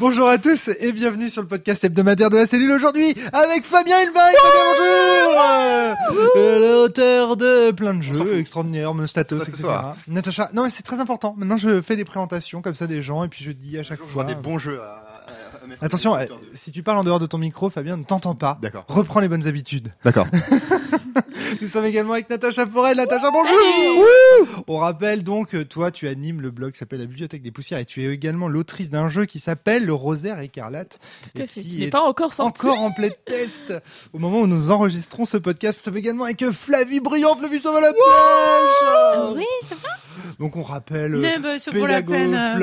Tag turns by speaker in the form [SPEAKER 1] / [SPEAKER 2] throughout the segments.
[SPEAKER 1] Bonjour à tous et bienvenue sur le podcast hebdomadaire de la cellule aujourd'hui avec Fabien. Fabien, bonjour euh, L'auteur de plein de jeux extraordinaires, Monostatos, etc. Natacha, non mais c'est très important. Maintenant je fais des présentations comme ça des gens et puis je dis à chaque fois...
[SPEAKER 2] des bons jeux à...
[SPEAKER 1] Attention, euh, si tu parles en dehors de ton micro, Fabien ne t'entend pas.
[SPEAKER 2] D'accord.
[SPEAKER 1] Reprends les bonnes habitudes.
[SPEAKER 2] D'accord.
[SPEAKER 1] Nous sommes également avec Natacha Forêt. Natacha, bonjour On rappelle donc, que toi, tu animes le blog qui s'appelle La Bibliothèque des Poussières et tu es également l'autrice d'un jeu qui s'appelle Le Rosaire écarlate.
[SPEAKER 3] Tout à fait.
[SPEAKER 1] qui
[SPEAKER 3] n'est
[SPEAKER 1] est
[SPEAKER 3] pas encore sorti.
[SPEAKER 1] Encore en plein test au moment où nous enregistrons ce podcast. Nous sommes également avec Flavie Brillant, Flavie Sauve la
[SPEAKER 3] Oui,
[SPEAKER 1] Donc on rappelle
[SPEAKER 3] Mais bah, c'est pour la
[SPEAKER 1] Pédago
[SPEAKER 3] euh,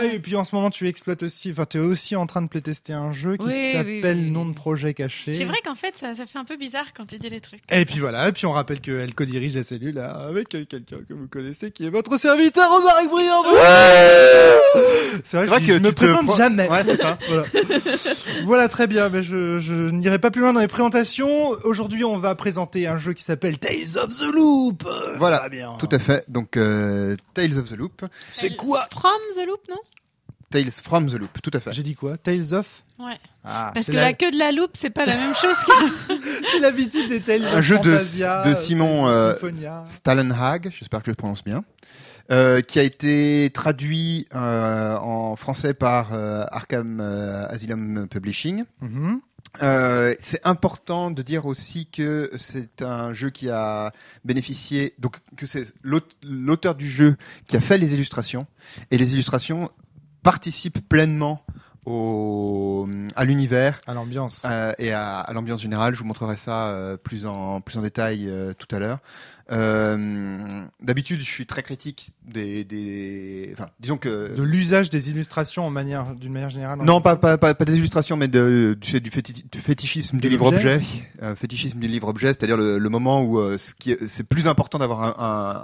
[SPEAKER 1] Fly et puis en ce moment tu exploites aussi, enfin tu es aussi en train de playtester un jeu qui
[SPEAKER 3] Oui,
[SPEAKER 1] s'appelle
[SPEAKER 3] oui, oui.
[SPEAKER 1] Nom de projet caché.
[SPEAKER 3] C'est vrai qu'en fait, ça, ça fait un peu bizarre quand tu dis les trucs.
[SPEAKER 1] Et puis voilà, et puis on rappelle qu'elle co-dirige la cellule avec quelqu'un que vous connaissez qui est votre serviteur Romaric Briand. c'est vrai,
[SPEAKER 2] vrai
[SPEAKER 1] que,
[SPEAKER 2] que
[SPEAKER 1] je me présente
[SPEAKER 2] prends-
[SPEAKER 1] jamais.
[SPEAKER 2] Ouais, ça.
[SPEAKER 1] voilà. Voilà, très bien, mais je, je n'irai pas plus loin dans les présentations. Aujourd'hui, on va présenter un jeu qui s'appelle Tales of the Loop. Euh,
[SPEAKER 2] Voilà,
[SPEAKER 1] Fabien.
[SPEAKER 2] Tout à fait. Donc, euh, Tales of the Loop.
[SPEAKER 1] C'est quoi
[SPEAKER 3] From the Loop, non
[SPEAKER 2] Tales from the Loop, tout à fait.
[SPEAKER 1] J'ai dit quoi Tales of
[SPEAKER 3] Ouais.
[SPEAKER 1] Ah,
[SPEAKER 3] Parce que
[SPEAKER 1] la-
[SPEAKER 3] la queue de la loupe, c'est pas la même chose que.
[SPEAKER 1] c'est l'habitude des Tales
[SPEAKER 2] Un
[SPEAKER 1] of
[SPEAKER 2] jeu de-
[SPEAKER 1] Fantasia,
[SPEAKER 2] de Simon, euh. Stalenhag, j'espère que je le prononce bien, euh, qui a été traduit euh, en français par euh, Arkham euh, Asylum Publishing.
[SPEAKER 1] Mhm.
[SPEAKER 2] Euh, c'est important de dire aussi que c'est un jeu qui a bénéficié, donc que c'est l'aute- l'auteur du jeu qui a fait les illustrations, et les illustrations participent pleinement au, à l'univers
[SPEAKER 1] À l'ambiance.
[SPEAKER 2] euh, et à, à l'ambiance générale. Je vous montrerai ça euh, plus en plus en détail euh, tout à l'heure. Euh, D'habitude, je suis très critique des, des... Enfin, disons que
[SPEAKER 1] de l'usage des illustrations en manière, d'une manière générale.
[SPEAKER 2] non, pas, pas, pas, pas des illustrations, mais de, du, fait, du, féti- du fétichisme du livre-objet. Euh, fétichisme du livre-objet, c'est-à-dire le, le moment où euh, ce qui est- c'est plus important d'avoir un,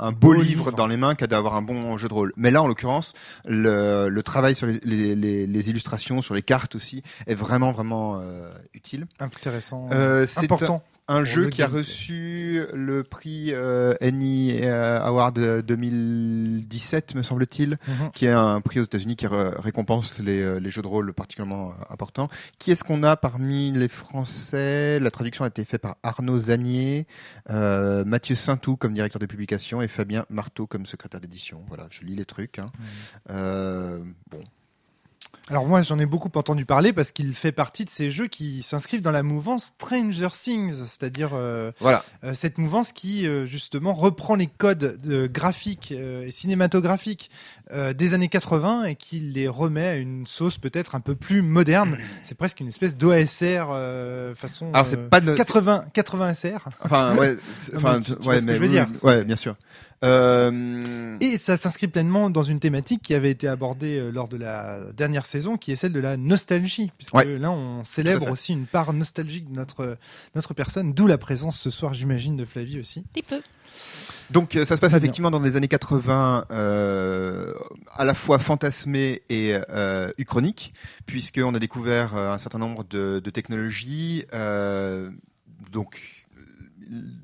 [SPEAKER 2] un, un beau,
[SPEAKER 1] Beau
[SPEAKER 2] livre,
[SPEAKER 1] livre.
[SPEAKER 2] dans les mains qu'à d'avoir un bon jeu de rôle. Mais là, en l'occurrence, le, le travail sur les, les, les, les illustrations, sur les cartes aussi, est vraiment, vraiment utile.
[SPEAKER 1] Intéressant. Important.
[SPEAKER 2] Un
[SPEAKER 1] Pour
[SPEAKER 2] jeu qui a reçu le prix euh, Annie euh, Award 2017, me semble-t-il
[SPEAKER 1] Mhm.
[SPEAKER 2] qui est un prix aux États-Unis qui ré- récompense les, euh, les jeux de rôle particulièrement euh, importants. Qui est-ce qu'on a parmi les Français? La traduction a été faite par Arnaud Zanier, euh, Mathieu Saintou comme directeur de publication et Fabien Marteau comme secrétaire d'édition. Voilà, je lis les trucs. hein. Euh, bon,
[SPEAKER 1] Alors moi j'en ai beaucoup entendu parler parce qu'il fait partie de ces jeux qui s'inscrivent dans la mouvance Stranger Things, c'est-à-dire euh,
[SPEAKER 2] voilà.
[SPEAKER 1] euh, cette mouvance qui euh, justement reprend les codes de graphiques euh, et cinématographiques euh, des années 80 et qui les remet à une sauce peut-être un peu plus moderne. C'est presque une espèce d'OSR euh, façon
[SPEAKER 2] Alors c'est
[SPEAKER 1] euh,
[SPEAKER 2] pas de le-
[SPEAKER 1] 80 80 SR.
[SPEAKER 2] Enfin, ouais, enfin,
[SPEAKER 1] mais tu- tu
[SPEAKER 2] ouais,
[SPEAKER 1] vois ce que
[SPEAKER 2] mais
[SPEAKER 1] je veux dire.
[SPEAKER 2] Ouais, bien sûr. Euh,
[SPEAKER 1] Et ça s'inscrit pleinement dans une thématique qui avait été abordée euh, lors de la dernière saison, qui est celle de la nostalgie. Puisque
[SPEAKER 2] Ouais.
[SPEAKER 1] là, on célèbre aussi une part nostalgique de notre, notre personne, d'où la présence ce soir, j'imagine, de Flavie aussi.
[SPEAKER 3] Petit peu.
[SPEAKER 2] Donc euh, ça se passe
[SPEAKER 1] Très bien.
[SPEAKER 2] effectivement dans les années 80, euh, à la fois fantasmé et euh, uchronique, puisqu'on a découvert un certain nombre de, de technologies, euh, donc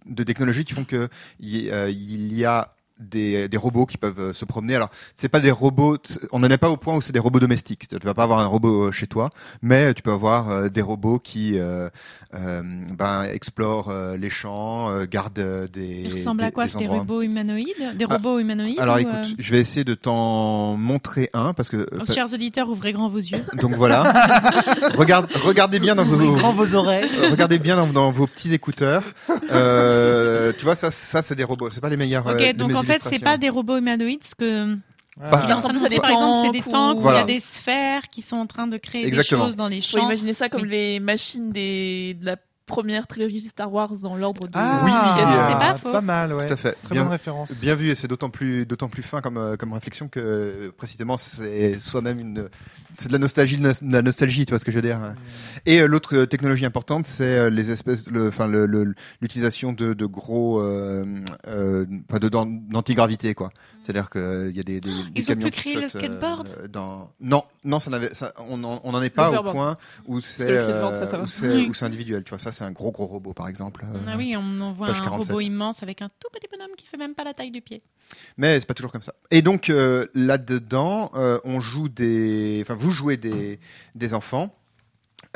[SPEAKER 2] de technologies qui font que il y, euh, il y a des, des robots qui peuvent euh, se promener. Alors, c'est pas des robots. On n'en est pas au point où c'est des robots domestiques. Tu vas pas avoir un robot euh, chez toi, mais tu peux avoir euh, des robots qui euh, euh, ben, explorent euh, les champs, euh, gardent des.
[SPEAKER 3] Ils ressemblent
[SPEAKER 2] des-
[SPEAKER 3] à quoi
[SPEAKER 2] des
[SPEAKER 3] C'est des robots humanoïdes? Des
[SPEAKER 2] Ah,
[SPEAKER 3] robots humanoïdes
[SPEAKER 2] Alors
[SPEAKER 3] ou,
[SPEAKER 2] écoute,
[SPEAKER 3] euh,
[SPEAKER 2] je vais essayer de t'en montrer un parce que
[SPEAKER 3] aux chers auditeurs, ouvrez grand vos yeux.
[SPEAKER 2] donc voilà. Regarde, regardez bien dans vos
[SPEAKER 1] Grand vos oreilles.
[SPEAKER 2] regardez bien dans, dans vos petits écouteurs. Euh, tu vois ça, ça c'est des robots. C'est pas les meilleurs.
[SPEAKER 3] Ok,
[SPEAKER 2] de
[SPEAKER 3] donc
[SPEAKER 2] mes
[SPEAKER 3] en fait, c'est
[SPEAKER 2] illustrations.
[SPEAKER 3] pas des robots humanoïdes, ce que
[SPEAKER 2] Bah,
[SPEAKER 3] il
[SPEAKER 4] à des
[SPEAKER 3] par exemple, c'est des
[SPEAKER 4] tanks
[SPEAKER 3] où il y a des sphères qui sont en train de créer
[SPEAKER 2] Exactement.
[SPEAKER 3] des choses dans les
[SPEAKER 4] Faut
[SPEAKER 3] champs.
[SPEAKER 4] imaginer ça comme les machines des, de la première trilogie Star Wars dans l'ordre de
[SPEAKER 1] Ah,
[SPEAKER 2] Oui,
[SPEAKER 3] c'est pas faux.
[SPEAKER 1] Pas mal, ouais.
[SPEAKER 2] Tout à fait.
[SPEAKER 1] Très
[SPEAKER 2] Bien-
[SPEAKER 1] bonne référence.
[SPEAKER 2] Bien vu, et c'est d'autant plus, d'autant plus fin comme, euh, comme réflexion que euh, précisément c'est soi-même une, c'est de la nostalgie, de de la nostalgie, tu vois ce que je veux dire. Et euh, l'autre euh, technologie importante, c'est euh, les espèces, le, enfin le- le- l'utilisation de, de gros, euh, euh, de d'antigravité quoi. C'est-à-dire qu'il y a des, des, des
[SPEAKER 3] Ils ont
[SPEAKER 2] camions
[SPEAKER 3] pu
[SPEAKER 2] qui
[SPEAKER 3] créer le skateboard
[SPEAKER 2] euh, dans... Non, non, ça n'avait, on n'en est pas au point où c'est
[SPEAKER 4] ça, ça va.
[SPEAKER 2] où c'est
[SPEAKER 3] Oui.
[SPEAKER 2] où c'est individuel. Tu vois, ça c'est un gros gros robot par exemple. euh,
[SPEAKER 3] Ah oui, on en voit
[SPEAKER 2] page
[SPEAKER 3] un
[SPEAKER 2] 47.
[SPEAKER 3] robot immense avec un tout petit bonhomme qui fait même pas la taille du pied.
[SPEAKER 2] Mais c'est pas toujours comme ça. Et donc euh, là-dedans, euh, on joue des, enfin vous jouez des des enfants.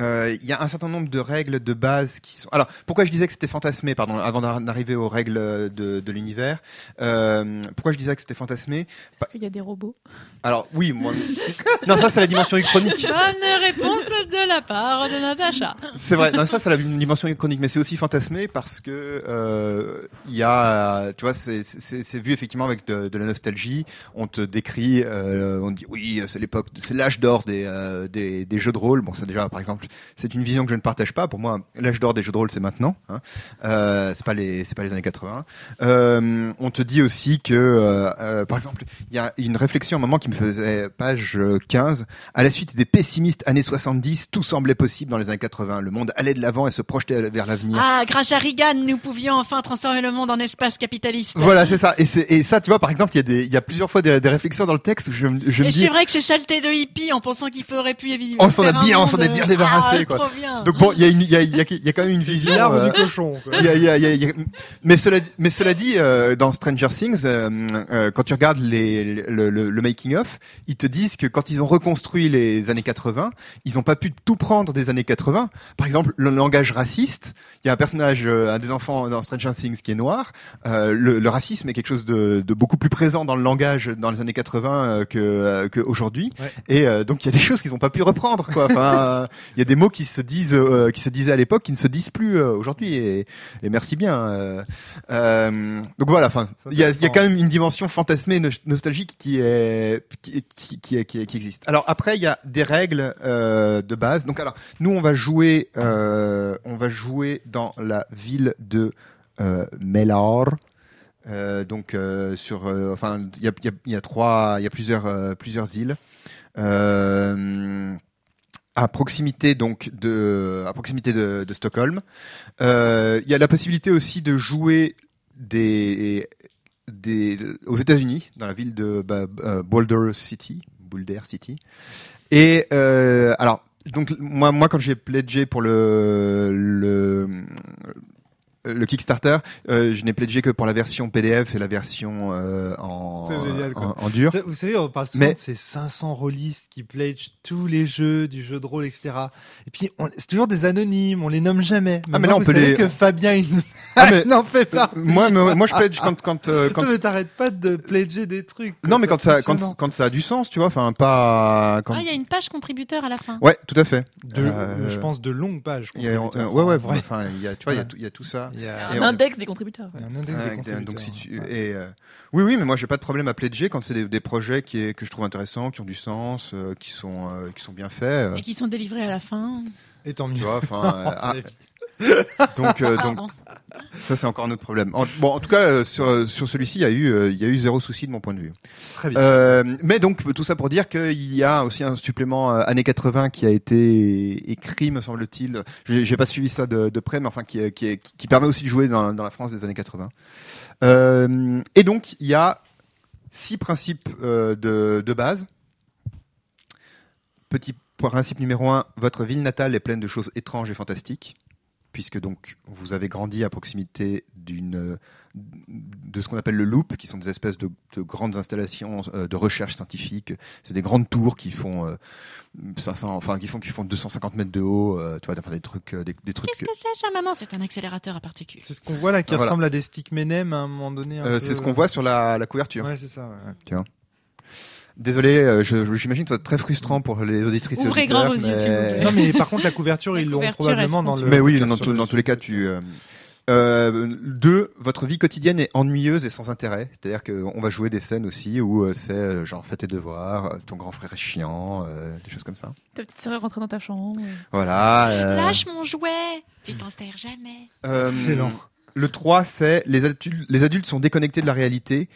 [SPEAKER 2] Euh, Il y a un certain nombre de règles de base qui sont. Alors, pourquoi je disais que c'était fantasmé, pardon, avant d'ar- d'arriver aux règles de, de l'univers. Euh, pourquoi je disais que c'était fantasmé?
[SPEAKER 4] Parce qu'il y a des robots.
[SPEAKER 2] Alors, oui, moi. non, ça c'est la dimension chronique.
[SPEAKER 3] Bonne réponse de la part de Natacha.
[SPEAKER 2] C'est vrai. Non, ça c'est la dimension chronique, mais c'est aussi fantasmé parce que euh, il y a, tu vois, c'est- c'est c'est vu effectivement avec de, de la nostalgie. On te décrit, euh, on te dit oui, c'est l'époque, c'est l'âge d'or des, euh, des des jeux de rôle. Bon, ça déjà, par exemple, c'est une vision que je ne partage pas. Pour moi, l'âge d'or des jeux de rôle, c'est maintenant. Hein. Euh, c'est pas les, c'est pas les années 80. Euh, on te dit aussi que, euh, euh, par exemple, il y a une réflexion à un moment qui me faisait page euh, 15. À la suite des pessimistes années 70, tout semblait possible dans les années 80. Le monde allait de l'avant et se projetait vers l'avenir.
[SPEAKER 3] Ah, grâce à Reagan, nous pouvions enfin transformer le monde en espace capitaliste.
[SPEAKER 2] Voilà, c'est ça. Et, ça, tu vois, par exemple, il y a, des, il y a plusieurs fois des, des réflexions dans le texte où je, me- je me
[SPEAKER 3] Et
[SPEAKER 2] dis,
[SPEAKER 3] c'est vrai que c'est saleté de hippie en pensant qu'il aurait pu éviter.
[SPEAKER 2] On s'en a bien- on s'en est bien débarrassé,
[SPEAKER 3] ah,
[SPEAKER 2] quoi.
[SPEAKER 3] Trop bien.
[SPEAKER 2] donc bon, il y a, une, il y, a, il y, a, il y a quand même une vision.
[SPEAKER 1] l'arbre
[SPEAKER 2] euh,
[SPEAKER 1] du cochon. quoi.
[SPEAKER 2] Il y a- il y a- il y a- il y a- Mais cela, mais cela dit, euh, dans Stranger Things, euh, euh, quand tu regardes les, le, le, le making of, ils te disent que quand ils ont reconstruit les années 80, ils n'ont pas pu tout prendre des années 80. Par exemple, le langage raciste. Il y a un personnage, euh, un des enfants dans Stranger Things qui est noir. Euh, le, le racisme est quelque chose de, de beaucoup plus présent dans le langage dans les années 80 euh, que euh, qu'aujourd'hui.
[SPEAKER 1] Ouais.
[SPEAKER 2] Et euh, donc il y a des choses qu'ils n'ont pas pu reprendre. Quoi. Enfin, euh, il y a des mots qui se disent, euh, qui se disaient à l'époque, qui ne se disent plus euh, aujourd'hui. Et, et merci bien. euh. Donc voilà. Enfin, il y a, il y a quand même une dimension fantasmée, no- nostalgique qui est qui, qui, qui, est- qui, est- qui existe. Alors après, il y a des règles de base. Donc alors, nous on va jouer, on va jouer dans la ville de euh, Melor. Euh, donc euh, sur, euh, enfin, il y a, y a- il y a trois, il y a plusieurs, plusieurs îles. À proximité donc de à proximité de, de Stockholm. Euh, Il y a la possibilité aussi de jouer des des aux États-Unis dans la ville de bah, euh, Boulder City, Boulder City. Et euh, alors donc moi moi quand j'ai pledgé pour le le le Kickstarter, euh, je n'ai pledgé que pour la version PDF et la version euh, en,
[SPEAKER 1] C'est génial, quoi.
[SPEAKER 2] en, en dur.
[SPEAKER 1] Ça, Vous savez, on parle souvent
[SPEAKER 2] Mais-
[SPEAKER 1] de ces 500 rôlistes qui pledgent tous les jeux du jeu de rôle, etc. Et puis, on- c'est toujours des anonymes, on les nomme jamais.
[SPEAKER 2] Ah, mais là, on
[SPEAKER 1] vous
[SPEAKER 2] peut
[SPEAKER 1] savez
[SPEAKER 2] les-
[SPEAKER 1] que Fabien, il
[SPEAKER 2] Ah, mais-
[SPEAKER 1] n'en fait pas.
[SPEAKER 2] moi, moi, moi, je pledge quand quand euh, quand
[SPEAKER 1] Toi, mais t'arrêtes pas de pledger des trucs.
[SPEAKER 2] non mais quand ça quand, ça a du sens, tu vois, enfin pas quand
[SPEAKER 3] Ah, il y a une page contributeur à la fin.
[SPEAKER 2] Ouais, tout à fait.
[SPEAKER 1] De,
[SPEAKER 2] Euh,
[SPEAKER 1] je pense de longues pages.
[SPEAKER 2] A, euh, ouais, ouais,
[SPEAKER 1] vrai.
[SPEAKER 2] enfin, il y a, tu vois, y il y a tout ça.
[SPEAKER 1] Il y a,
[SPEAKER 4] Un index des contributeurs.
[SPEAKER 2] donc si tu
[SPEAKER 1] Ouais.
[SPEAKER 2] et euh, oui oui mais moi j'ai pas de problème à pledger quand c'est des, des projets qui est, que je trouve intéressants qui ont du sens euh, qui sont euh, qui sont bien faits euh,
[SPEAKER 3] Et qui sont délivrés à la fin.
[SPEAKER 1] Et tant
[SPEAKER 2] tu
[SPEAKER 1] mieux.
[SPEAKER 2] vois enfin euh, donc euh, donc ça c'est encore un autre problème En- bon en tout cas euh, sur sur celui-ci il y a eu euh, il y a eu zéro souci de mon point de vue
[SPEAKER 1] Très bien.
[SPEAKER 2] Euh, mais donc tout ça pour dire qu'il y a aussi un supplément euh, années 80 qui a été écrit, me semble-t-il. J'ai pas suivi ça de, de près, mais enfin qui, permet aussi de jouer dans, dans la France des années 80. Euh, et donc il y a six principes euh, de, de base. Petit principe numéro un votre ville natale est pleine de choses étranges et fantastiques, puisque donc vous avez grandi à proximité d'une de ce qu'on appelle le loop, qui sont des espèces de, de grandes installations euh, de recherche scientifique. C'est des grandes tours qui font euh, 500, enfin qui font qui font 250 mètres de haut, euh, tu vois, enfin, des trucs, euh, des, des trucs.
[SPEAKER 3] Qu'est-ce que c'est ça, maman? C'est un accélérateur à particules.
[SPEAKER 1] C'est ce qu'on voit là qui
[SPEAKER 2] Ah, voilà.
[SPEAKER 1] ressemble à des sticks Menem à un moment donné.
[SPEAKER 2] euh,
[SPEAKER 1] peu,
[SPEAKER 2] c'est ce qu'on voit sur la, la couverture.
[SPEAKER 1] Ouais, c'est ça. ouais.
[SPEAKER 2] Désolé, euh, je- j'imagine que ça va être très frustrant pour les auditrices et
[SPEAKER 3] Ouvrez
[SPEAKER 2] auditeurs.
[SPEAKER 3] grand vos yeux,
[SPEAKER 2] mais...
[SPEAKER 3] s'il vous plaît.
[SPEAKER 1] Non, mais par contre, la couverture,
[SPEAKER 3] La
[SPEAKER 1] ils l'ont
[SPEAKER 3] couverture,
[SPEAKER 1] probablement
[SPEAKER 3] elle
[SPEAKER 1] dans le.
[SPEAKER 2] Mais oui, dans, tous-
[SPEAKER 1] le-
[SPEAKER 2] dans tous les cas, tu. Euh, euh, deux, votre vie quotidienne est ennuyeuse et sans intérêt. C'est-à-dire qu'on va jouer des scènes aussi où euh, c'est euh, genre fais tes devoirs, euh, ton grand frère est chiant, euh, des choses comme ça.
[SPEAKER 4] Ta petite sœur est rentrée dans ta chambre.
[SPEAKER 2] Voilà. euh,
[SPEAKER 3] Lâche mon jouet Tu t'en sers jamais.
[SPEAKER 2] euh,
[SPEAKER 1] Excellent.
[SPEAKER 2] Le 3, c'est les adultes, les adultes sont déconnectés de la réalité.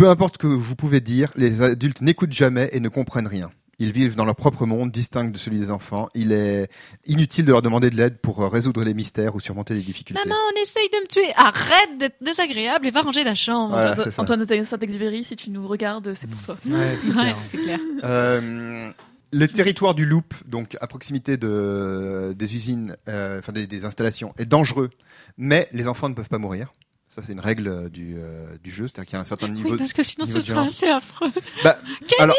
[SPEAKER 2] Peu importe ce que vous pouvez dire, les adultes n'écoutent jamais et ne comprennent rien. Ils vivent dans leur propre monde, distinct de celui des enfants. Il est inutile de leur demander de l'aide pour euh, résoudre les mystères ou surmonter les difficultés.
[SPEAKER 3] Maman, on essaye de me tuer. Arrête d'être désagréable et va ranger ta chambre.
[SPEAKER 2] Voilà,
[SPEAKER 4] Antoine. Antoine de Saint-Exupéry, si tu nous regardes, c'est pour toi.
[SPEAKER 1] Ouais, c'est clair.
[SPEAKER 2] Euh, le territoire du Loop, donc à proximité de, des usines, euh, enfin des, des installations, est dangereux, mais les enfants ne peuvent pas mourir. Ça, c'est une règle euh, du, euh, du jeu, c'est-à-dire qu'il y a un certain niveau.
[SPEAKER 3] Oui, parce que sinon ce sera assez affreux.
[SPEAKER 2] Bah,
[SPEAKER 3] Kenny
[SPEAKER 2] alors,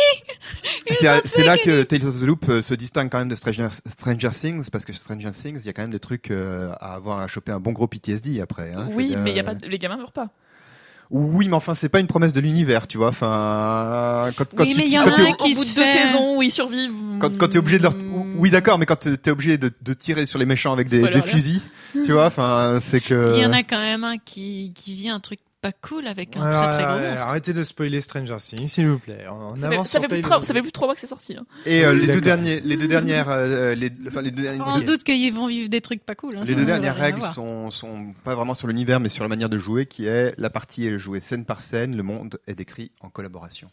[SPEAKER 2] c'est là que Tales of the Loop euh, se distingue quand même de Stranger, Stranger Things, parce que Stranger Things, il y a quand même des trucs euh, à avoir à choper un bon gros PTSD après. hein.
[SPEAKER 4] Oui,
[SPEAKER 2] dire,
[SPEAKER 4] mais il y a pas, les gamins meurent pas.
[SPEAKER 2] Oui, mais enfin, c'est pas une promesse de l'univers, tu vois. Enfin, quand, quand
[SPEAKER 3] Oui,
[SPEAKER 2] tu,
[SPEAKER 3] mais il y en a un qui
[SPEAKER 4] Au bout de deux saisons où ils survivent.
[SPEAKER 2] quand, quand t'es obligé de leur... Oui, d'accord, mais quand t'es obligé de, de tirer sur les méchants avec des, fusils, tu vois, enfin, c'est que...
[SPEAKER 3] Il y en a quand même un qui, qui vit un truc pas cool avec un
[SPEAKER 1] Alors,
[SPEAKER 3] très très gros
[SPEAKER 1] euh,
[SPEAKER 3] monstre.
[SPEAKER 1] arrêtez de spoiler Stranger Things, s'il vous plaît. On
[SPEAKER 4] Ça fait,
[SPEAKER 1] avance
[SPEAKER 4] ça, fait plus ça fait plus de trois mois que c'est sorti. hein.
[SPEAKER 2] Et euh,
[SPEAKER 1] Oui,
[SPEAKER 2] les, deux derniers, les deux dernières... euh, les, enfin, les deux derniers...
[SPEAKER 3] On se doute qu'ils vont vivre des trucs pas cool. hein,
[SPEAKER 2] Les deux dernières règles sont, sont pas vraiment sur l'univers, mais sur la manière de jouer, qui est la partie est jouée scène par scène, le monde est décrit en collaboration.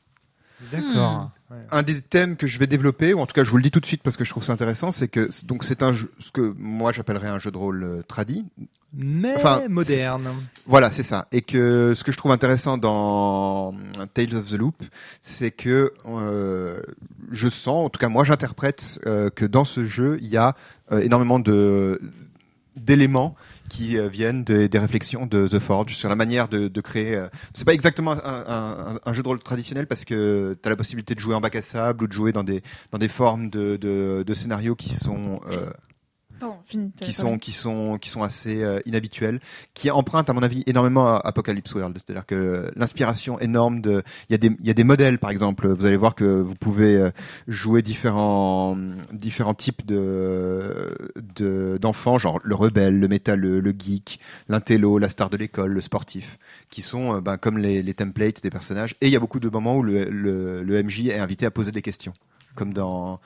[SPEAKER 1] D'accord. Ouais.
[SPEAKER 2] Un des thèmes que je vais développer, ou en tout cas je vous le dis tout de suite parce que je trouve ça intéressant, c'est que donc c'est un jeu, ce que moi j'appellerais un jeu de rôle euh, tradi.
[SPEAKER 1] Mais
[SPEAKER 2] Enfin,
[SPEAKER 1] moderne.
[SPEAKER 2] Voilà, c'est ça. Et que ce que je trouve intéressant dans Tales of the Loop, c'est que euh, je sens, en tout cas moi j'interprète euh, que dans ce jeu il y a euh, énormément de d'éléments qui euh, viennent des- des réflexions de The Forge sur la manière de, de créer. euh, c'est pas exactement un, un- un jeu de rôle traditionnel parce que tu as la possibilité de jouer en bac à sable ou de jouer dans des dans des formes de, de, de scénarios qui sont euh,
[SPEAKER 4] Pardon, fini.
[SPEAKER 2] qui sont qui sont qui sont assez euh, inhabituels, qui empruntent à mon avis énormément à Apocalypse World. C'est-à-dire que l'inspiration énorme de, il y a des il y a des modèles par exemple. Vous allez voir que vous pouvez euh, jouer différents différents types de de d'enfants, genre le rebelle, le métalleux, le geek, l'intello, la star de l'école, le sportif, qui sont euh, ben, comme les, les templates des personnages. Et il y a beaucoup de moments où le, le, le MJ est invité à poser des questions, comme dans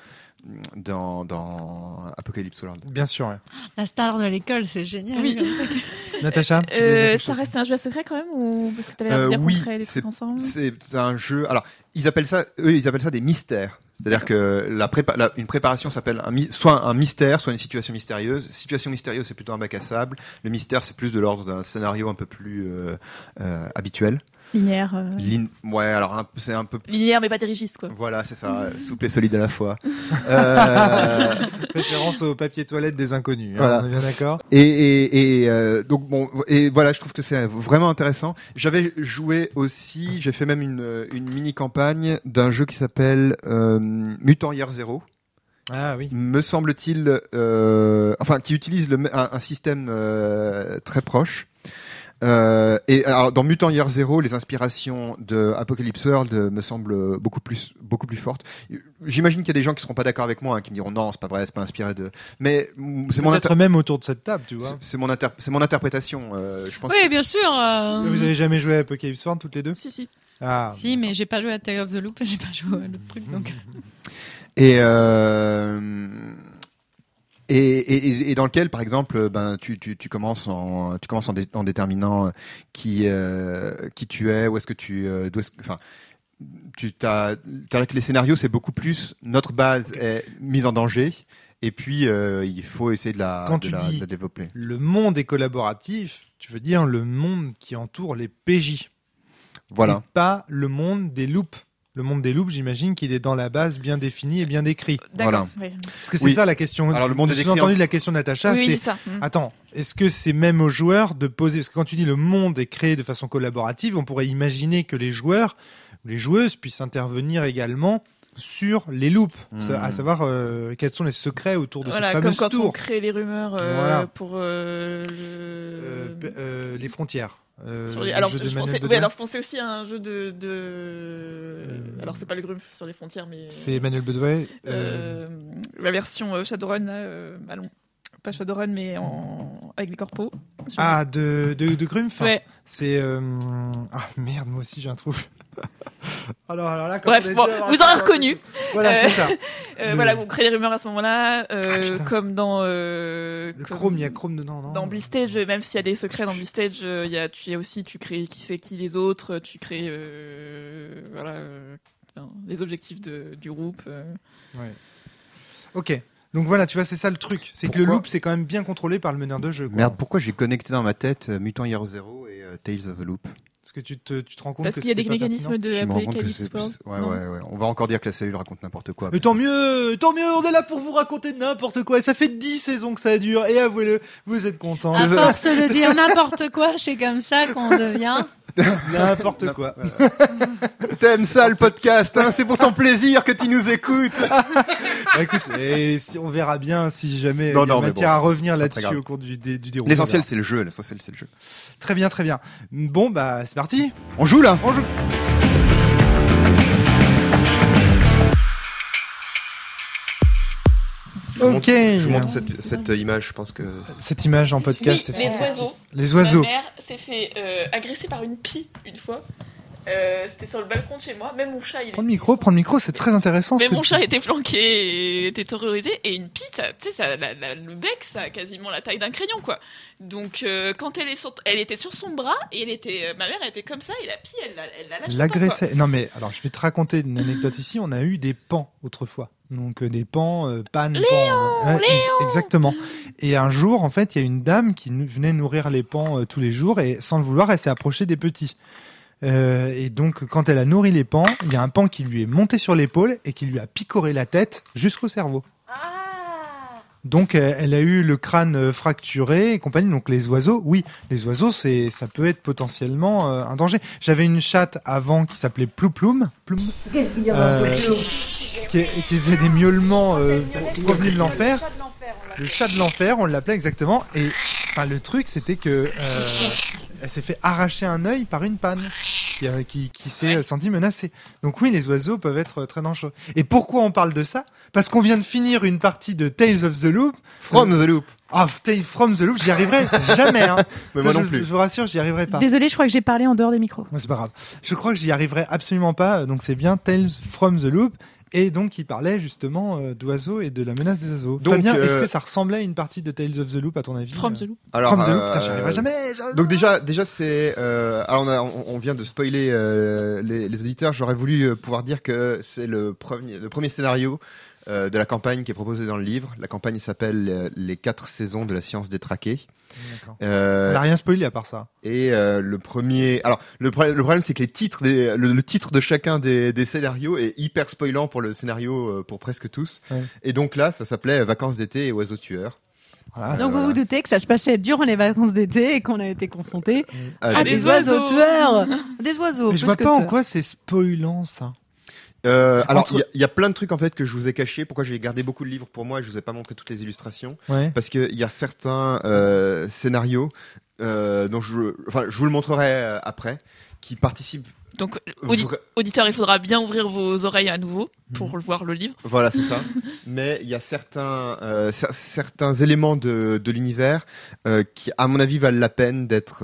[SPEAKER 2] dans, dans Apocalypse World.
[SPEAKER 1] Bien sûr. ouais.
[SPEAKER 3] La star de l'école, c'est génial.
[SPEAKER 4] Oui.
[SPEAKER 1] Natacha tu
[SPEAKER 4] Euh, ça reste un jeu à secret quand même ou parce que t'avais l'air de
[SPEAKER 2] Euh, oui,
[SPEAKER 4] des
[SPEAKER 2] c'est-
[SPEAKER 4] trucs ensemble
[SPEAKER 2] C'est un jeu. Alors, ils appellent ça, eux, ils appellent ça des mystères. C'est-à-dire que la prépa- la- une préparation s'appelle un, mi- soit un mystère, soit une situation mystérieuse. Situation mystérieuse, c'est plutôt un bac à sable. Le mystère, c'est plus de l'ordre d'un scénario un peu plus euh, euh, habituel.
[SPEAKER 4] Linéaire. euh,
[SPEAKER 2] Lin- ouais, alors c'est un peu.
[SPEAKER 4] Linéaire mais pas dirigiste quoi.
[SPEAKER 2] Voilà, c'est ça, euh, souple et solide à la fois. Euh,
[SPEAKER 1] Référence au papier toilette des inconnus. hein,
[SPEAKER 2] Voilà.
[SPEAKER 1] on est bien d'accord?
[SPEAKER 2] Et, et, et euh, donc bon et voilà je trouve que c'est vraiment intéressant. J'avais joué aussi, j'ai fait même une, une mini campagne d'un jeu qui s'appelle euh, Mutant Year Zero.
[SPEAKER 1] Ah oui.
[SPEAKER 2] Me semble-t-il, euh, enfin qui utilise le, un, un système euh, très proche. Euh, et alors dans Mutant Year Zero, les inspirations de Apocalypse World euh, me semblent beaucoup plus beaucoup plus fortes. J'imagine qu'il y a des gens qui seront pas d'accord avec moi, hein, qui me diront non, c'est pas vrai, c'est pas inspiré de. Mais c'est mon
[SPEAKER 1] Peut-être
[SPEAKER 2] inter-
[SPEAKER 1] même autour de cette table, tu vois.
[SPEAKER 2] c'est- mon, inter- c'est mon interprétation. euh, je pense.
[SPEAKER 3] Oui, bien sûr. euh,
[SPEAKER 1] Vous avez jamais joué à Apocalypse World toutes les deux?
[SPEAKER 4] Si si.
[SPEAKER 1] Ah.
[SPEAKER 3] Si, mais j'ai pas joué à Tale of the Loop et j'ai pas joué à l'autre truc. Donc...
[SPEAKER 2] Et, euh, et, et, et dans lequel, par exemple, ben, tu, tu, tu commences en, tu commences en, dé- en déterminant qui, euh, qui tu es, où est-ce que tu, euh, que- enfin, tu t'as, les scénarios, c'est beaucoup plus notre base est mise en danger, et puis euh, il faut essayer de la,
[SPEAKER 1] Quand
[SPEAKER 2] de
[SPEAKER 1] tu
[SPEAKER 2] la,
[SPEAKER 1] dis-
[SPEAKER 2] de la développer.
[SPEAKER 1] Le monde est collaboratif, tu veux dire le monde qui entoure les PJ.
[SPEAKER 2] Voilà.
[SPEAKER 1] Et pas le monde des loops. Le monde des loops, j'imagine qu'il est dans la base bien défini et bien décrit.
[SPEAKER 4] D'accord. ouais.
[SPEAKER 1] Parce que c'est
[SPEAKER 2] Oui.
[SPEAKER 1] ça la question.
[SPEAKER 2] Alors, le monde est décrit en-
[SPEAKER 1] entendu de la question de Natacha,
[SPEAKER 4] oui, oui,
[SPEAKER 1] c'est
[SPEAKER 4] ça. Mm.
[SPEAKER 1] Attends, est-ce que c'est même aux joueurs de poser Parce que quand tu dis le monde est créé de façon collaborative, on pourrait imaginer que les joueurs, ou les joueuses puissent intervenir également sur les loops,
[SPEAKER 2] Hmm.
[SPEAKER 1] Ça- à savoir euh, quels sont les secrets autour de
[SPEAKER 4] Voilà,
[SPEAKER 1] cette
[SPEAKER 4] comme
[SPEAKER 1] fameuse
[SPEAKER 4] quand on
[SPEAKER 1] tour,
[SPEAKER 4] crée les rumeurs euh,
[SPEAKER 1] Voilà.
[SPEAKER 4] pour euh, le...
[SPEAKER 1] les frontières. Euh,
[SPEAKER 4] Sur les-
[SPEAKER 1] le
[SPEAKER 4] Alors, je, pensais, oui,
[SPEAKER 1] Bedoin.
[SPEAKER 4] alors je pensais aussi à un jeu de. de... Alors, c'est pas le Grumpf sur les frontières, mais.
[SPEAKER 1] C'est Emmanuel Bedouet. euh,
[SPEAKER 4] Euh, la version euh, Shadowrun, là, euh, allons. Pas Shadowrun, mais en... avec les corpos.
[SPEAKER 1] Ah, de, de, de Grumpf
[SPEAKER 4] Ouais.
[SPEAKER 1] C'est. euh, Ah merde, moi aussi j'ai un trou. alors, alors là, quand
[SPEAKER 4] Bref,
[SPEAKER 1] on a
[SPEAKER 4] bon,
[SPEAKER 1] dit avoir
[SPEAKER 4] vous aurez reconnu.
[SPEAKER 1] Voilà,
[SPEAKER 4] Euh,
[SPEAKER 1] c'est ça.
[SPEAKER 4] Euh,
[SPEAKER 1] Le-
[SPEAKER 4] Voilà, on crée les rumeurs à ce moment-là, euh,
[SPEAKER 1] Ah,
[SPEAKER 4] comme dans. euh,
[SPEAKER 1] Le
[SPEAKER 4] comme
[SPEAKER 1] Chrome, il y a Chrome dedans, non
[SPEAKER 4] Dans Blistage, même s'il y a des secrets dans Blistage, euh, il y a, tu y as aussi, tu crées qui c'est qui les autres, tu crées. euh, voilà. euh, les objectifs de, du groupe. euh.
[SPEAKER 1] Ouais. Ok. Donc voilà, tu vois, c'est ça le truc. C'est que le loop, c'est quand même bien contrôlé par le meneur de jeu. quoi.
[SPEAKER 2] Merde, pourquoi j'ai connecté dans ma tête euh, Mutant Year Zero et euh, Tales of the Loop?
[SPEAKER 1] Parce que tu te, tu te rends compte
[SPEAKER 4] Parce
[SPEAKER 1] que
[SPEAKER 4] qu'il y a des mécanismes de
[SPEAKER 2] Je me rends compte que
[SPEAKER 4] Apocalypse
[SPEAKER 2] c'est-
[SPEAKER 4] World.
[SPEAKER 2] Ouais,
[SPEAKER 4] non
[SPEAKER 2] ouais, ouais. On va encore dire que la cellule raconte n'importe quoi.
[SPEAKER 1] Mais tant mieux, tant mieux, on est là pour vous raconter n'importe quoi. Et ça fait 10 saisons que ça dure. Et avouez-le, vous êtes contents.
[SPEAKER 3] À force de dire n'importe quoi, c'est comme ça qu'on devient.
[SPEAKER 1] N'importe quoi.
[SPEAKER 2] T'aimes ça le podcast, hein C'est pour ton plaisir que tu nous écoutes.
[SPEAKER 1] Bah, écoute, et si, on verra bien si jamais
[SPEAKER 2] Non,
[SPEAKER 1] il y a
[SPEAKER 2] non,
[SPEAKER 1] matière
[SPEAKER 2] bon,
[SPEAKER 1] à revenir là-dessus au cours du, du déroulé.
[SPEAKER 2] L'essentiel c'est le jeu, l'essentiel c'est le jeu.
[SPEAKER 1] Très bien, très bien. Bon, bah, c'est parti.
[SPEAKER 2] On joue là
[SPEAKER 1] On joue.
[SPEAKER 2] Vous Je vous montre cette, cette image, je pense que...
[SPEAKER 1] Cette image en podcast.
[SPEAKER 4] Oui,
[SPEAKER 1] est
[SPEAKER 4] les
[SPEAKER 1] fantastique.
[SPEAKER 4] oiseaux.
[SPEAKER 1] Les oiseaux.
[SPEAKER 4] Ma mère s'est fait euh, agresser par une pie une fois. Euh, C'était sur le balcon de chez moi. Même mon chat, il
[SPEAKER 1] Prends le micro, prends le micro, c'est très intéressant.
[SPEAKER 4] Mais mon chat était flanqué et était terrorisé. Et une pie, tu sais, ça, la- la- le bec, ça a quasiment la taille d'un crayon, quoi. Donc, euh, quand elle, est sur- elle était sur son bras, et elle était, euh, ma mère, elle était comme ça, et la pie, elle l'a elle l'a.
[SPEAKER 1] L'agressait. Non mais alors je vais te raconter une anecdote ici. On a eu des pans autrefois. Donc euh, des pans, euh, pannes, pans. Ouais, ex- exactement. Et un jour, en fait, il y a une dame qui venait nourrir les pans euh, tous les jours et sans le vouloir, elle s'est approchée des petits. Euh, et donc, quand elle a nourri les pans, il y a un pan qui lui est monté sur l'épaule et qui lui a picoré la tête jusqu'au cerveau. Donc, elle a eu le crâne euh, fracturé et compagnie. Donc, les oiseaux, oui, les oiseaux, c'est, ça peut être potentiellement euh, un danger. J'avais une chatte avant qui s'appelait Plouploum, Ploum, euh, qui, qui faisait des miaulements euh, provenus de l'enfer. Le chat de l'enfer, on l'appelait exactement. Et enfin, le truc, c'était que euh, elle s'est fait arracher un œil par une panne qui, euh, qui, qui s'est euh, sentie menacée. Donc oui, les oiseaux peuvent être très dangereux. Et pourquoi on parle de ça? Parce qu'on vient de finir une partie de Tales of the Loop.
[SPEAKER 2] From the Loop
[SPEAKER 1] Ah, Tales from the Loop, j'y arriverai jamais. Hein.
[SPEAKER 2] Mais
[SPEAKER 1] Ça,
[SPEAKER 2] moi non
[SPEAKER 1] je,
[SPEAKER 2] plus.
[SPEAKER 1] je vous rassure, j'y arriverai pas.
[SPEAKER 3] Désolée, je crois que j'ai parlé en dehors des micros.
[SPEAKER 1] Ouais, c'est pas grave. Je crois que j'y arriverai absolument pas. Donc c'est bien Tales from the Loop. Et donc il parlait justement euh, d'oiseaux et de la menace des oiseaux.
[SPEAKER 2] Donc,
[SPEAKER 1] Fabien,
[SPEAKER 2] euh,
[SPEAKER 1] est-ce que ça ressemblait à une partie de Tales of the Loop à ton avis
[SPEAKER 4] From
[SPEAKER 1] euh,
[SPEAKER 4] the Loop.
[SPEAKER 2] Alors,
[SPEAKER 1] From the Loop,
[SPEAKER 2] euh,
[SPEAKER 1] putain, j'y arriverai jamais. j'y arriverai
[SPEAKER 2] Donc déjà, déjà c'est. Euh, alors on, a- on, on vient de spoiler euh, les, les auditeurs. J'aurais voulu euh, pouvoir dire que c'est le premier, le premier scénario euh, de la campagne qui est proposé dans le livre. La campagne s'appelle euh, Les quatre saisons de la science détraquée. Euh,
[SPEAKER 1] On n'a rien spoilé à part ça.
[SPEAKER 2] et euh, le premier. Alors le, pro- le problème c'est que les titres, des, le, le titre de chacun des, des scénarios est hyper spoilant pour le scénario euh, pour presque tous.
[SPEAKER 1] Ouais.
[SPEAKER 2] Et donc là, ça s'appelait Vacances d'été et oiseaux tueurs.
[SPEAKER 1] Voilà.
[SPEAKER 3] Donc vous
[SPEAKER 2] voilà.
[SPEAKER 3] vous doutez que ça se passait durant les vacances d'été et qu'on a été confrontés
[SPEAKER 2] Ah,
[SPEAKER 3] à
[SPEAKER 4] des
[SPEAKER 3] des, oiseaux
[SPEAKER 4] oiseaux.
[SPEAKER 3] tueurs. Des oiseaux.
[SPEAKER 1] Mais je vois pas en quoi c'est spoilant ça.
[SPEAKER 2] Euh, alors,
[SPEAKER 1] Entre-
[SPEAKER 2] il y a- il y, a plein de trucs en fait que je vous ai cachés. Pourquoi j'ai gardé beaucoup de livres pour moi et je vous ai pas montré toutes les illustrations
[SPEAKER 1] Ouais.
[SPEAKER 2] Parce qu'il y a certains euh, scénarios euh, dont je, enfin, je vous le montrerai euh, après, qui participent.
[SPEAKER 4] Donc, audi-
[SPEAKER 2] vra-
[SPEAKER 4] auditeur, il faudra bien ouvrir vos oreilles à nouveau pour
[SPEAKER 1] Mhm.
[SPEAKER 4] voir le livre.
[SPEAKER 2] Voilà, c'est ça. Mais il y a certains, euh, cer- certains éléments de, de l'univers euh, qui, à mon avis, valent la peine d'être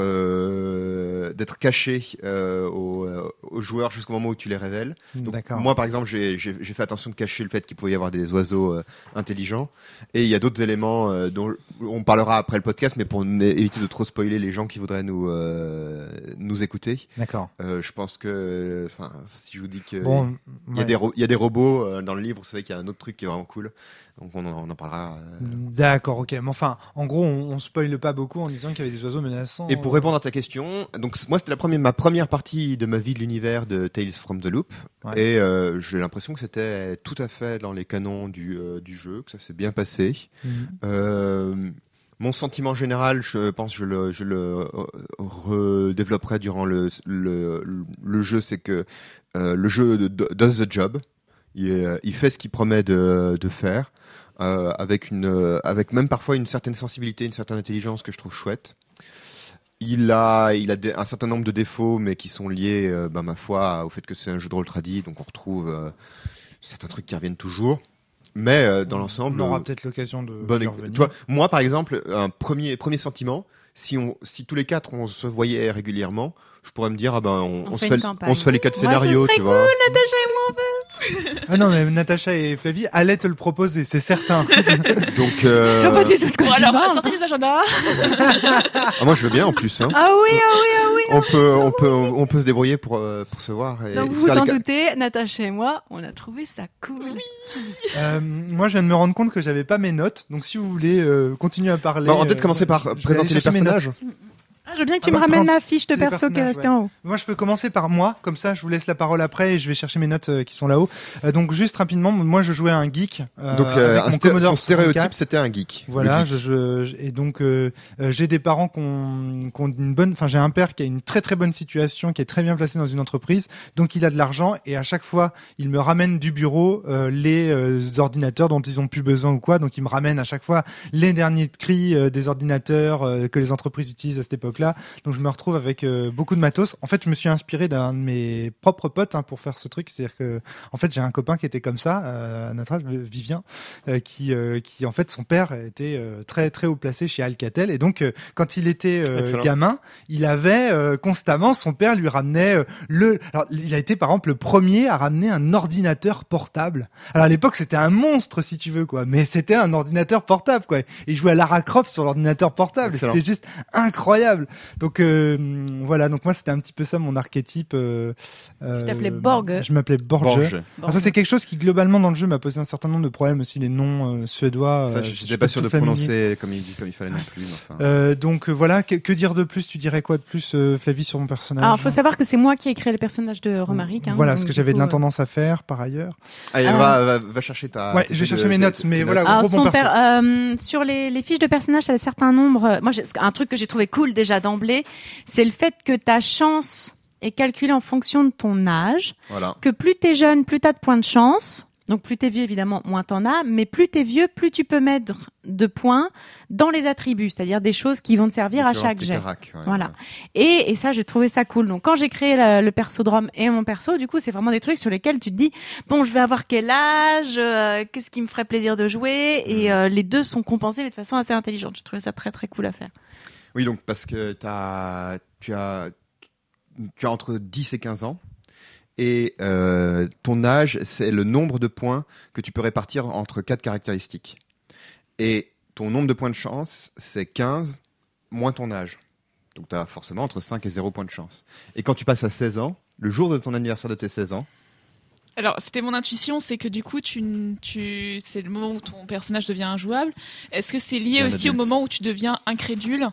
[SPEAKER 2] euh, d'être cachés euh, aux, aux joueurs jusqu'au moment où tu les révèles. Donc,
[SPEAKER 1] D'accord.
[SPEAKER 2] Moi, par exemple, j'ai fait attention de cacher le fait qu'il pouvait y avoir des oiseaux euh, intelligents. Et il y a d'autres éléments euh, dont on parlera après le podcast, mais pour éviter de trop spoiler les gens qui voudraient nous euh, nous écouter,
[SPEAKER 1] D'accord.
[SPEAKER 2] euh, je pense que, enfin, si je vous dis que
[SPEAKER 1] Bon,
[SPEAKER 2] il y a
[SPEAKER 1] ouais.
[SPEAKER 2] des ro- il y a des robots euh, dans le livre, vous savez qu'il y a un autre truc qui est vraiment cool. Donc on en, on en parlera. euh.
[SPEAKER 1] D'accord, ok. Mais enfin, en gros, on, on spoile pas beaucoup en disant qu'il y avait des oiseaux menaçants.
[SPEAKER 2] Et pour répondre à ta question, donc c- moi c'était la première, ma première partie de ma vie de l'univers de Tales from the Loop,
[SPEAKER 1] Ouais.
[SPEAKER 2] et euh, j'ai l'impression que c'était tout à fait dans les canons du, euh, du jeu, que ça s'est bien passé.
[SPEAKER 1] Mhm.
[SPEAKER 2] Euh, mon sentiment général, je pense, je le, je le euh, redévelopperai durant le, jeu, c'est que euh, le jeu does the job. Il, est- il fait ce qu'il promet de, faire, euh, avec une, euh, avec même parfois une certaine sensibilité, une certaine intelligence que je trouve chouette. Il a, un certain nombre de défauts, mais qui sont liés, euh, ben, ma foi, au fait que c'est un jeu de rôle tradit, donc on retrouve euh, certains trucs qui reviennent toujours. Mais euh, dans l'ensemble,
[SPEAKER 1] on aura peut-être l'occasion de.
[SPEAKER 2] Bonne
[SPEAKER 1] revenir.
[SPEAKER 2] tu vois, moi par exemple, un premier premier sentiment, si on si tous les quatre on se voyait régulièrement, je pourrais me dire ah ben on,
[SPEAKER 3] On
[SPEAKER 2] on se
[SPEAKER 3] fait
[SPEAKER 2] fait
[SPEAKER 3] une
[SPEAKER 2] le-
[SPEAKER 3] campagne.
[SPEAKER 2] on se fait les quatre
[SPEAKER 3] Ouais, ce
[SPEAKER 2] scénarios,
[SPEAKER 3] serait
[SPEAKER 2] tu vois.
[SPEAKER 1] Ah non, mais Natacha et Flavie allaient te le proposer, c'est certain.
[SPEAKER 2] Donc,
[SPEAKER 5] Je
[SPEAKER 2] euh,
[SPEAKER 5] vois pas du tout quoi
[SPEAKER 4] Bon
[SPEAKER 5] tu
[SPEAKER 4] alors,
[SPEAKER 5] parles.
[SPEAKER 4] sortez les agendas.
[SPEAKER 2] ah, moi je veux bien en plus. Hein.
[SPEAKER 5] Ah oui, ah oui, ah oui.
[SPEAKER 2] On peut, on peut, on peut se débrouiller pour euh, pour se voir. Et
[SPEAKER 5] Donc vous vous
[SPEAKER 2] les
[SPEAKER 5] en doutez, Natacha et moi, on a trouvé ça cool.
[SPEAKER 1] Euh, moi, je viens de me rendre compte que j'avais pas mes notes, donc si vous voulez euh, continuer à parler.
[SPEAKER 2] Bon, on va
[SPEAKER 1] euh,
[SPEAKER 2] peut-être commencer par
[SPEAKER 1] je
[SPEAKER 2] présenter les personnages.
[SPEAKER 5] Ah, je veux bien que tu
[SPEAKER 1] Ah
[SPEAKER 5] me ramènes la fiche de perso qui est restée
[SPEAKER 1] ouais.
[SPEAKER 5] en haut.
[SPEAKER 1] Moi, je peux commencer par moi, comme ça, je vous laisse la parole après et je vais chercher mes notes euh, qui sont là-haut. Euh, donc, juste rapidement, moi, je jouais à un geek. euh,
[SPEAKER 2] Donc, euh,
[SPEAKER 1] avec
[SPEAKER 2] un
[SPEAKER 1] mon
[SPEAKER 2] sté-
[SPEAKER 1] Commodore
[SPEAKER 2] son stéréotype,
[SPEAKER 1] 64.
[SPEAKER 2] c'était un geek.
[SPEAKER 1] Voilà,
[SPEAKER 2] Le geek.
[SPEAKER 1] je, je- et donc j'ai des parents qui ont, qui ont une bonne, enfin j'ai un père qui a une très très bonne situation, qui est très bien placé dans une entreprise, donc il a de l'argent et à chaque fois il me ramène du bureau euh, les euh, ordinateurs dont ils ont plus besoin ou quoi, donc il me ramène à chaque fois les derniers cris euh, des ordinateurs euh, que les entreprises utilisent à cette époque-là, donc je me retrouve avec euh, beaucoup de matos. En fait, je me suis inspiré d'un de mes propres potes hein, pour faire ce truc, c'est-à-dire que en fait j'ai un copain qui était comme ça, euh, à notre âge, Vivien, euh, qui, euh, qui en fait son père était euh, très très haut placé chez Alcatel et donc euh, quand il était euh, gamin, il avait euh, constamment son père lui ramenait euh, le alors il a été par exemple le premier à ramener un ordinateur portable. Alors à l'époque c'était un monstre si tu veux quoi, mais c'était un ordinateur portable quoi. Et il jouait à Lara Croft sur l'ordinateur portable, c'était juste incroyable. Donc euh, voilà, donc moi c'était un petit peu ça mon archétype euh, euh,
[SPEAKER 5] t'appelais Borg.
[SPEAKER 1] Je m'appelais Borge.
[SPEAKER 2] Borge.
[SPEAKER 1] Alors Ah, ça c'est quelque chose qui globalement dans le jeu m'a posé un certain nombre de problèmes aussi les noms euh, suédois.
[SPEAKER 2] Ça,
[SPEAKER 1] euh,
[SPEAKER 2] je n'étais pas sûr de
[SPEAKER 1] familier.
[SPEAKER 2] prononcer comme il, comme il fallait non plus. enfin.
[SPEAKER 1] Euh, donc euh, voilà, que, que dire de plus? Tu dirais quoi de plus, euh, Flavie, sur mon personnage?
[SPEAKER 5] Alors, faut savoir que c'est moi qui ai créé le personnage de Romaric. hein,
[SPEAKER 1] Voilà, ce que j'avais de
[SPEAKER 5] euh,
[SPEAKER 1] l'intendance à faire par ailleurs.
[SPEAKER 2] Allez,
[SPEAKER 5] Ah.
[SPEAKER 2] va, va, va chercher ta.
[SPEAKER 1] Ouais, je vais chercher
[SPEAKER 2] de-
[SPEAKER 1] mes
[SPEAKER 2] tes-
[SPEAKER 1] notes,
[SPEAKER 2] tes
[SPEAKER 1] mais voilà, gros bon
[SPEAKER 5] euh, sur les, les fiches de personnages, il y a certains nombres. Moi, j'ai- un truc que j'ai trouvé cool déjà d'emblée, c'est le fait que ta chance est calculée en fonction de ton âge.
[SPEAKER 2] Voilà.
[SPEAKER 5] Que plus t'es jeune, plus t'as de points de chance. Donc plus t'es vieux, évidemment, moins t'en as. Mais plus t'es vieux, plus tu peux mettre de points dans les attributs, c'est-à-dire des choses qui vont te servir à chaque jet.
[SPEAKER 2] ouais,
[SPEAKER 5] Voilà.
[SPEAKER 2] ouais.
[SPEAKER 5] Et, et ça, j'ai trouvé ça cool. Donc, quand j'ai créé la- le perso de Rome et mon perso, du coup, c'est vraiment des trucs sur lesquels tu te dis, bon, je vais avoir quel âge, euh, qu'est-ce qui me ferait plaisir de jouer, et euh, les deux sont compensés mais de façon assez intelligente. J'ai trouvé ça très très cool à faire.
[SPEAKER 2] Oui, donc parce que t'as, tu as, tu as entre 10 et 15 ans. Et euh, ton âge, c'est le nombre de points que tu peux répartir entre quatre caractéristiques. Et ton nombre de points de chance, c'est 15 moins ton âge. Donc tu as forcément entre 5 et 0 points de chance. Et quand tu passes à 16 ans, le jour de ton anniversaire de tes 16 ans,
[SPEAKER 4] Alors, c'était mon intuition, c'est que du coup, tu, tu, c'est le moment où ton personnage devient injouable. Est-ce que c'est lié aussi au moment où tu deviens incrédule?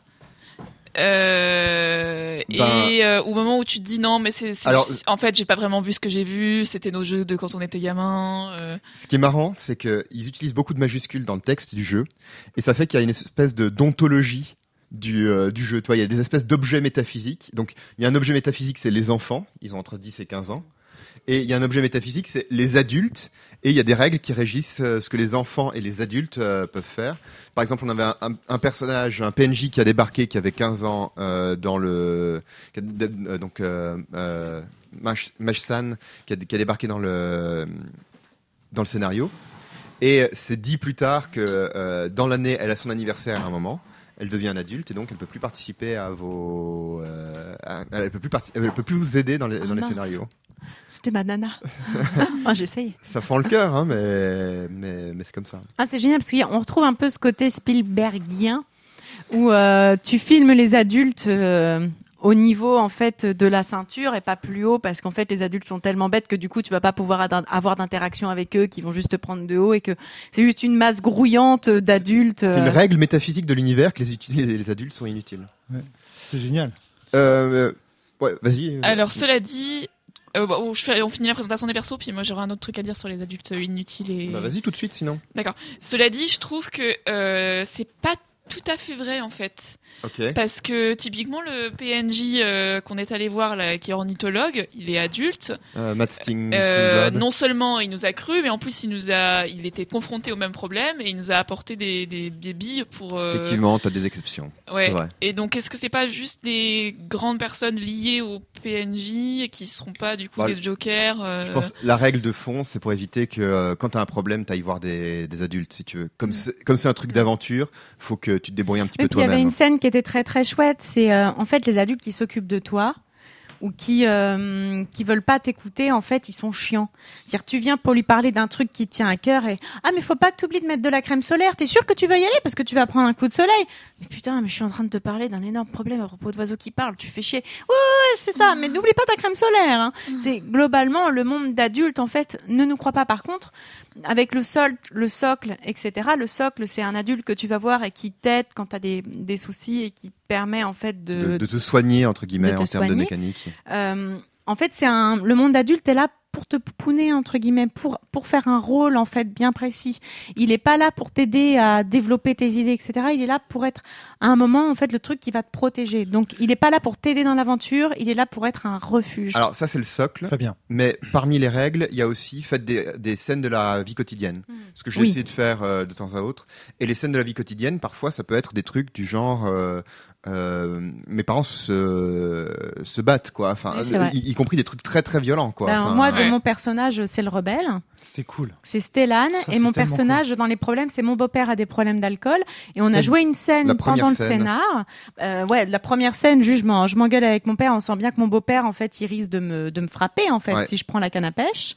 [SPEAKER 4] Euh,
[SPEAKER 2] Ben-
[SPEAKER 4] et euh, au moment où tu te dis non mais c'est c'est-
[SPEAKER 2] Alors-
[SPEAKER 4] en fait j'ai pas vraiment vu ce que j'ai vu c'était nos jeux de quand on était gamin euh.
[SPEAKER 2] Ce qui est marrant, c'est qu'ils utilisent beaucoup de majuscules dans le texte du jeu, et ça fait qu'il y a une espèce de d'ontologie du, euh, du jeu. Toi, il y a des espèces d'objets métaphysiques. Donc, il y a un objet métaphysique, c'est les enfants, ils ont entre 10 et 15 ans. Et il y a un objet métaphysique, c'est les adultes. Et il y a des règles qui régissent euh, ce que les enfants et les adultes euh, peuvent faire. Par exemple, on avait un, un- un personnage, un PNJ qui a débarqué, qui avait 15 ans euh, dans le... donc, euh, euh, Mash- Mashsan, qui a, qui a débarqué dans le, dans le scénario. Et c'est dit plus tard que euh, dans l'année, elle a son anniversaire à un moment. Elle devient un adulte et donc elle peut plus participer à vos. euh, à- elle peut plus elle peut plus vous aider dans les,
[SPEAKER 5] Ah,
[SPEAKER 2] dans les
[SPEAKER 5] mince.
[SPEAKER 2] scénarios.
[SPEAKER 5] C'était ma nana. ah, j'essaye.
[SPEAKER 2] Ça fend le cœur, hein, mais mais, mais c'est comme ça.
[SPEAKER 5] Ah, c'est génial parce qu'on retrouve un peu ce côté Spielbergien où euh, tu filmes les adultes euh, au niveau en fait de la ceinture et pas plus haut parce qu'en fait les adultes sont tellement bêtes que du coup tu vas pas pouvoir avoir d'interaction avec eux qui vont juste te prendre de haut et que c'est juste une masse grouillante d'adultes.
[SPEAKER 2] C'est une
[SPEAKER 5] euh,
[SPEAKER 2] règle métaphysique de l'univers que les, adultes sont inutiles.
[SPEAKER 1] C'est génial.
[SPEAKER 2] Euh, ouais, vas-y.
[SPEAKER 4] alors cela dit euh, bon, je fais, on finit la présentation des persos puis moi j'aurai un autre truc à dire sur les adultes inutiles et
[SPEAKER 2] bah, vas-y tout de suite sinon.
[SPEAKER 4] cela dit je trouve que euh, c'est pas tout à fait vrai en fait Parce que typiquement le PNJ euh, qu'on est allé voir là, qui est ornithologue, il est adulte.
[SPEAKER 2] Euh, Matt Sting.
[SPEAKER 4] Euh, non seulement il nous a cru, mais en plus il nous a, il était confronté au même problème et il nous a apporté des, des, des billes pour. euh,
[SPEAKER 2] Effectivement, t'as des exceptions.
[SPEAKER 4] ouais.
[SPEAKER 2] Vrai.
[SPEAKER 4] Et donc est-ce que c'est pas juste des grandes personnes liées au PNJ qui seront pas du coup
[SPEAKER 2] Bah,
[SPEAKER 4] des jokers euh,
[SPEAKER 2] Je pense que la règle de fond, c'est pour éviter que euh, quand t'as un problème, t'ailles voir des, des adultes, si tu veux. Comme c'est, comme c'est un truc d'aventure, faut que tu te débrouilles un petit
[SPEAKER 5] Et
[SPEAKER 2] peu
[SPEAKER 5] puis il y avait
[SPEAKER 2] toi-même.
[SPEAKER 5] une scène qui était très très chouette. C'est euh, en fait les adultes qui s'occupent de toi ou qui euh, qui veulent pas t'écouter, en fait, ils sont chiants. C'est-à-dire, tu viens pour lui parler d'un truc qui tient à cœur et ah mais faut pas que tu oublies de mettre de la crème solaire. T'es sûr que tu vas y aller parce que tu vas prendre un coup de soleil. Mais putain, mais je suis en train de te parler d'un énorme problème à propos d'oiseaux qui parlent. Tu fais chier. Ouais, ouais, c'est ça. Mais n'oublie pas ta crème solaire. hein. C'est globalement le monde d'adultes en fait ne nous croit pas. Par contre, avec le sol, le socle, etc. Le socle, c'est un adulte que tu vas voir et qui t'aide quand tu as des, des soucis et qui permet en fait de,
[SPEAKER 2] de, de te soigner entre guillemets en termes de mécanique.
[SPEAKER 5] euh, en fait, c'est un le monde adulte est là pour te pouponner entre guillemets, pour pour faire un rôle en fait bien précis. Il est pas là pour t'aider à développer tes idées, etc. Il est là pour être à un moment en fait le truc qui va te protéger. Donc, il est pas là pour t'aider dans l'aventure. Il est là pour être un refuge.
[SPEAKER 2] Alors ça c'est le socle,
[SPEAKER 1] Fabien.
[SPEAKER 2] mais parmi les règles, il y a aussi faites des, des scènes de la vie quotidienne. Ce que j'ai
[SPEAKER 5] Oui.
[SPEAKER 2] essayé de faire euh, de temps à autre. Et les scènes de la vie quotidienne, parfois ça peut être des trucs du genre euh, euh, mes parents se, se battent quoi, enfin
[SPEAKER 5] Oui,
[SPEAKER 2] y, y compris des trucs très très violents quoi.
[SPEAKER 5] Ben,
[SPEAKER 2] Enfin,
[SPEAKER 5] moi, de
[SPEAKER 4] ouais.
[SPEAKER 5] mon personnage, c'est le rebelle.
[SPEAKER 1] C'est cool.
[SPEAKER 5] C'est Stellan
[SPEAKER 1] Ça,
[SPEAKER 5] et mon personnage dans les problèmes, c'est mon beau-père a des problèmes d'alcool et on a joué une scène
[SPEAKER 2] la
[SPEAKER 5] pendant le
[SPEAKER 2] scène.
[SPEAKER 5] scénar. Euh, ouais, la première scène, juste, je m'en- je m'engueule avec mon père. On sent bien que mon beau-père, en fait, il risque de me de me frapper en fait
[SPEAKER 2] Ouais.
[SPEAKER 5] si je prends la canne à pêche.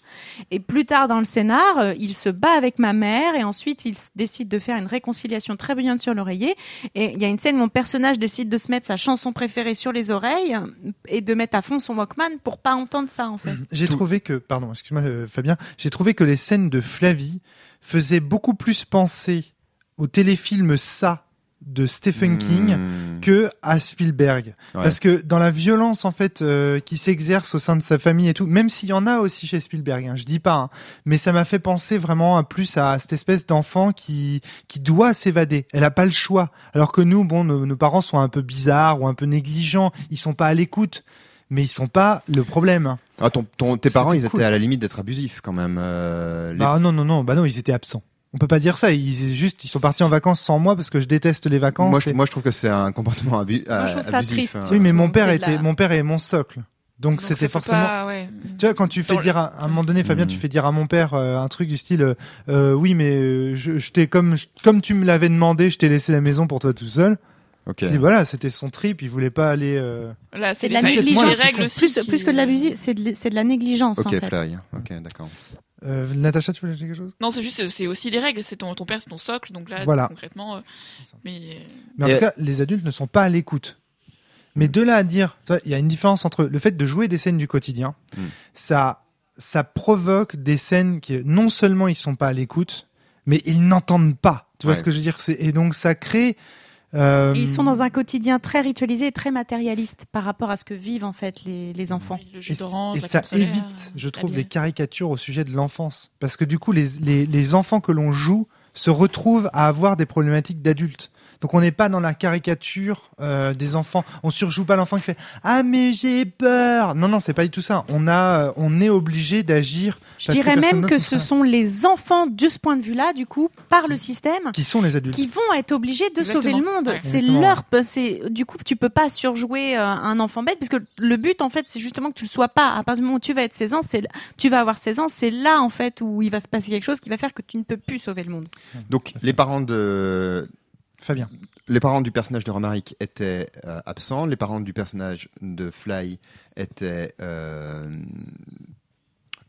[SPEAKER 5] Et plus tard dans le scénar, euh, il se bat avec ma mère et ensuite il décide de faire une réconciliation très brillante sur l'oreiller. Et il y a une scène où mon personnage décide de se mettre sa chanson préférée sur les oreilles euh, et de mettre à fond son Walkman pour pas entendre ça en fait.
[SPEAKER 1] J'ai trouvé que, pardon, excuse-moi euh, Fabien, j'ai trouvé que les scènes de Flavie faisaient beaucoup plus penser au téléfilm Ça de Stephen
[SPEAKER 2] hmm,
[SPEAKER 1] King que à Spielberg.
[SPEAKER 2] ouais.
[SPEAKER 1] Parce que dans la violence en fait euh, qui s'exerce au sein de sa famille et tout, même s'il y en a aussi chez Spielberg, hein, je dis pas, hein, mais ça m'a fait penser vraiment à plus à cette espèce d'enfant qui qui doit s'évader. Elle a pas le choix. Alors que nous, bon, nos, nos parents sont un peu bizarres ou un peu négligents, ils sont pas à l'écoute, mais ils sont pas le problème.
[SPEAKER 2] Ah, ton, ton- tes parents, ils
[SPEAKER 1] cool.
[SPEAKER 2] étaient à la limite d'être abusifs quand même. euh, les-
[SPEAKER 1] Bah non non non, bah non, ils étaient absents. On peut pas dire ça. Ils juste, ils sont partis en vacances sans moi parce que je déteste les vacances.
[SPEAKER 2] moi, je,
[SPEAKER 1] et-
[SPEAKER 2] moi, je trouve que c'est un comportement abu-
[SPEAKER 5] Moi, je trouve ça
[SPEAKER 2] abusif.
[SPEAKER 5] triste.
[SPEAKER 2] hein.
[SPEAKER 1] Oui, mais mon père était,
[SPEAKER 5] la-
[SPEAKER 1] mon père est mon socle. Donc c'était forcément.
[SPEAKER 4] pas, ouais.
[SPEAKER 1] Tu vois, quand tu fais
[SPEAKER 4] Dans
[SPEAKER 1] dire à, à un moment donné, Fabien,
[SPEAKER 2] Mm.
[SPEAKER 1] tu fais dire à mon père euh, un truc du style, euh, euh, oui, mais euh, je, je t'ai comme je- comme tu me l'avais demandé, je t'ai laissé la maison pour toi tout seul.
[SPEAKER 2] Ok.
[SPEAKER 1] Et voilà, c'était son trip, il voulait pas aller. euh,
[SPEAKER 4] Là,
[SPEAKER 5] C'est de la négligence.
[SPEAKER 4] règles aussi.
[SPEAKER 5] Plus,
[SPEAKER 4] qui-
[SPEAKER 5] plus que de l'abusif, c'est de, c'est de la négligence en
[SPEAKER 2] Ok,
[SPEAKER 5] fait.
[SPEAKER 2] Fly. Ok, d'accord.
[SPEAKER 1] Euh, Natacha, tu voulais dire quelque chose?
[SPEAKER 4] Non, c'est juste, c'est aussi les règles. C'est ton, ton père, c'est ton socle. Donc là,
[SPEAKER 1] Voilà.
[SPEAKER 4] concrètement, euh, mais
[SPEAKER 1] Mais en
[SPEAKER 2] Et-
[SPEAKER 1] tout cas, les adultes ne sont pas à l'écoute. Mais de là à dire, il y a une différence entre le fait de jouer des scènes du quotidien,
[SPEAKER 2] Mm.
[SPEAKER 1] ça, ça provoque des scènes qui, non seulement ils sont pas à l'écoute, mais ils n'entendent pas. Tu vois
[SPEAKER 2] Ouais.
[SPEAKER 1] ce que je veux dire? C'est et donc ça crée. Euh,
[SPEAKER 5] Ils sont dans un quotidien très ritualisé et très matérialiste par rapport à ce que vivent en fait les, les enfants.
[SPEAKER 4] le
[SPEAKER 1] Et,
[SPEAKER 4] jus
[SPEAKER 1] ça évite, je trouve, des caricatures au sujet de l'enfance. Parce que du coup, les, les, les enfants que l'on joue se retrouvent à avoir des problématiques d'adultes. Donc on n'est pas dans la caricature euh, des enfants. On surjoue pas l'enfant qui fait ah mais j'ai peur. Non non c'est pas du tout ça. On a euh, on est obligé d'agir.
[SPEAKER 5] Je dirais même que ce sont les enfants de ce point de vue-là, du coup, par le système,
[SPEAKER 1] qui sont les adultes.
[SPEAKER 5] qui vont être obligés de
[SPEAKER 4] Exactement.
[SPEAKER 5] sauver le monde.
[SPEAKER 4] Ouais.
[SPEAKER 5] C'est leur, c'est du coup tu peux pas surjouer euh, un enfant bête parce que le but en fait c'est justement que tu le sois pas. À partir du moment où tu vas être 16 ans, c'est tu vas avoir 16 ans, c'est là en fait où il va se passer quelque chose qui va faire que tu ne peux plus sauver le monde.
[SPEAKER 2] Donc, les parents de,
[SPEAKER 1] Fabien.
[SPEAKER 2] les parents du personnage de Romaric étaient euh, absents. Les parents du personnage de Fly étaient euh,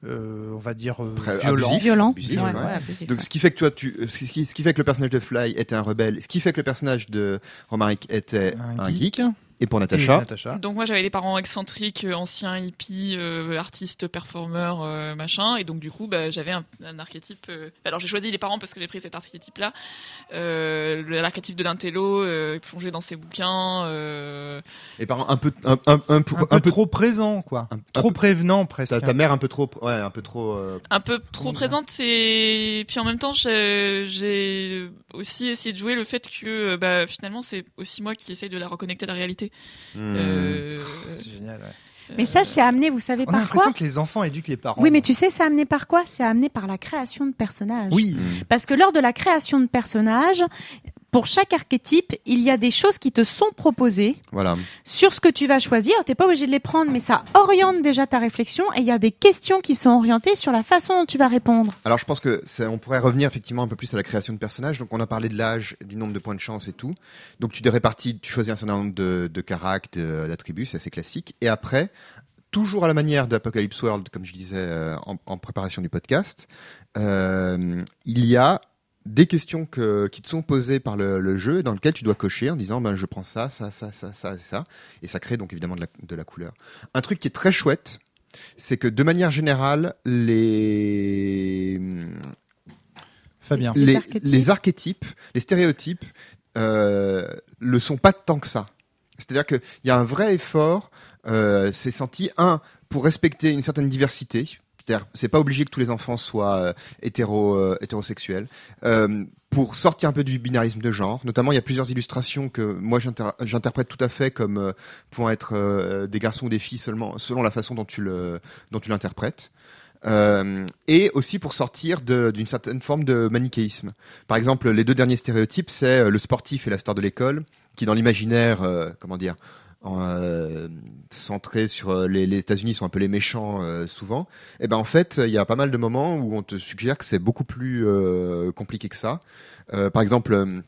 [SPEAKER 1] Euh, on va dire euh,
[SPEAKER 2] Très
[SPEAKER 1] violent.
[SPEAKER 2] abusif.
[SPEAKER 5] Violent.
[SPEAKER 2] abusif,
[SPEAKER 5] Ouais,
[SPEAKER 2] ouais.
[SPEAKER 5] ouais, abusif,
[SPEAKER 2] Donc, ce qui fait que toi, tu, ce qui, ce qui fait que le personnage de Fly était un rebelle, ce qui fait que le personnage de Romaric était
[SPEAKER 1] Un
[SPEAKER 2] un,
[SPEAKER 1] geek.
[SPEAKER 2] geek. Et pour
[SPEAKER 1] Et
[SPEAKER 2] Natacha.
[SPEAKER 4] Donc moi j'avais des parents excentriques, euh, anciens hippies, euh, artistes, performeurs, euh, machin, et donc du coup bah, j'avais un, un archétype. euh, Alors j'ai choisi les parents parce que j'ai pris cet archétype-là, euh, l'archétype de l'intello, euh, plongé dans ses bouquins. euh,
[SPEAKER 2] les parents un peu, un, un, un, peu-
[SPEAKER 1] Un peu,
[SPEAKER 2] un peu
[SPEAKER 1] trop présent quoi.
[SPEAKER 2] un- un
[SPEAKER 1] trop
[SPEAKER 2] peu-
[SPEAKER 1] prévenant presque.
[SPEAKER 2] ta, ta mère un peu trop, ouais, un peu trop. euh,
[SPEAKER 4] un peu trop présente et puis en même temps j'ai aussi essayé de jouer le fait que bah, finalement c'est aussi moi qui essaye de la reconnecter à la réalité.
[SPEAKER 2] Hmm.
[SPEAKER 4] Euh,
[SPEAKER 1] C'est génial. ouais.
[SPEAKER 5] Mais ça c'est amené, vous savez
[SPEAKER 1] On a
[SPEAKER 5] par
[SPEAKER 1] l'impression
[SPEAKER 5] quoi
[SPEAKER 1] que les enfants éduquent les parents.
[SPEAKER 5] Oui, mais tu sais, c'est amené par quoi? C'est amené par la création de personnages.
[SPEAKER 1] Oui.
[SPEAKER 2] Hmm.
[SPEAKER 5] Parce que lors de la création de personnages, pour chaque archétype, il y a des choses qui te sont proposées
[SPEAKER 2] Voilà.
[SPEAKER 5] sur ce que tu vas choisir. T'es pas obligé de les prendre, mais ça oriente déjà ta réflexion et il y a des questions qui sont orientées sur la façon dont tu vas répondre.
[SPEAKER 2] Alors je pense que on pourrait revenir effectivement un peu plus à la création de personnages. Donc on a parlé de l'âge, du nombre de points de chance et tout. Donc tu répartis, tu choisis un certain nombre de, de- d'attributs, c'est assez classique. Et après, toujours à la manière d'Apocalypse World, comme je disais euh, en, en préparation du podcast, euh, il y a des questions que, qui te sont posées par le, le jeu dans lequel tu dois cocher en disant ben, je prends ça, ça, ça, ça, ça, et ça. Et ça crée donc évidemment de la, de la couleur. Un truc qui est très chouette, c'est que de manière générale, les,
[SPEAKER 1] Fabien.
[SPEAKER 5] Les
[SPEAKER 2] les,
[SPEAKER 5] archétypes.
[SPEAKER 2] les archétypes, les stéréotypes, euh, le sont pas tant que ça. C'est-à-dire qu'il y a un vrai effort, euh, c'est senti, un, pour respecter une certaine diversité. C'est-à-dire, c'est pas obligé que tous les enfants soient euh, hétéro, euh, hétérosexuels. Euh, pour sortir un peu du binarisme de genre, notamment, il y a plusieurs illustrations que moi j'inter- j'interprète tout à fait comme pouvant être des garçons ou des filles seulement selon la façon dont tu l'interprètes. Et aussi pour sortir d'une certaine forme de manichéisme. Par exemple, les deux derniers stéréotypes, c'est le sportif et la star de l'école, qui dans l'imaginaire, comment dire, euh, centré sur euh, les, les États-Unis sont un peu les méchants euh, souvent. Et ben en fait, il y a pas mal de moments où on te suggère que c'est beaucoup plus euh, compliqué que ça. Par exemple.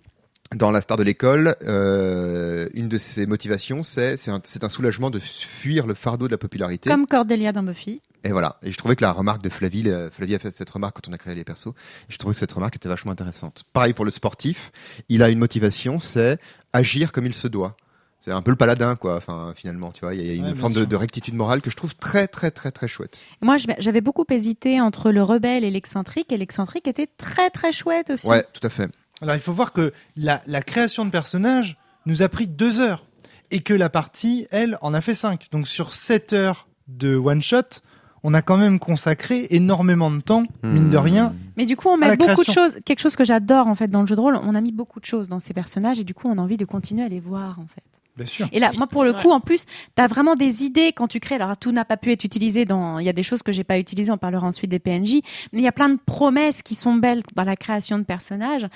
[SPEAKER 2] dans La Star de l'école, une de ses motivations, c'est c'est un, soulagement de fuir le fardeau de la popularité.
[SPEAKER 5] Comme Cordelia dans Buffy.
[SPEAKER 2] Et voilà. Et je trouvais que la remarque de Flavie, Flavie a fait cette remarque quand on a créé les persos. Et je trouvais que cette remarque était vachement intéressante. Pareil pour le sportif. Il a une motivation, c'est agir comme il se doit. C'est un peu le paladin, quoi. Enfin, finalement, tu vois, il y a une
[SPEAKER 1] Ouais,
[SPEAKER 2] forme de, rectitude morale que je trouve très, très, très, très chouette.
[SPEAKER 5] Moi, j'avais beaucoup hésité entre le rebelle et l'excentrique, et l'excentrique était très très chouette aussi.
[SPEAKER 2] Ouais, tout à fait.
[SPEAKER 1] Alors il faut voir que la, la création de personnages nous a pris deux heures et que la partie, elle, en a fait cinq. Donc sur sept heures de one shot, on a quand même consacré énormément de temps, mine de
[SPEAKER 2] Hmm.
[SPEAKER 1] rien.
[SPEAKER 5] Mais du coup, on met beaucoup de choses. Quelque chose que j'adore en fait dans le jeu de rôle, on a mis beaucoup de choses dans ces personnages, et du coup, on a envie de continuer à les voir en fait.
[SPEAKER 1] Bien sûr.
[SPEAKER 5] Et là, moi, pour le
[SPEAKER 4] vrai.
[SPEAKER 5] coup, en plus, t'as vraiment des idées quand tu crées. Alors, tout n'a pas pu être utilisé dans. Il y a des choses que j'ai pas utilisées. On parlera ensuite des PNJ. Mais il y a plein de promesses qui sont belles dans la création de personnages.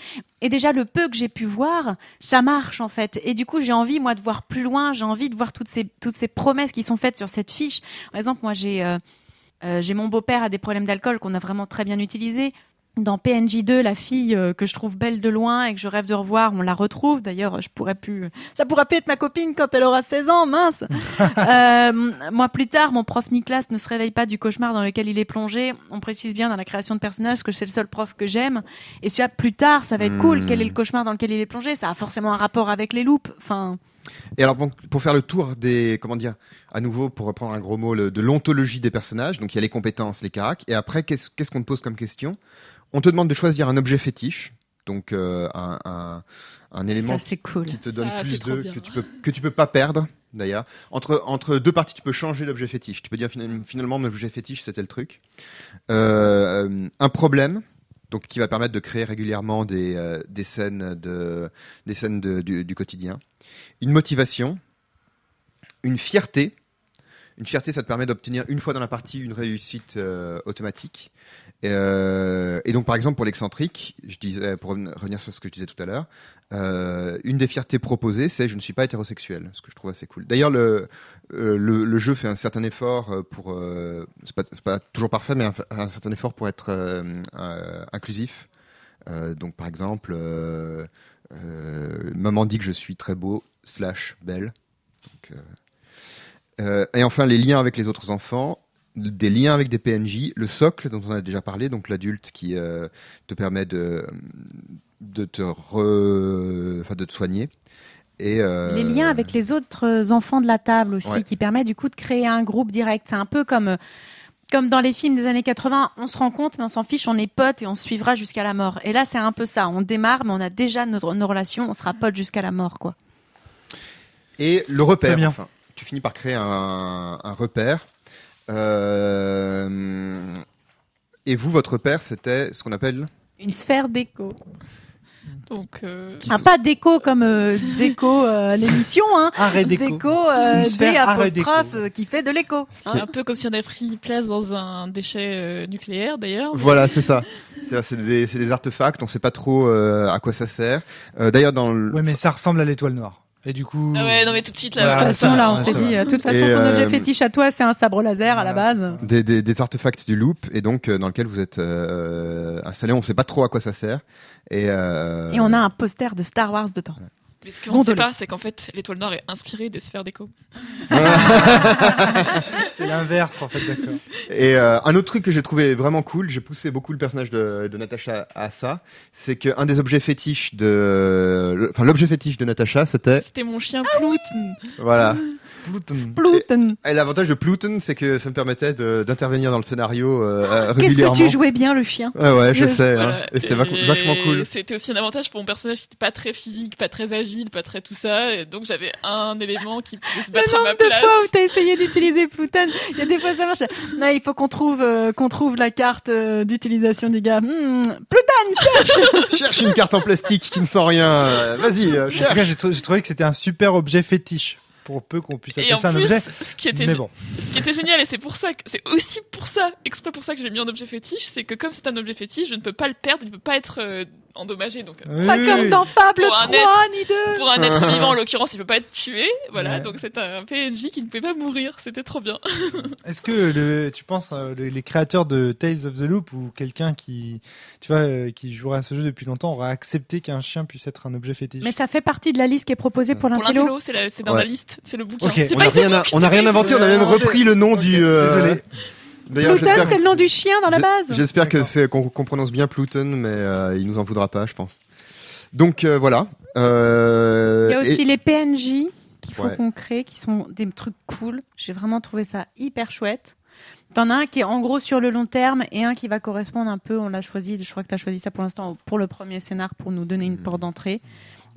[SPEAKER 5] Et déjà, le peu que j'ai pu voir, ça marche en fait. Et du coup, j'ai envie moi de voir plus loin. J'ai envie de voir toutes ces toutes ces promesses qui sont faites sur cette fiche. Par exemple, moi, j'ai euh, euh, j'ai mon beau-père a des problèmes d'alcool qu'on a vraiment très bien utilisé. Dans PNJ2, la fille euh, que je trouve belle de loin et que je rêve de revoir, on la retrouve. D'ailleurs, je pourrais plus. Ça pourra plus être ma copine quand elle aura 16 ans, mince. euh, moi, plus tard, mon prof Nicolas ne se réveille pas du cauchemar dans lequel il est plongé. On précise bien dans la création de personnages que c'est le seul prof que j'aime. Et celui-là, plus tard, ça va être cool.
[SPEAKER 2] Hmm.
[SPEAKER 5] Quel est le cauchemar dans lequel il est plongé? Ça a forcément un rapport avec les loupes. Enfin,
[SPEAKER 2] Et alors, pour faire le tour des, comment dire, à nouveau, pour reprendre un gros mot, le- de l'ontologie des personnages, donc il y a les compétences, les caracs, et après, qu'est-ce qu'est-ce qu'on te pose comme question? On te demande de choisir un objet fétiche, donc euh, un, un, un élément
[SPEAKER 5] ça, c'est cool.
[SPEAKER 2] qui te donne
[SPEAKER 4] Ça,
[SPEAKER 2] plus de que tu peux que tu peux pas perdre d'ailleurs. Entre entre deux parties tu peux changer l'objet fétiche. Tu peux dire finalement, finalement mon objet fétiche c'était le truc. Euh, un problème donc qui va permettre de créer régulièrement des euh, des scènes de des scènes de- du, du quotidien. Une motivation une fierté. Une fierté, ça te permet d'obtenir une fois dans la partie une réussite euh, automatique. Euh, et donc, par exemple, pour l'excentrique, je disais, pour reven- revenir sur ce que je disais tout à l'heure, euh, une des fiertés proposées, c'est je ne suis pas hétérosexuel, ce que je trouve assez cool. D'ailleurs, le, euh, le, jeu fait un certain effort pour, c'est pas, toujours parfait, mais un, certain effort pour être inclusif. Donc, par exemple, maman dit que je suis très beau slash belle. Et enfin, les liens avec les autres enfants, des liens avec des PNJ, le socle dont on a déjà parlé, donc l'adulte qui euh, te permet de, de, te re... enfin, de te soigner. Et, euh,
[SPEAKER 5] Les liens avec les autres enfants de la table aussi,
[SPEAKER 2] Ouais.
[SPEAKER 5] qui permet du coup de créer un groupe direct. C'est un peu comme, euh, comme dans les films des années 80, on se rencontre mais on s'en fiche, on est potes et on se suivra jusqu'à la mort. Et là, c'est un peu ça. On démarre, mais on a déjà notre, nos relations, on sera potes jusqu'à la mort, quoi.
[SPEAKER 2] Et le repère,
[SPEAKER 1] Très bien.
[SPEAKER 2] enfin. Tu finis par créer un, un repère. Euh, et vous, votre repère, c'était ce qu'on appelle
[SPEAKER 5] Une sphère d'écho.
[SPEAKER 4] Donc, euh,
[SPEAKER 5] Ah, pas déco comme euh, déco euh, l'émission, hein.
[SPEAKER 1] Arrêt déco.
[SPEAKER 5] Déco, euh,
[SPEAKER 1] Une sphère
[SPEAKER 5] D
[SPEAKER 1] arrêt
[SPEAKER 5] apostrophe
[SPEAKER 1] déco.
[SPEAKER 5] euh, qui fait de l'écho.
[SPEAKER 4] c'est un peu comme si on avait pris place dans un déchet euh, nucléaire, d'ailleurs.
[SPEAKER 2] Voilà, c'est ça. C'est des, artefacts, on sait pas trop euh, à quoi ça sert. Euh, D'ailleurs, dans le...
[SPEAKER 1] Ouais, mais ça ressemble à l'étoile noire. Et du coup.
[SPEAKER 4] Ah ouais, non mais tout de suite là.
[SPEAKER 1] Voilà,
[SPEAKER 5] De toute façon,
[SPEAKER 1] ça,
[SPEAKER 5] là, on
[SPEAKER 1] ouais,
[SPEAKER 5] s'est dit, euh, de toute façon,
[SPEAKER 2] Et,
[SPEAKER 5] ton objet
[SPEAKER 2] euh,
[SPEAKER 5] fétiche à toi, c'est un sabre laser à la base.
[SPEAKER 2] des, des, des artefacts du loop et donc euh, dans lequel vous êtes euh, installé. On sait pas trop à quoi ça sert. Et, euh,
[SPEAKER 5] Et on a un poster de Star Wars dedans.
[SPEAKER 4] Mais ce qu'on ne sait pas, c'est qu'en fait, l'étoile noire est inspirée des sphères d'écho.
[SPEAKER 1] C'est l'inverse, en fait, d'accord.
[SPEAKER 2] Et euh, un autre truc que j'ai trouvé vraiment cool, j'ai poussé beaucoup le personnage de, de Natacha à ça, c'est qu'un des objets fétiches de, enfin l'objet fétiche de Natacha, c'était
[SPEAKER 4] C'était mon chien
[SPEAKER 5] Ah
[SPEAKER 4] Plout.
[SPEAKER 2] voilà.
[SPEAKER 1] Pluton.
[SPEAKER 5] Pluton.
[SPEAKER 2] Et l'avantage de Pluton, c'est que ça me permettait d'intervenir dans le scénario euh, euh,
[SPEAKER 5] Qu'est-ce
[SPEAKER 2] régulièrement.
[SPEAKER 5] que tu jouais bien le chien
[SPEAKER 2] Ouais, ouais, je sais. hein. Et c'était vac- vachement cool.
[SPEAKER 4] C'était aussi un avantage pour mon personnage qui était pas très physique, pas très agile, pas très tout ça. Et donc j'avais un élément qui pouvait se battre
[SPEAKER 5] Le
[SPEAKER 4] à ma
[SPEAKER 5] nombre de
[SPEAKER 4] place.
[SPEAKER 5] fois où t'as essayé d'utiliser Pluton, il y a des fois ça marche. Non, il faut qu'on trouve euh, qu'on trouve la carte euh, d'utilisation du gars. Hmm, Pluton,
[SPEAKER 2] Cherche une carte en plastique qui ne sent rien. Euh, Vas-y, euh,
[SPEAKER 1] En tout
[SPEAKER 2] cherche.
[SPEAKER 1] cas, j'ai trou- j'ai trouvé que c'était un super objet fétiche. Pour peu qu'on puisse
[SPEAKER 4] Et
[SPEAKER 1] appeler
[SPEAKER 4] en
[SPEAKER 1] ça un
[SPEAKER 4] plus,
[SPEAKER 1] objet.
[SPEAKER 4] ce qui était
[SPEAKER 1] Mais bon.
[SPEAKER 4] Ce qui était génial, et c'est pour ça que c'est aussi pour ça, exprès pour ça que je l'ai mis en objet fétiche, c'est que comme c'est un objet fétiche, je ne peux pas le perdre, il ne peut pas être euh, endommagé. Donc, euh,
[SPEAKER 1] Oui,
[SPEAKER 5] pas
[SPEAKER 1] oui,
[SPEAKER 5] comme
[SPEAKER 1] oui.
[SPEAKER 5] dans Fable
[SPEAKER 4] Pour un
[SPEAKER 5] 3 ni 2.
[SPEAKER 4] pour un être vivant, en l'occurrence, il peut pas être tué. Voilà,
[SPEAKER 1] Ouais.
[SPEAKER 4] donc c'est un PNJ qui ne pouvait pas mourir. C'était trop bien.
[SPEAKER 1] Est-ce que le, tu penses euh, les, les créateurs de Tales of the Loop ou quelqu'un qui, tu vois, euh, qui jouerait à ce jeu depuis longtemps aurait accepté qu'un chien puisse être un objet fétiche?
[SPEAKER 5] Mais ça fait partie de la liste qui est proposée pour l'intello.
[SPEAKER 4] c'est dans
[SPEAKER 2] Ouais.
[SPEAKER 4] la liste, c'est le bouquin.
[SPEAKER 2] On
[SPEAKER 4] pas
[SPEAKER 2] n'a rien, inventé, on a même repris le nom du. euh,
[SPEAKER 1] Désolé.
[SPEAKER 5] Pluton,
[SPEAKER 2] j'espère
[SPEAKER 5] c'est
[SPEAKER 2] que-
[SPEAKER 5] le nom du chien dans la base.
[SPEAKER 2] J'espère que c'est qu'on prononce bien Pluton, mais euh, il nous en voudra pas, je pense. Donc euh, voilà. Euh,
[SPEAKER 5] Il y a
[SPEAKER 2] et-
[SPEAKER 5] aussi les PNJ qu'il faut
[SPEAKER 2] Ouais.
[SPEAKER 5] qu'on crée, qui sont des trucs cool. J'ai vraiment trouvé ça hyper chouette. T'en as un qui est en gros sur le long terme et un qui va correspondre un peu, on l'a choisi, je crois que tu as choisi ça pour l'instant pour le premier scénar pour nous donner une porte d'entrée.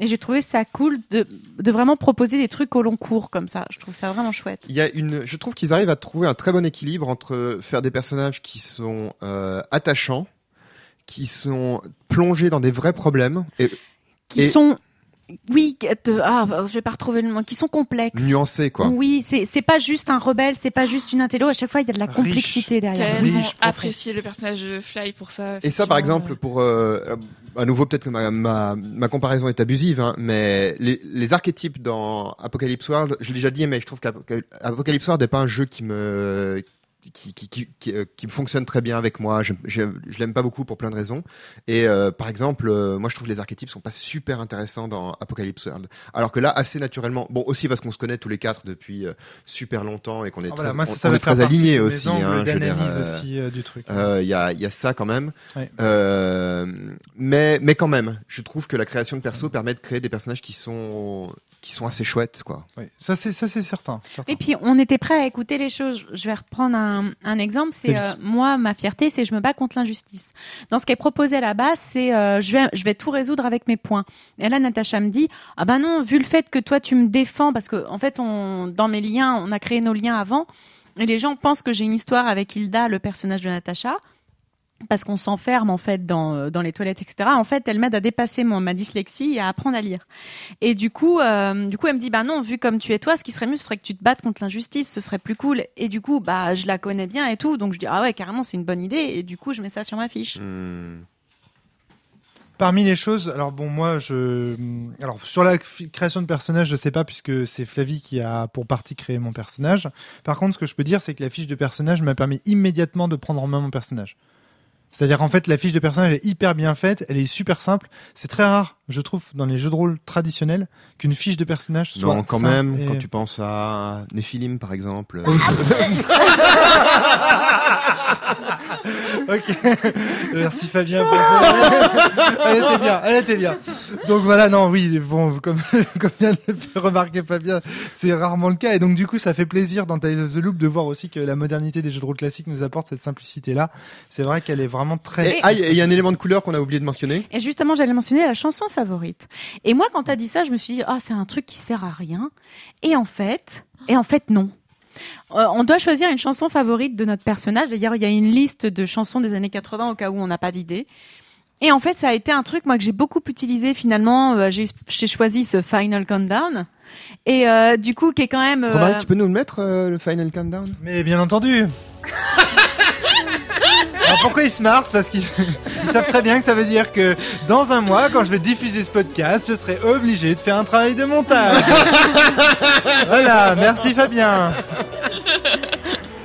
[SPEAKER 5] Et j'ai trouvé ça cool de, de vraiment proposer des trucs au long cours comme ça. Je trouve ça vraiment chouette.
[SPEAKER 2] Il y a une, je trouve qu'ils arrivent à trouver un très bon équilibre entre faire des personnages qui sont euh, attachants, qui sont plongés dans des vrais problèmes et
[SPEAKER 5] Qui
[SPEAKER 2] Et-
[SPEAKER 5] sont, oui, de- ah, je vais pas retrouver le mot, qui sont complexes.
[SPEAKER 2] nuancés quoi.
[SPEAKER 5] Oui, c'est c'est pas juste un rebelle, c'est pas juste une intello. À chaque fois, il y a de la
[SPEAKER 1] Riche.
[SPEAKER 5] complexité derrière.
[SPEAKER 4] Tellement apprécié le personnage de Fly pour ça.
[SPEAKER 2] Et ça, par exemple, pour euh, à nouveau, peut-être que ma, comparaison est abusive, hein, mais les, les archétypes dans Apocalypse World, je l'ai déjà dit, mais je trouve qu'Apocalypse World n'est pas un jeu qui me qui, qui, qui, qui, euh, qui fonctionne très bien avec moi. Je, je, je l'aime pas beaucoup pour plein de raisons. Et euh, par exemple, euh, moi je trouve les archétypes sont pas super intéressants dans Apocalypse World. Alors que là, assez naturellement, bon aussi parce qu'on se connaît tous les quatre depuis euh, super longtemps et qu'on est
[SPEAKER 1] Ah, voilà,
[SPEAKER 2] très,
[SPEAKER 1] moi,
[SPEAKER 2] on-
[SPEAKER 1] ça, ça
[SPEAKER 2] on
[SPEAKER 1] va
[SPEAKER 2] est
[SPEAKER 1] faire
[SPEAKER 2] très
[SPEAKER 1] partie
[SPEAKER 2] alignés aussi. hein, je veux dire,
[SPEAKER 1] d'analyse aussi du truc.
[SPEAKER 2] Il y, a, il y a ça quand même.
[SPEAKER 1] Ouais.
[SPEAKER 2] Mais, mais quand même, je trouve que la création de perso permet de créer des personnages qui sont, qui sont assez chouettes. Quoi.
[SPEAKER 1] Ça c'est ça c'est certain. certain.
[SPEAKER 5] Et puis, on était prêt à écouter les choses. Je vais reprendre un, un exemple. C'est euh, moi, ma fierté, c'est je me bats contre l'injustice. Dans ce qui est proposé à la base, c'est euh, je vais je vais tout résoudre avec mes points. Et là, Natacha me dit ah ben non, vu le fait que toi tu me défends parce que en fait, on dans mes liens, on a créé nos liens avant. Et les gens pensent que j'ai une histoire avec Hilda, le personnage de Natacha. Parce qu'on s'enferme en fait dans, euh, dans les toilettes, etc. En fait, elle m'aide à dépasser mon, ma dyslexie et à apprendre à lire. Et du coup, euh, du coup, elle me dit, bah non, vu comme tu es toi, ce qui serait mieux, ce serait que tu te battes contre l'injustice, ce serait plus cool. Et du coup, bah, je la connais bien et tout, donc je dis, ah ouais, carrément, c'est une bonne idée. Et du coup, je mets ça sur ma fiche.
[SPEAKER 1] Parmi les choses, alors bon, moi, je, alors sur la création de personnage, je sais pas puisque c'est Flavie qui a pour partie créé mon personnage. Par contre, ce que je peux dire, c'est que la fiche de personnage m'a permis immédiatement de prendre en main mon personnage. C'est-à-dire en fait, la fiche de personnage est hyper bien faite, elle est super simple. C'est très rare, je trouve, dans les jeux de rôle traditionnels, qu'une fiche de personnage soit
[SPEAKER 2] Non, quand même,
[SPEAKER 1] et-
[SPEAKER 2] quand tu penses à Nephilim par exemple.
[SPEAKER 1] Ok. Merci Fabien. pour ça. elle était bien, elle était bien. Donc voilà, non, oui, bon, comme, comme vient de le faire remarquer Fabien, c'est rarement le cas. Et donc du coup, ça fait plaisir dans Tales of the Loop de voir aussi que la modernité des jeux de rôle classiques nous apporte cette simplicité-là. C'est vrai qu'elle est vraiment très...
[SPEAKER 2] Et ah, il y a un élément de couleur qu'on a oublié de mentionner.
[SPEAKER 5] Et justement, j'allais mentionner la chanson favorite. Et moi, quand t'as dit ça, je me suis dit, ah, c'est un truc qui sert à rien. Et en fait, et en fait, non. Euh, on doit choisir une chanson favorite de notre personnage. D'ailleurs, il y a une liste de chansons des années 80 au cas où on n'a pas d'idée. Et en fait, ça a été un truc moi que j'ai beaucoup utilisé finalement. Euh, j'ai choisi ce Final Countdown. Et euh, du coup, qui est quand même. euh,
[SPEAKER 2] tu peux nous le mettre, euh, le Final Countdown?
[SPEAKER 1] Mais bien entendu. Alors pourquoi ils se marrent? Parce qu'ils ils savent très bien que ça veut dire que dans un mois, quand je vais diffuser ce podcast, je serai obligé de faire un travail de montage. voilà, merci Fabien.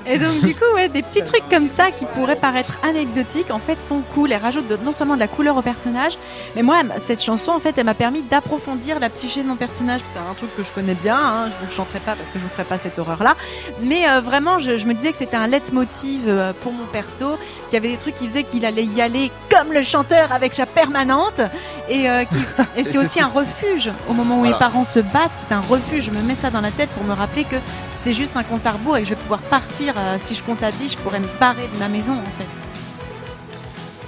[SPEAKER 5] Et donc du coup, ouais, des petits trucs comme ça qui pourraient paraître anecdotiques, en fait, sont cool et rajoutent de- non seulement de la couleur au personnage, mais moi, cette chanson, en fait, elle m'a permis d'approfondir la psyché de mon personnage. C'est un truc que je connais bien. Hein, je vous le chanterai pas parce que je vous ferai pas cette horreur-là. Mais euh, vraiment, je, je me disais que c'était un leitmotiv euh, pour mon perso, qu'il y avait des trucs qui faisaient qu'il allait y aller comme le chanteur avec sa permanente, et, euh, qui- et c'est aussi un refuge au moment où
[SPEAKER 2] Voilà.
[SPEAKER 5] les parents se battent. C'est un refuge. Je me mets ça dans la tête pour me rappeler que c'est juste un compte à rebours et que je vais pouvoir partir. euh, si je compte à 10, je pourrais me barrer de ma maison en fait.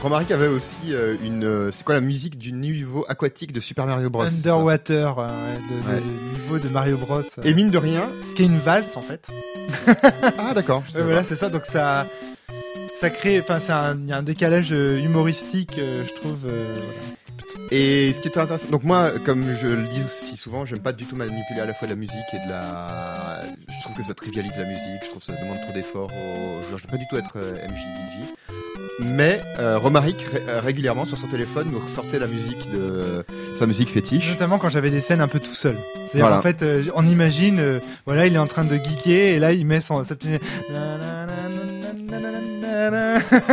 [SPEAKER 2] Romaric avait aussi euh, une. euh, c'est quoi la musique du niveau aquatique de Super Mario Bros?
[SPEAKER 1] Underwater, euh, ouais, de, de-
[SPEAKER 2] Ouais.
[SPEAKER 1] niveau de Mario Bros. euh,
[SPEAKER 2] Et mine de rien.
[SPEAKER 1] qui est une valse en fait.
[SPEAKER 2] Ah, d'accord.
[SPEAKER 1] voilà, c'est ça. Donc ça, ça crée, enfin, c'est un, il y a un décalage humoristique, euh, je trouve. euh, voilà.
[SPEAKER 2] Et ce qui est intéressant, donc moi, comme je le dis aussi souvent, j'aime pas du tout manipuler à la fois de la musique et de la. Je trouve que ça trivialise la musique, je trouve que ça demande trop d'efforts. Au... Genre, je veux pas du tout être euh, MJ DJ. Mais euh, Romaric ré- euh, régulièrement sur son téléphone nous ressortait la musique de sa musique fétiche.
[SPEAKER 1] Notamment quand j'avais des scènes un peu tout seul. C'est-à-dire
[SPEAKER 2] Voilà.
[SPEAKER 1] en fait, euh, on imagine, euh, voilà, il est en train de geeker et là il met son sa petite.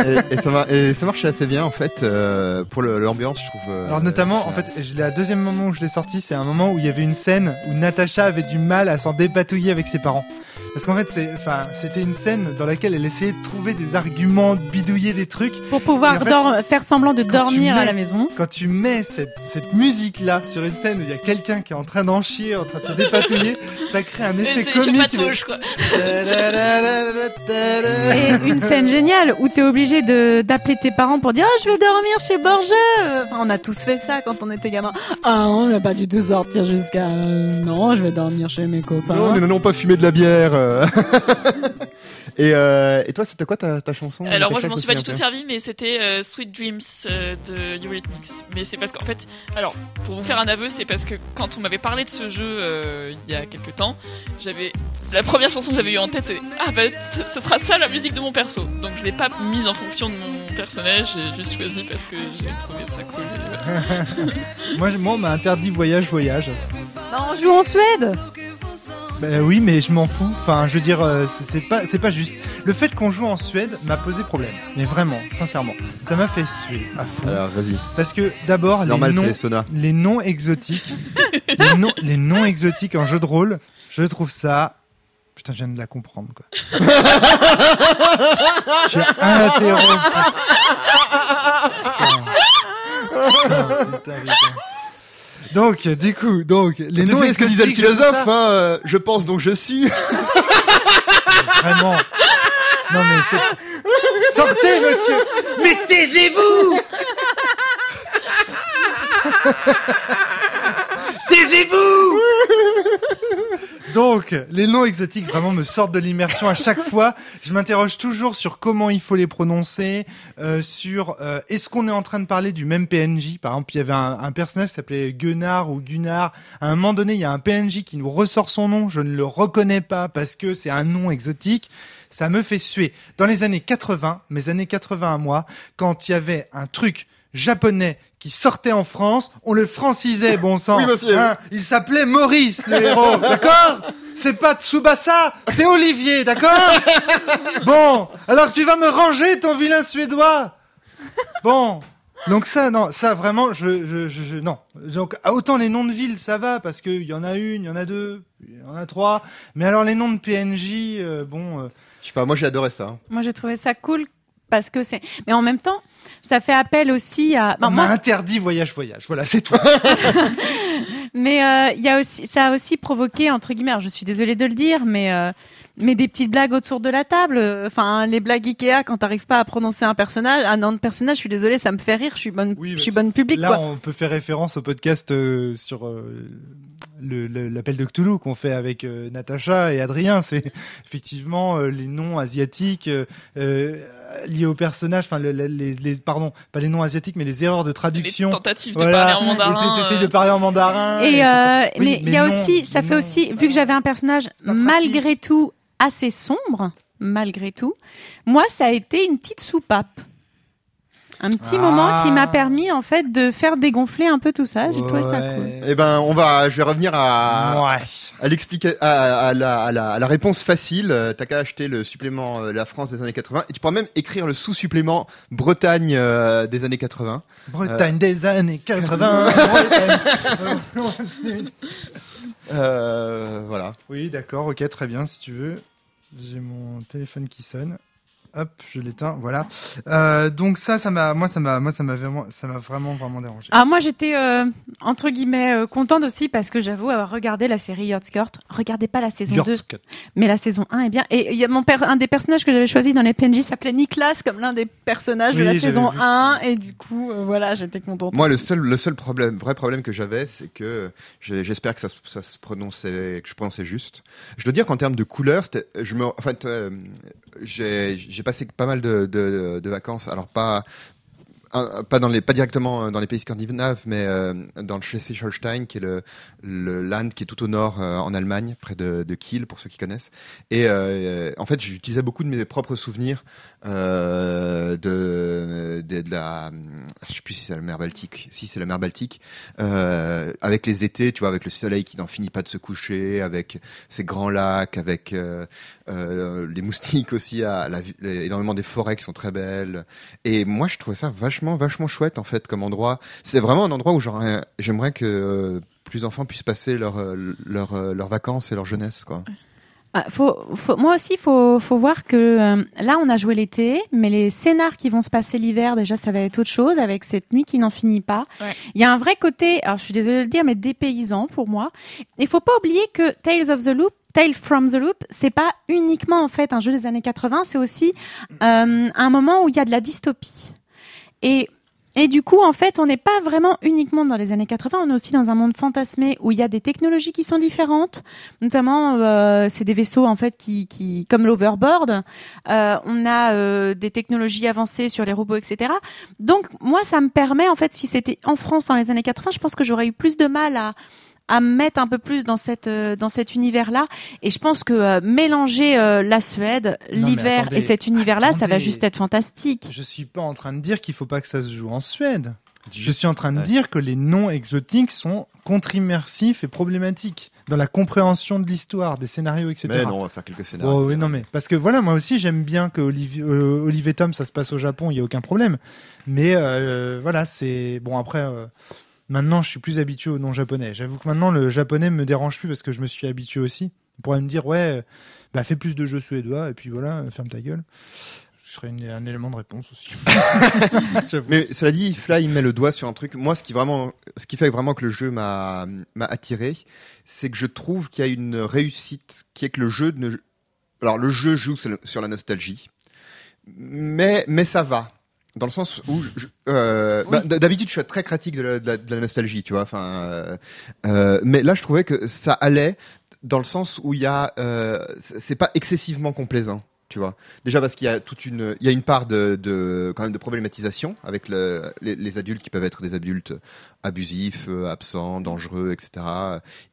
[SPEAKER 2] Et, et ça mar- et ça marchait assez bien en fait euh, pour l'ambiance, je trouve. euh,
[SPEAKER 1] Alors notamment, en fait, le deuxième moment où je l'ai sorti, c'est un moment où il y avait une scène où Natacha avait du mal à s'en dépatouiller avec ses parents. Parce qu'en fait, c'est, enfin, c'était une scène dans laquelle elle essayait de trouver des arguments, de bidouiller des trucs.
[SPEAKER 5] Pour pouvoir
[SPEAKER 1] en fait,
[SPEAKER 5] faire semblant de dormir à la maison.
[SPEAKER 1] Quand tu mets cette, cette musique-là sur une scène où il y a quelqu'un qui est en train d'en chier, en train de se dépatouiller, ça crée un
[SPEAKER 4] Et
[SPEAKER 1] effet
[SPEAKER 4] C'est
[SPEAKER 1] comique.
[SPEAKER 4] patouche, quoi.
[SPEAKER 5] Et une scène géniale où t'es obligé de d'appeler tes parents pour dire oh, je vais dormir chez Borges. Enfin, on a tous fait ça quand on était gamin. Ah on n'a pas du tout sortir jusqu'à non je vais dormir chez mes copains.
[SPEAKER 2] Non, nous n'allons pas fumer de la bière. Euh. et, euh, et toi, c'était quoi ta, ta chanson
[SPEAKER 4] Alors moi je m'en
[SPEAKER 2] me
[SPEAKER 4] suis pas du tout servi mais c'était euh, Sweet Dreams euh, de Eurythmics. Mais c'est parce qu'en fait, alors pour vous faire un aveu, c'est parce que quand on m'avait parlé de ce jeu euh, il y a quelques temps, j'avais la première chanson que j'avais eue en tête c'est ah bah ce sera ça la musique de mon perso. Donc je l'ai pas mise en fonction de mon personnage, j'ai juste choisi parce que j'ai trouvé ça cool. et
[SPEAKER 1] moi, moi, on m'a interdit voyage, voyage.
[SPEAKER 5] Bah, on joue en Suède.
[SPEAKER 1] Ben oui, mais je m'en fous. Enfin, je veux dire, euh, c'est pas, c'est pas juste. Le fait qu'on joue en Suède m'a posé problème. Mais vraiment, sincèrement, ça m'a fait suer à fond.
[SPEAKER 2] Alors, vas-y.
[SPEAKER 1] Parce que d'abord, les noms,
[SPEAKER 2] les
[SPEAKER 1] noms exotiques, les noms, les noms exotiques en jeu de rôle, je trouve ça. Putain, je viens de la comprendre, quoi. J'ai interrompu. Putain, putain, putain. Donc, du coup, donc, les
[SPEAKER 2] tu
[SPEAKER 1] noms
[SPEAKER 2] sais ce que disait le philosophe, hein, euh, je pense donc je suis.
[SPEAKER 1] Vraiment. Non mais c'est... Sortez, monsieur Mais taisez-vous Taisez-vous Donc, les noms exotiques vraiment me sortent de l'immersion à chaque fois. Je m'interroge toujours sur comment il faut les prononcer, euh, sur euh, est-ce qu'on est en train de parler du même PNJ. Par exemple, il y avait un, un personnage qui s'appelait Gunnar ou Gunnar. À un moment donné, il y a un PNJ qui nous ressort son nom. Je ne le reconnais pas parce que c'est un nom exotique. Ça me fait suer. Dans les années 80, mes années 80 à moi, quand il y avait un truc japonais qui sortait en France, on le francisait, bon sang.
[SPEAKER 2] Oui, monsieur.
[SPEAKER 1] Hein, il s'appelait Maurice, le héros, d'accord? C'est pas Tsubasa, c'est Olivier, d'accord? Bon, alors tu vas me ranger ton vilain suédois. Bon, donc ça, non, ça vraiment, je, je, je, je- non. Donc ah, autant les noms de villes, ça va parce qu'il y en a une, il y en a deux, il y en a trois. Mais alors les noms de PNJ, euh, bon. euh,
[SPEAKER 2] Je sais pas, moi j'ai adoré ça. hein.
[SPEAKER 5] Moi j'ai trouvé ça cool parce que c'est. Mais en même temps, ça fait appel aussi à.
[SPEAKER 1] on
[SPEAKER 5] Bon,
[SPEAKER 1] m'a
[SPEAKER 5] moi,
[SPEAKER 1] interdit voyage, voyage. Voilà, c'est tout.
[SPEAKER 5] Mais euh, il y a aussi, ça a aussi provoqué entre guillemets. je suis désolée de le dire, mais euh, mais des petites blagues autour de la table. Enfin, les blagues Ikea quand t'arrives pas à prononcer un personnage, un nom de personnage. Je suis désolée, ça me fait rire. Je suis bonne,
[SPEAKER 1] Oui,
[SPEAKER 5] je
[SPEAKER 1] bah,
[SPEAKER 5] suis bonne public.
[SPEAKER 1] Là,
[SPEAKER 5] quoi.
[SPEAKER 1] on peut faire référence au podcast euh, sur euh, l'appel de Cthulhu qu'on fait avec euh, Natacha et Adrien. C'est effectivement euh, les noms asiatiques euh, euh, liés au personnage. Enfin, le- le- les, les- pardon, pas les noms asiatiques, mais les erreurs de
[SPEAKER 4] Les
[SPEAKER 1] traduction.
[SPEAKER 4] tentatives de
[SPEAKER 1] Voilà.
[SPEAKER 4] parler en mandarin.
[SPEAKER 1] T'essayes
[SPEAKER 4] euh,
[SPEAKER 1] de parler en mandarin.
[SPEAKER 5] Et
[SPEAKER 1] c'est-
[SPEAKER 5] euh,
[SPEAKER 1] Oui,
[SPEAKER 5] mais il y a
[SPEAKER 1] non,
[SPEAKER 5] aussi, ça fait aussi, vu que j'avais un personnage malgré tout assez sombre, malgré tout, moi ça a été une petite soupape. Un petit
[SPEAKER 1] Ah.
[SPEAKER 5] moment qui m'a permis en fait de faire dégonfler un peu tout ça. J'ai trouvé ça cool.
[SPEAKER 1] Ouais.
[SPEAKER 2] Eh ben, on va, je vais revenir à,
[SPEAKER 1] Ouais.
[SPEAKER 2] à l'explica- à, à la, à la- à la réponse facile. Euh, T'as qu'à acheter le supplément euh, La France des années 80 et tu pourras même écrire le sous-supplément Bretagne euh, des années 80.
[SPEAKER 1] Bretagne des années 80. Bretagne.
[SPEAKER 2] Euh, voilà.
[SPEAKER 1] oui, d'accord, ok, très bien, si tu veux. J'ai mon téléphone qui sonne. Hop, je l'éteins, voilà. Euh, donc ça, ça m'a, moi, ça m'a, moi, ça m'a vraiment, ça m'a vraiment, vraiment dérangé.
[SPEAKER 5] Ah moi j'étais euh, entre guillemets euh, contente aussi parce que j'avoue avoir regardé la série Yacht Skirt. Regardez pas la saison 2,
[SPEAKER 1] Yurtsk.
[SPEAKER 5] mais la saison 1 est bien. Et il y a mon père, un des personnages que j'avais choisi dans les PNJ s'appelait Niklas comme l'un des personnages de la saison
[SPEAKER 1] vu.
[SPEAKER 5] 1 et du coup euh, voilà j'étais contente.
[SPEAKER 2] Moi, le seul, le seul problème, vrai problème que j'avais, c'est que j'espère que ça, se- ça se prononçait, que je prononçais juste. Je dois dire qu'en termes de couleurs, c'était, je me, en fait, euh, j'ai, j'ai passé pas mal de, de, de vacances. Alors pas, un- pas dans les, pas directement dans les pays scandinaves, mais euh, dans le Schleswig-Holstein, qui est le, le land qui est tout au nord euh, en Allemagne, près de, Kiel, pour ceux qui connaissent. Et euh, en fait, j'utilisais beaucoup de mes propres souvenirs euh, de, de, la, je sais si c'est la mer Baltique, si c'est la mer Baltique, euh, avec les étés, tu vois, avec le soleil qui n'en finit pas de se coucher, avec ces grands lacs, avec euh, euh, les moustiques aussi, à énormément des forêts qui sont très belles. Et moi, je trouvais ça vachement, vachement chouette en fait comme endroit. C'est vraiment un endroit où j'aurais- j'aimerais que euh, plus d'enfants puissent passer leurs leur, leur, leurs vacances et leur jeunesse, quoi.
[SPEAKER 5] Ah, faut, faut- moi aussi, faut, faut voir que euh, là, on a joué l'été, mais les scénars qui vont se passer l'hiver, déjà, ça va être autre chose avec cette nuit qui n'en finit pas.
[SPEAKER 4] Ouais.
[SPEAKER 5] Il y a un vrai côté, alors je suis désolée de le dire, mais dépaysant pour moi. Il faut pas oublier que Tales of the Loop, Tale from the Loop, c'est pas uniquement en fait un jeu des années 80, c'est aussi euh, un moment où il y a de la dystopie. Et et du coup, en fait, on n'est pas vraiment uniquement dans les années 80, on est aussi dans un monde fantasmé où il y a des technologies qui sont différentes. Notamment, euh, c'est des vaisseaux en fait qui, qui comme l'overboard. Euh, on a euh, des technologies avancées sur les robots, etc. Donc moi, ça me permet en fait, si c'était en France dans les années 80, je pense que j'aurais eu plus de mal à à me mettre un peu plus dans cette euh, dans cet univers-là. Et je pense que euh, mélanger euh, la Suède, l'hiver et cet univers-là, ça va juste être fantastique.
[SPEAKER 1] Je suis pas en train de dire qu'il faut pas que ça se joue en Suède. Je suis en train de dire que les noms exotiques sont contre-immersifs et problématiques dans la compréhension de l'histoire, des scénarios, etc.
[SPEAKER 2] Mais non, on va faire quelques scénarios.
[SPEAKER 1] Oh, oui, non mais parce que voilà, moi aussi j'aime bien que Olivier, euh, Olivier Tom ça se passe au Japon, il y a aucun problème. Mais euh, voilà, c'est bon après. euh, maintenant, je suis plus habitué au nom japonais. J'avoue que maintenant le japonais me dérange plus parce que je me suis habitué aussi. On pourrait me dire ouais, bah fais plus de jeux suédois et puis voilà, ferme ta gueule. Ce serait une- un élément de réponse aussi.
[SPEAKER 2] Mais cela dit, Fly il met le doigt sur un truc. Moi, ce qui vraiment, ce qui fait vraiment que le jeu m'a attiré, c'est que je trouve qu'il y a une réussite, qui est que le jeu ne. Alors, le jeu joue sur la nostalgie, mais mais ça va. Dans le sens où, euh, bah, d'habitude, je suis très critique de la, de la- de la nostalgie, tu vois. Enfin, euh, euh, mais là, je trouvais que ça allait dans le sens où il y a, euh, c'est pas excessivement complaisant, tu vois. Déjà parce qu'il y a toute une, il y a une part de, de quand même de problématisation avec le, les, les adultes qui peuvent être des adultes abusifs, absents, dangereux, etc.,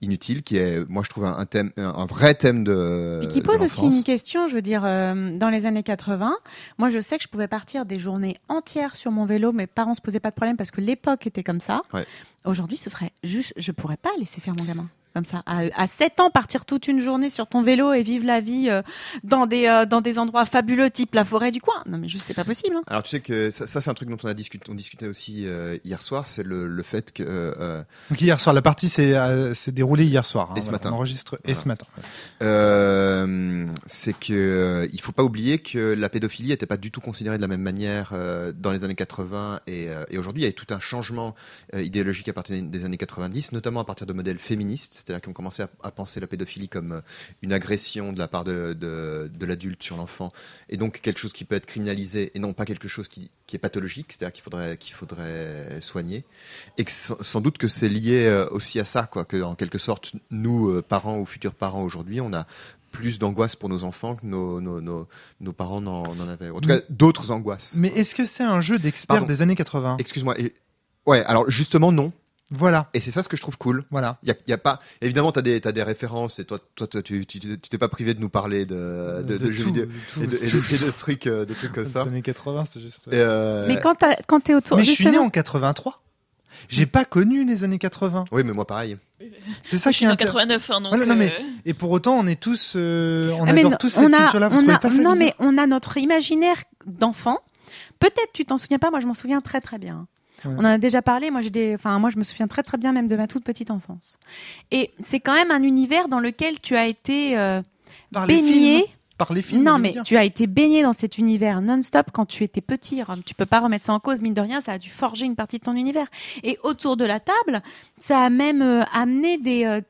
[SPEAKER 2] inutiles, qui est, moi, je trouve un, un thème, un, vrai thème de.
[SPEAKER 5] Et qui pose aussi une question, je veux dire, euh, dans les années 80, moi je sais que je pouvais partir des journées entières sur mon vélo, mes parents se posaient pas de problème parce que l'époque était comme ça.
[SPEAKER 2] Ouais.
[SPEAKER 5] Aujourd'hui, ce serait juste, je pourrais pas laisser faire mon gamin. Comme ça, à, à 7 ans, partir toute une journée sur ton vélo et vivre la vie euh, dans des euh, dans des endroits fabuleux, type la forêt du coin. Non, mais juste, c'est pas possible. hein.
[SPEAKER 2] Alors tu sais que ça, ça, c'est un truc dont on a discuté, on discutait aussi euh, hier soir, c'est le, le fait que euh,
[SPEAKER 1] Donc hier soir, la partie s'est euh, s'est déroulée hier soir. hein,
[SPEAKER 2] Et ce
[SPEAKER 1] voilà,
[SPEAKER 2] matin.
[SPEAKER 1] On enregistre et
[SPEAKER 2] Voilà.
[SPEAKER 1] ce matin.
[SPEAKER 2] Euh, c'est que euh, il faut pas oublier que la pédophilie n'était pas du tout considérée de la même manière euh, dans les années 80 et, euh, et aujourd'hui il y a tout un changement euh, idéologique à partir des années 90, notamment à partir de modèles féministes c'est-à-dire qu'on commençait à, à penser la pédophilie comme euh, une agression de la part de, de, de l'adulte sur l'enfant, et donc quelque chose qui peut être criminalisé, et non pas quelque chose qui, qui est pathologique, c'est-à-dire qu'il faudrait, qu'il faudrait soigner, et que sans, doute que c'est lié euh, aussi à ça, quoi, que en quelque sorte, nous, euh, parents ou futurs parents aujourd'hui, on a plus d'angoisse pour nos enfants que nos, nos, nos, nos parents n'en n'en avaient. En tout cas, d'autres angoisses.
[SPEAKER 1] Mais est-ce que c'est un jeu d'experts des années 80
[SPEAKER 2] Excuse-moi. et- Ouais, alors justement, non.
[SPEAKER 1] Voilà,
[SPEAKER 2] Et c'est ça ce que je trouve cool.
[SPEAKER 1] voilà.
[SPEAKER 2] Il y a, y a pas. Évidemment, t'as des t'as des références et toi toi, toi, tu tu tu t'es pas privé de nous parler de de, de jeux vidéo et de, et de- et de trucs euh, de trucs comme
[SPEAKER 1] Les
[SPEAKER 2] ça.
[SPEAKER 1] années 80, c'est juste.
[SPEAKER 2] Et, euh,
[SPEAKER 5] Mais quand t'as- quand t'es autour,
[SPEAKER 1] Mais je suis né en 83. J'ai pas connu les années 80.
[SPEAKER 2] Oui, mais moi pareil.
[SPEAKER 1] C'est ça
[SPEAKER 4] Je
[SPEAKER 1] qui est
[SPEAKER 4] suis en
[SPEAKER 1] intér-
[SPEAKER 4] 89, hein, donc.
[SPEAKER 1] Voilà, non, mais-
[SPEAKER 4] euh,
[SPEAKER 1] Et pour autant, on est tous, euh, on
[SPEAKER 5] Ah,
[SPEAKER 1] adore
[SPEAKER 5] non,
[SPEAKER 1] tous cette
[SPEAKER 5] on a-
[SPEAKER 1] culture-là. Vous
[SPEAKER 5] on
[SPEAKER 1] trouvez
[SPEAKER 5] a-
[SPEAKER 1] pas ça
[SPEAKER 5] Non, mais on a notre imaginaire d'enfant. Peut-être tu t'en souviens pas, moi je m'en souviens très très bien.
[SPEAKER 1] Ouais.
[SPEAKER 5] On en a déjà parlé, moi j'ai des enfin moi je me souviens très très bien même de ma toute petite enfance. Et c'est quand même un univers dans lequel tu as été euh, baigné
[SPEAKER 1] par les films.
[SPEAKER 5] non, mais tu as été baigné dans cet univers non-stop quand tu étais petit. Rome. Tu peux pas remettre ça en cause, mine de rien, ça a dû forger une partie de ton univers. Et autour de la table, ça a même euh, amené des, euh,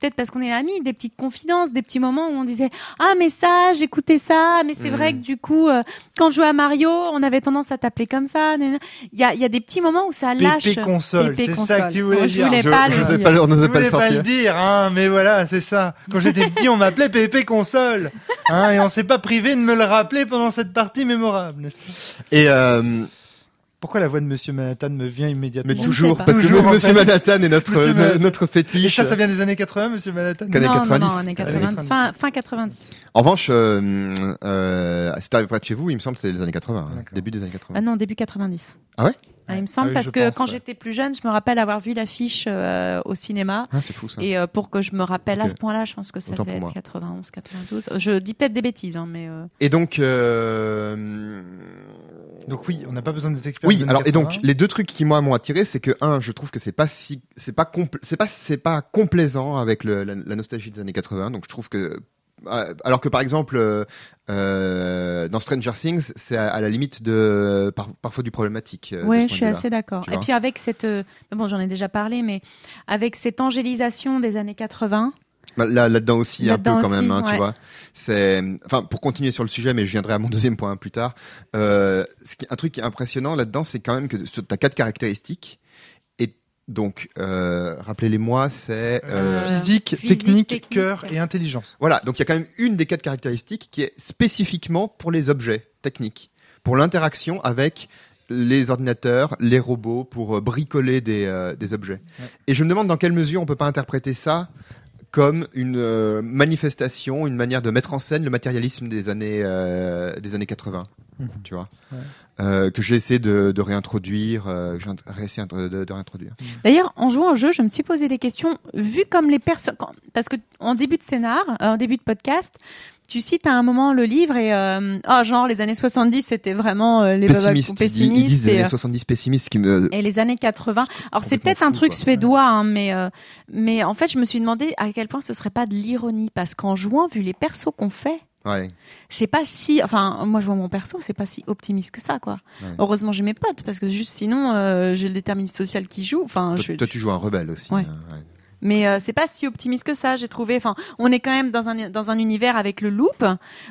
[SPEAKER 5] peut-être parce qu'on est amis, des petites confidences, des petits moments où on disait ah mais ça, j'écoutais ça, mais c'est vrai que du coup, euh, quand je jouais à Mario, on avait tendance à t'appeler comme ça. Il y a, il y a des petits moments où ça lâche.
[SPEAKER 1] Pépé console, c'est ça que tu voulais
[SPEAKER 5] je
[SPEAKER 1] dire.
[SPEAKER 5] voulais
[SPEAKER 2] Je,
[SPEAKER 5] pas
[SPEAKER 2] je
[SPEAKER 5] le
[SPEAKER 2] sais
[SPEAKER 5] dire.
[SPEAKER 2] pas, on n'osait pas le
[SPEAKER 1] pas le dire, hein, mais voilà, c'est ça. Quand j'étais petit, on m'appelait Pépé console, hein, et on s'est pas privé de me le rappeler pendant cette partie mémorable, n'est-ce pas?
[SPEAKER 2] Et euh,
[SPEAKER 1] Pourquoi la voix de Monsieur Manhattan me vient immédiatement?
[SPEAKER 2] Mais toujours parce que
[SPEAKER 1] Toujours,
[SPEAKER 2] Monsieur. Manhattan est notre
[SPEAKER 1] Monsieur
[SPEAKER 2] notre
[SPEAKER 1] Et
[SPEAKER 2] fétiche.
[SPEAKER 1] ça, ça vient des années 80, Monsieur Manhattan?
[SPEAKER 2] Années
[SPEAKER 5] non,
[SPEAKER 2] 90.
[SPEAKER 5] non, non, années 90,
[SPEAKER 1] Années
[SPEAKER 5] fin, fin 90.
[SPEAKER 2] En revanche, euh, euh, c'est arrivé près de chez vous, il me semble, que c'est les années 80, hein, début des années 80.
[SPEAKER 5] Ah non, début 90.
[SPEAKER 2] Ah ouais?
[SPEAKER 5] Ah, Il me semble
[SPEAKER 1] Ah oui,
[SPEAKER 5] parce que
[SPEAKER 1] pense,
[SPEAKER 5] quand
[SPEAKER 1] ouais.
[SPEAKER 5] j'étais plus jeune, je me rappelle avoir vu l'affiche euh, au cinéma.
[SPEAKER 2] Ah, c'est fou ça.
[SPEAKER 5] Et euh, pour que je me rappelle à ce point-là, je pense que ça
[SPEAKER 2] Autant
[SPEAKER 5] devait être
[SPEAKER 2] moi.
[SPEAKER 5] 91, 92. Je dis peut-être des bêtises, hein, mais euh,
[SPEAKER 2] Et donc, euh,
[SPEAKER 1] Donc oui, on n'a pas besoin d'être expert.
[SPEAKER 2] oui. Alors, et donc,
[SPEAKER 1] 80.
[SPEAKER 2] les deux trucs qui moi m'ont attiré, c'est que un, je trouve que c'est pas si, c'est pas c'est pas, c'est pas complaisant avec le- la, la nostalgie des années 80. Donc, je trouve que alors que par exemple euh, euh, dans Stranger Things, c'est à, à la limite de par- parfois du problématique. euh, ce
[SPEAKER 5] je suis assez d'accord. Et puis avec cette, euh, bon, j'en ai déjà parlé, mais avec cette angélisation des années 80,
[SPEAKER 2] Bah, Là, là-dedans aussi un peu quand même, hein, tu vois. C'est, enfin, pour continuer sur le sujet, mais je viendrai à mon deuxième point plus tard. Ce qui, un truc qui est impressionnant là-dedans, c'est quand même que tu as quatre caractéristiques. Donc, euh, rappelez-les-moi, c'est euh,
[SPEAKER 5] Euh,
[SPEAKER 1] physique,
[SPEAKER 5] physique,
[SPEAKER 1] technique,
[SPEAKER 5] technique.
[SPEAKER 1] cœur et intelligence.
[SPEAKER 2] voilà. Donc, il y a quand même une des quatre caractéristiques qui est spécifiquement pour les objets techniques, pour l'interaction avec les ordinateurs, les robots, pour euh, bricoler des, des objets.
[SPEAKER 1] Ouais.
[SPEAKER 2] Et je me demande dans quelle mesure on peut pas interpréter ça comme une manifestation, une manière de mettre en scène le matérialisme des années des années 80,
[SPEAKER 1] Mhm.
[SPEAKER 2] tu vois,
[SPEAKER 1] Ouais.
[SPEAKER 2] Euh, que j'ai essayé de, de réintroduire, euh, de, de- de réintroduire.
[SPEAKER 5] D'ailleurs, en jouant au jeu, je me suis posé des questions, vu comme les personnes, parce que en début de scénar, euh, en début de podcast, tu cites à un moment le livre et euh, oh, genre les années 70 c'était vraiment les
[SPEAKER 2] Pessimiste, ils disent-
[SPEAKER 5] pessimistes
[SPEAKER 2] les années
[SPEAKER 5] euh,
[SPEAKER 2] 70 pessimistes qui me
[SPEAKER 5] et les années 80. Alors c'est peut-être un truc
[SPEAKER 2] quoi.
[SPEAKER 5] suédois, hein, mais euh, mais en fait je me suis demandé à quel point ce serait pas de l'ironie parce qu'en jouant, vu les persos qu'on fait,
[SPEAKER 2] ouais.
[SPEAKER 5] c'est pas si, enfin moi je vois mon perso, c'est pas si optimiste que ça quoi.
[SPEAKER 2] Ouais.
[SPEAKER 5] Heureusement j'ai mes potes parce que juste sinon euh, j'ai le déterminisme social qui joue. Enfin
[SPEAKER 2] Toi,
[SPEAKER 5] je,
[SPEAKER 2] toi, tu joues un rebelle aussi.
[SPEAKER 5] Ouais.
[SPEAKER 2] hein, ouais.
[SPEAKER 5] Mais euh, c'est pas si optimiste que ça, j'ai trouvé. Enfin, on est quand même dans un dans un univers avec le loop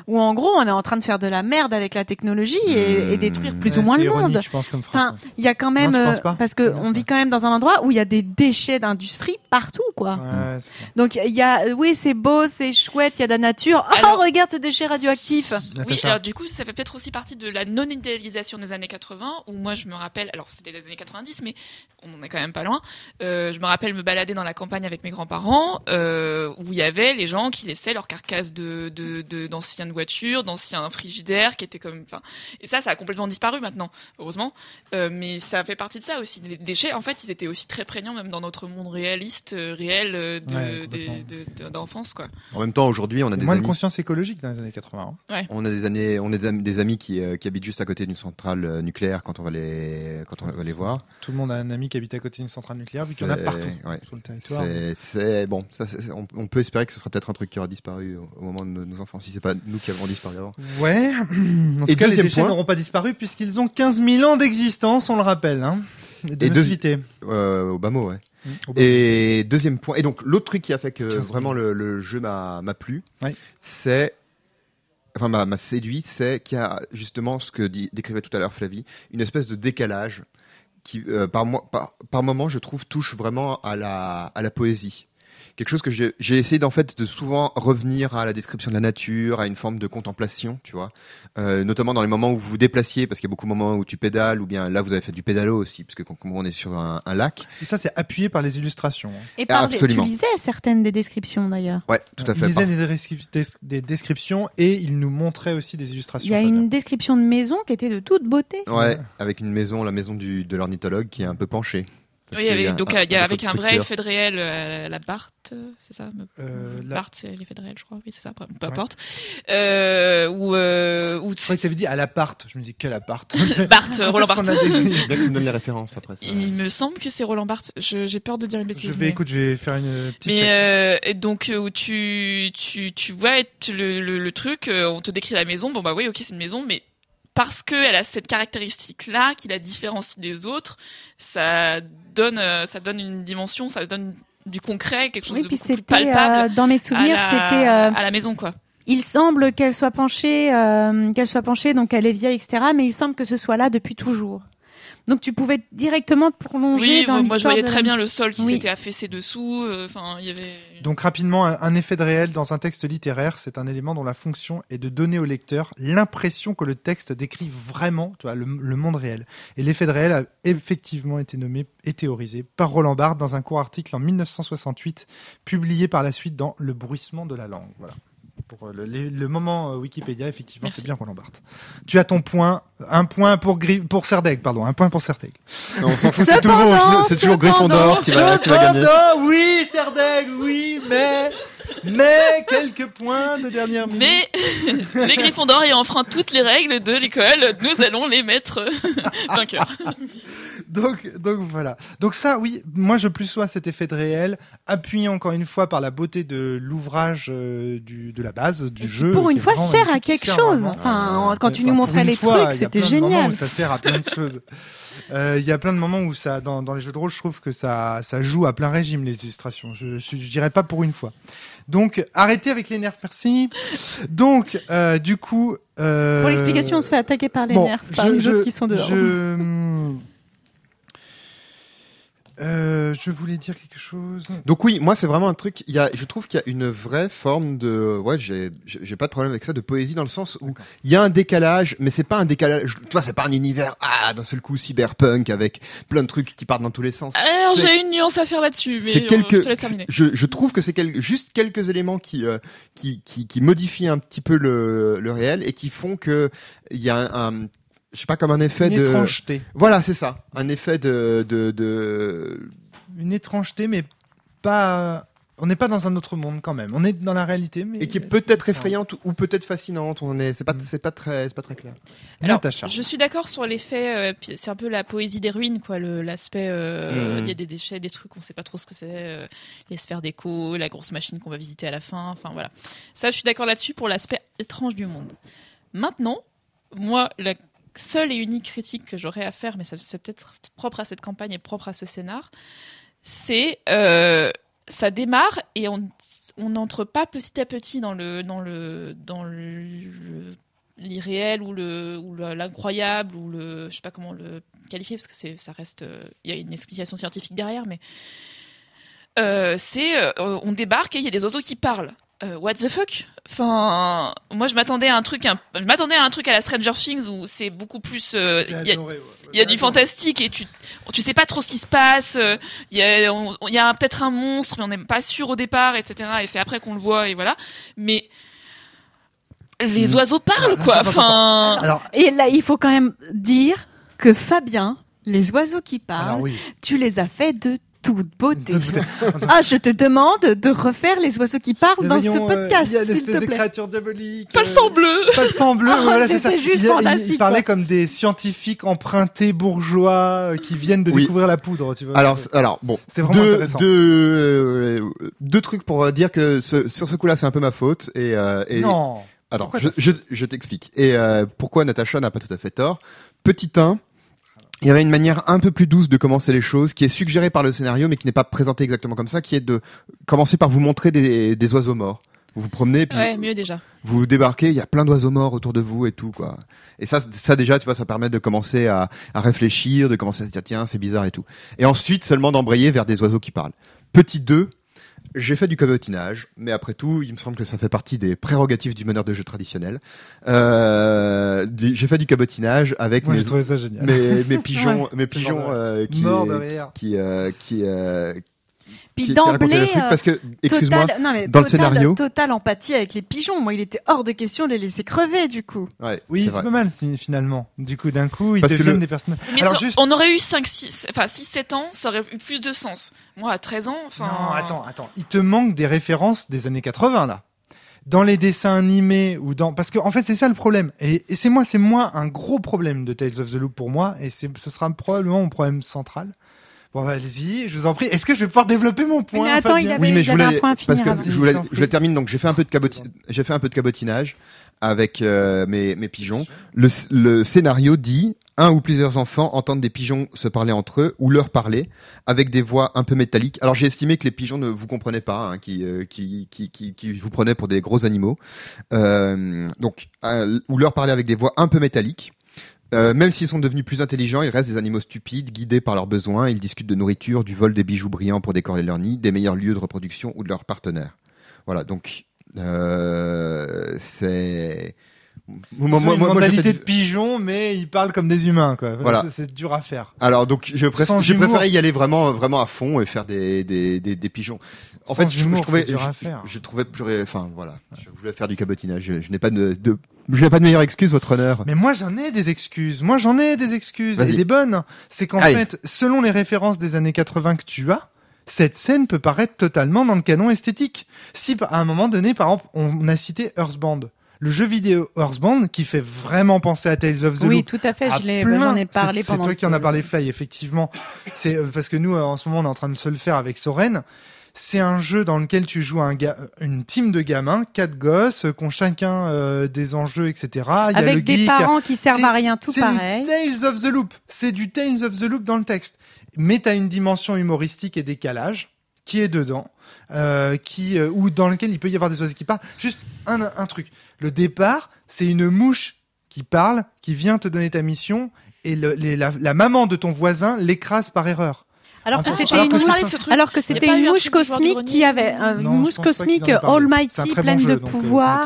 [SPEAKER 5] où en gros on est en train de faire de la merde avec la technologie et,
[SPEAKER 2] Mmh.
[SPEAKER 5] et détruire plus
[SPEAKER 1] Ouais,
[SPEAKER 5] ou moins le
[SPEAKER 1] ironique,
[SPEAKER 5] monde.
[SPEAKER 1] je pense, comme.
[SPEAKER 5] Enfin, il y a quand même
[SPEAKER 1] Non,
[SPEAKER 5] euh,
[SPEAKER 1] pas
[SPEAKER 5] parce que
[SPEAKER 1] Ouais.
[SPEAKER 5] on vit quand même dans un endroit où il y a des déchets d'industrie partout, quoi.
[SPEAKER 1] Ouais, clair.
[SPEAKER 5] Donc il y a, oui, c'est beau, c'est chouette, il y a de la nature. Oh,
[SPEAKER 4] Alors-
[SPEAKER 5] regarde ce déchet radioactif.
[SPEAKER 4] Oui, alors du coup, ça fait peut-être aussi partie de la non-idéalisation des années 80, où moi je me rappelle, alors c'était les années 90, mais on en est quand même pas loin, euh, je me rappelle me balader dans la campagne avec mes grands-parents, euh, où il y avait les gens qui laissaient leurs carcasses de, de, de- d'anciennes voitures, d'anciens frigidaires, qui étaient comme... Enfin, et ça, ça a complètement disparu maintenant, heureusement, Euh, mais ça fait partie de ça aussi. Les déchets, en fait, ils étaient aussi très prégnants, même dans notre monde réaliste, euh, réel de,
[SPEAKER 1] Ouais,
[SPEAKER 4] de- de- d'enfance, quoi.
[SPEAKER 2] En même temps, aujourd'hui, on a des
[SPEAKER 1] moins de
[SPEAKER 2] amis.
[SPEAKER 1] conscience écologique dans les années 80. hein.
[SPEAKER 2] On a des années, on a des amis, des amis qui, euh, qui habitent juste à côté d'une centrale nucléaire quand on va les, quand on va les voir.
[SPEAKER 1] Tout le monde a un ami qui habite à côté d'une centrale nucléaire, vu qu'il y en a partout
[SPEAKER 2] ouais.
[SPEAKER 1] sur le territoire.
[SPEAKER 2] C'est, c'est bon. Ça, on, on peut espérer que ce sera peut-être un truc qui aura disparu au, au moment de nos, nos enfants, si c'est pas nous qui avons disparu avant.
[SPEAKER 1] Ouais. En tout
[SPEAKER 2] Et
[SPEAKER 1] cas, les déchets n'auront pas disparu puisqu'ils ont 15 000 ans d'existence, on le rappelle. Hein. Et de
[SPEAKER 2] Et deux-. Euh, au bas mot, ouais.
[SPEAKER 1] Mmh, au bas.
[SPEAKER 2] Et deuxième point, et donc l'autre truc qui a fait que
[SPEAKER 1] 15
[SPEAKER 2] vraiment le, le jeu m'a plu,
[SPEAKER 1] Ouais.
[SPEAKER 2] c'est, enfin m'a m'a séduit, c'est qu'il y a justement ce que dit- décrivait tout à l'heure Flavie, une espèce de décalage qui, euh, par, par, par moment, je trouve, touche vraiment à la, à la poésie. Quelque chose que j'ai essayé d'en fait de souvent revenir à la description de la nature, à une forme de contemplation, tu vois, Euh, notamment dans les moments où vous vous déplaciez, parce qu'il y a beaucoup de moments où tu pédales, ou bien là vous avez fait du pédalo aussi, parce que quand on est sur un, un lac,
[SPEAKER 1] Et ça, c'est appuyé par les illustrations. hein.
[SPEAKER 5] Et par les-
[SPEAKER 2] Absolument.
[SPEAKER 5] tu lisais certaines des descriptions d'ailleurs.
[SPEAKER 2] ouais, tout à
[SPEAKER 1] Il
[SPEAKER 2] fait.
[SPEAKER 1] lisait des, des- des descriptions et il nous montrait aussi des
[SPEAKER 5] Il
[SPEAKER 1] illustrations.
[SPEAKER 5] y a une description de maison qui était de toute beauté.
[SPEAKER 2] Ouais, avec une maison, la maison du, de l'ornithologue qui est un peu penchée. Parce
[SPEAKER 4] Oui,
[SPEAKER 2] qu'il y
[SPEAKER 4] avec,
[SPEAKER 2] a
[SPEAKER 4] donc
[SPEAKER 2] un-
[SPEAKER 4] il y a
[SPEAKER 2] un
[SPEAKER 4] avec un vrai effet de réel, euh, la Bart, euh, c'est ça
[SPEAKER 1] Euh, la-
[SPEAKER 4] Bart, c'est l'effet de réel, je crois. Oui, c'est ça, peu peu importe. Euh, ou euh, ou
[SPEAKER 1] Je croyais que t'avais dit à l'appart. Je me dis quel appart
[SPEAKER 4] Bart, euh, Roland Barthes.
[SPEAKER 1] a des-
[SPEAKER 2] Bien que tu me donnes les références après ça.
[SPEAKER 4] Il me semble que c'est Roland Barthes. Je- J'ai peur de dire une bêtise.
[SPEAKER 1] Je vais,
[SPEAKER 4] mais-
[SPEAKER 1] écoute, je vais faire une petite
[SPEAKER 4] Mais
[SPEAKER 1] check.
[SPEAKER 4] euh, et donc euh, où tu tu tu vois être le, le, le truc, euh, on te décrit la maison. Bon bah oui, ok, c'est une maison, mais parce que elle a cette caractéristique là qui la différencie des autres, ça donne euh, ça donne une dimension, ça donne du concret, quelque chose
[SPEAKER 5] Oui,
[SPEAKER 4] de beaucoup plus
[SPEAKER 5] c'était
[SPEAKER 4] palpable.
[SPEAKER 5] euh, dans mes souvenirs, c'était. euh,
[SPEAKER 4] à la maison quoi.
[SPEAKER 5] il semble qu'elle soit penchée, euh, qu'elle soit penchée, donc elle est vieille, etc. Mais il semble que ce soit là depuis toujours. Donc tu pouvais directement plonger
[SPEAKER 4] Oui,
[SPEAKER 5] dans
[SPEAKER 4] moi, moi, je voyais
[SPEAKER 5] de-
[SPEAKER 4] très bien le sol qui
[SPEAKER 5] Oui.
[SPEAKER 4] s'était affaissé dessous. euh, Enfin, il y avait.
[SPEAKER 1] Donc rapidement, un, un effet de réel dans un texte littéraire, c'est un élément dont la fonction est de donner au lecteur l'impression que le texte décrit vraiment tu vois, le, le monde réel. Et l'effet de réel a effectivement été nommé et théorisé par Roland Barthes dans un court article en 1968, publié par la suite dans Le bruissement de la langue. Voilà. Pour euh, le, le- le moment euh, Wikipédia, effectivement, c'est bien Roland Barthes. Tu as ton point, un point pour, Gri- pour Serdaigle, pardon, un point pour.
[SPEAKER 2] Non, on s'en fout, c'est toujours, c'est toujours Gryffondor qui va, qui va gagner.
[SPEAKER 1] Cependant, oui, Serdaigle, oui, mais, mais quelques points de dernière minute.
[SPEAKER 4] Mais les Gryffondors ayant enfreint toutes les règles de l'école, nous allons les mettre vainqueurs.
[SPEAKER 1] Donc, donc voilà. Donc ça, oui, moi je plus sois cet effet de réel, appuyé encore une fois par la beauté de l'ouvrage euh, du de la base du
[SPEAKER 5] Et
[SPEAKER 1] jeu.
[SPEAKER 5] pour une fois,
[SPEAKER 1] vraiment
[SPEAKER 5] sert à quelque
[SPEAKER 1] sert
[SPEAKER 5] chose.
[SPEAKER 1] vraiment.
[SPEAKER 5] Enfin, quand tu
[SPEAKER 1] Enfin,
[SPEAKER 5] nous montrais les
[SPEAKER 1] fois,
[SPEAKER 5] trucs, c'était génial.
[SPEAKER 1] ça sert à plein de choses. Euh, Il y a plein de moments où ça, dans, dans les jeux de rôle, je trouve que ça, ça joue à plein régime les illustrations. Je, je, je dirais pas pour une fois. Donc, arrêtez avec les nerfs, merci. Donc, euh, du coup.
[SPEAKER 5] Pour l'explication, on se fait attaquer par les
[SPEAKER 1] bon,
[SPEAKER 5] nerfs, par
[SPEAKER 1] je-
[SPEAKER 5] les autres qui sont dehors.
[SPEAKER 1] Je... Euh, je voulais dire quelque chose.
[SPEAKER 2] Donc oui, moi c'est vraiment un truc. Il y a, je trouve qu'il y a une vraie forme de, ouais, j'ai, j'ai pas de problème avec ça, de poésie dans le sens où il y a un décalage, mais c'est pas un décalage. Tu vois, c'est pas un univers ah d'un seul coup cyberpunk avec plein de trucs qui partent dans tous les sens.
[SPEAKER 4] Alors
[SPEAKER 2] C'est-
[SPEAKER 4] j'ai une nuance à faire là-dessus, mais
[SPEAKER 2] c'est
[SPEAKER 4] euh,
[SPEAKER 2] quelques,
[SPEAKER 4] je te laisse terminer.
[SPEAKER 2] je, je trouve que c'est quel- juste quelques éléments qui, euh, qui, qui, qui modifient un petit peu le, le réel et qui font que il y a un, un- je sais pas comme un effet
[SPEAKER 1] Une
[SPEAKER 2] de,
[SPEAKER 1] étrangeté.
[SPEAKER 2] voilà, c'est ça, un effet de, de, de,
[SPEAKER 1] Une étrangeté, mais pas. On n'est pas dans un autre monde quand même. On est dans la réalité, mais.
[SPEAKER 2] et qui est peut-être effrayante ou peut-être fascinante. On est, c'est pas,
[SPEAKER 1] Mm.
[SPEAKER 2] c'est pas très, c'est pas très clair.
[SPEAKER 4] Alors,
[SPEAKER 1] Natacha.
[SPEAKER 4] je suis d'accord sur l'effet, euh, c'est un peu la poésie des ruines, quoi, le- l'aspect, euh, il
[SPEAKER 2] Mhm.
[SPEAKER 4] y a des déchets, des trucs, on sait pas trop ce que c'est, euh, les sphères d'écho, la grosse machine qu'on va visiter à la fin, enfin voilà. Ça, je suis d'accord là-dessus pour l'aspect étrange du monde. Maintenant, moi, la seule et unique critique que j'aurais à faire, mais c'est peut-être propre à cette campagne et propre à ce scénar, c'est euh, ça démarre et on n'entre pas petit à petit dans le dans le dans l'irréel ou le ou le- l'incroyable ou le je sais pas comment le qualifier parce que c'est ça reste euh, il y a une explication scientifique derrière mais euh, c'est euh, on débarque et il y a des oiseaux qui parlent Euh, what the fuck? Enfin moi je m'attendais à un truc un- je m'attendais à un truc à la Stranger Things où c'est beaucoup plus euh, il y a,
[SPEAKER 1] adoré, ouais.
[SPEAKER 4] il y a du fantastique et tu tu sais pas trop ce qui se passe euh, il y a y peut-être un monstre mais on n'est pas sûr au départ etc et c'est après qu'on le voit et voilà mais les
[SPEAKER 1] Mhm.
[SPEAKER 4] oiseaux parlent quoi enfin
[SPEAKER 1] Alors,
[SPEAKER 5] Et là, il faut quand même dire que Fabien, les oiseaux qui parlent,
[SPEAKER 1] alors oui.
[SPEAKER 5] tu les as fait de toute beauté. Ah, je te demande de refaire les oiseaux qui parlent dans ce
[SPEAKER 1] Voyons, euh,
[SPEAKER 5] podcast,
[SPEAKER 1] Il y a
[SPEAKER 5] s'il
[SPEAKER 1] l'espèce
[SPEAKER 5] te
[SPEAKER 1] de
[SPEAKER 5] plaît.
[SPEAKER 1] créature diabolique.
[SPEAKER 4] pas le
[SPEAKER 1] euh,
[SPEAKER 4] sang bleu
[SPEAKER 1] Pas de sang bleu,
[SPEAKER 5] Oh,
[SPEAKER 1] voilà, c'est ça.
[SPEAKER 5] juste
[SPEAKER 1] il,
[SPEAKER 5] fantastique,
[SPEAKER 1] il parlait comme des scientifiques empruntés bourgeois euh, qui viennent de
[SPEAKER 2] Oui.
[SPEAKER 1] découvrir la poudre, tu vois.
[SPEAKER 2] Alors, alors bon,
[SPEAKER 1] C'est vraiment
[SPEAKER 2] deux,
[SPEAKER 1] intéressant.
[SPEAKER 2] deux, euh, deux trucs pour euh, dire que ce- sur ce coup-là, c'est un peu ma faute. Et, euh, et
[SPEAKER 1] non.
[SPEAKER 2] alors,
[SPEAKER 1] Pourquoi
[SPEAKER 2] je,
[SPEAKER 1] t'as
[SPEAKER 2] je, je t'explique. Et euh, pourquoi Natacha n'a pas tout à fait tort? Petit 1, il y avait une manière un peu plus douce de commencer les choses, qui est suggérée par le scénario, mais qui n'est pas présentée exactement comme ça, qui est de commencer par vous montrer des, des oiseaux morts. Vous vous promenez, puis
[SPEAKER 4] Ouais, mieux déjà.
[SPEAKER 2] vous débarquez, il y a plein d'oiseaux morts autour de vous et tout, quoi. Et ça, ça déjà, tu vois, ça permet de commencer à, à réfléchir, de commencer à se dire, tiens, c'est bizarre et tout. Et ensuite, seulement d'embrayer vers des oiseaux qui parlent. Petit 2, j'ai fait du cabotinage, mais après tout, il me semble que ça fait partie des prérogatives du meneur de jeu traditionnel. Euh, j'ai fait du cabotinage avec
[SPEAKER 1] Moi,
[SPEAKER 2] mes,
[SPEAKER 1] j'ai trouvé ça génial.
[SPEAKER 2] mes, mes pigeons, mes pigeons euh, qui, qui, euh, qui, euh,
[SPEAKER 5] Puis
[SPEAKER 2] le
[SPEAKER 5] d'emblée,
[SPEAKER 2] truc,
[SPEAKER 5] euh,
[SPEAKER 2] parce que, excuse-moi,
[SPEAKER 5] total,
[SPEAKER 2] dans le
[SPEAKER 5] total-
[SPEAKER 2] scénario-
[SPEAKER 5] Total empathie avec les pigeons. Moi, il était hors de question de les laisser crever, du coup.
[SPEAKER 2] ouais,
[SPEAKER 1] Oui,
[SPEAKER 2] c'est
[SPEAKER 1] pas mal finalement. Du coup, d'un coup, ils
[SPEAKER 2] Parce que
[SPEAKER 1] deviennent
[SPEAKER 2] le-
[SPEAKER 1] des personnages.
[SPEAKER 4] Mais
[SPEAKER 1] Alors
[SPEAKER 4] ça-
[SPEAKER 1] juste.
[SPEAKER 4] on aurait eu 5, 6, enfin 6, 7 ans, ça aurait eu plus de sens. Moi, à 13 ans, enfin.
[SPEAKER 1] Non, attends, attends. Il te manque des références des années 80 là. Dans les dessins animés ou dans parce que en fait c'est ça le problème et, et c'est moi c'est moi un gros problème de Tales of the Loop pour moi et c'est ce sera probablement mon problème central. Bon bah, allez-y, je vous en prie. Est-ce que je vais pouvoir développer mon point
[SPEAKER 5] Mais attends, il avait-
[SPEAKER 2] Oui, mais je
[SPEAKER 5] avait
[SPEAKER 2] voulais
[SPEAKER 5] un point à
[SPEAKER 2] parce que je voulais, je le termine donc j'ai fait un peu de caboti- j'ai fait un peu de cabotinage avec euh, mes, mes pigeons. Le, le scénario dit un ou plusieurs enfants entendent des pigeons se parler entre eux ou leur parler avec des voix un peu métalliques. Alors j'ai estimé que les pigeons ne vous comprenaient pas, hein, qui, euh, qui, qui, qui, qui vous prenaient pour des gros animaux. Euh, donc euh, ou leur parler avec des voix un peu métalliques. Euh, même s'ils sont devenus plus intelligents, ils restent des animaux stupides, guidés par leurs besoins. Ils discutent de nourriture, du vol des bijoux brillants pour décorer leur nid, des meilleurs lieux de reproduction ou de leurs partenaires. Voilà, donc euh, c'est
[SPEAKER 1] ont une mentalité de pigeon, mais ils parlent comme des humains, quoi.
[SPEAKER 2] Voilà.
[SPEAKER 1] C'est dur à faire.
[SPEAKER 2] Alors donc je, préféré y aller vraiment vraiment à fond et faire des des, des, des pigeons. En
[SPEAKER 1] Sans
[SPEAKER 2] fait, je, je
[SPEAKER 1] humour,
[SPEAKER 2] trouvais
[SPEAKER 1] c'est dur à
[SPEAKER 2] je,
[SPEAKER 1] faire.
[SPEAKER 2] je trouvais plus ré- enfin voilà, je voulais faire du cabotinage. Je, je n'ai pas de, de je n'ai pas de meilleure excuse, votre honneur.
[SPEAKER 1] Mais moi, j'en ai des excuses. Moi, j'en ai des excuses. Et des bonnes. C'est qu'en fait, selon les références des années 80 que tu as, cette scène peut paraître totalement dans le canon esthétique. Si, à un moment donné, par exemple, on a cité Earthbound. Le jeu vidéo Earthbound qui fait vraiment penser à Tales of the
[SPEAKER 5] Oui,
[SPEAKER 1] Loop.
[SPEAKER 5] tout à fait.
[SPEAKER 1] à
[SPEAKER 5] Je l'ai, j'en ai parlé
[SPEAKER 1] C'est-
[SPEAKER 5] pendant.
[SPEAKER 1] C'est toi qui en as parlé, Fly, effectivement. C'est euh, parce que nous, euh, en ce moment, on est en train de se le faire avec Soren. C'est un jeu dans lequel tu joues un une team de gamins, quatre gosses, euh, qui ont chacun euh, des enjeux, etc. Il y a le
[SPEAKER 5] Avec des
[SPEAKER 1] geek,
[SPEAKER 5] parents qui servent
[SPEAKER 1] C'est-
[SPEAKER 5] à rien, tout
[SPEAKER 1] c'est
[SPEAKER 5] pareil.
[SPEAKER 1] du Tales of the Loop. C'est du Tales of the Loop dans le texte. Mais t'as une dimension humoristique et décalage qui est dedans, euh, qui euh, ou dans lequel il peut y avoir des oiseaux qui parlent. Juste un, un truc. Le départ, c'est une mouche qui parle, qui vient te donner ta mission, et le- les- la, la maman de ton voisin l'écrase par erreur.
[SPEAKER 5] Alors que c'était une mouche, alors que c'était une mouche cosmique qui avait euh, une mouche cosmique almighty pleine de
[SPEAKER 1] euh,
[SPEAKER 5] pouvoir.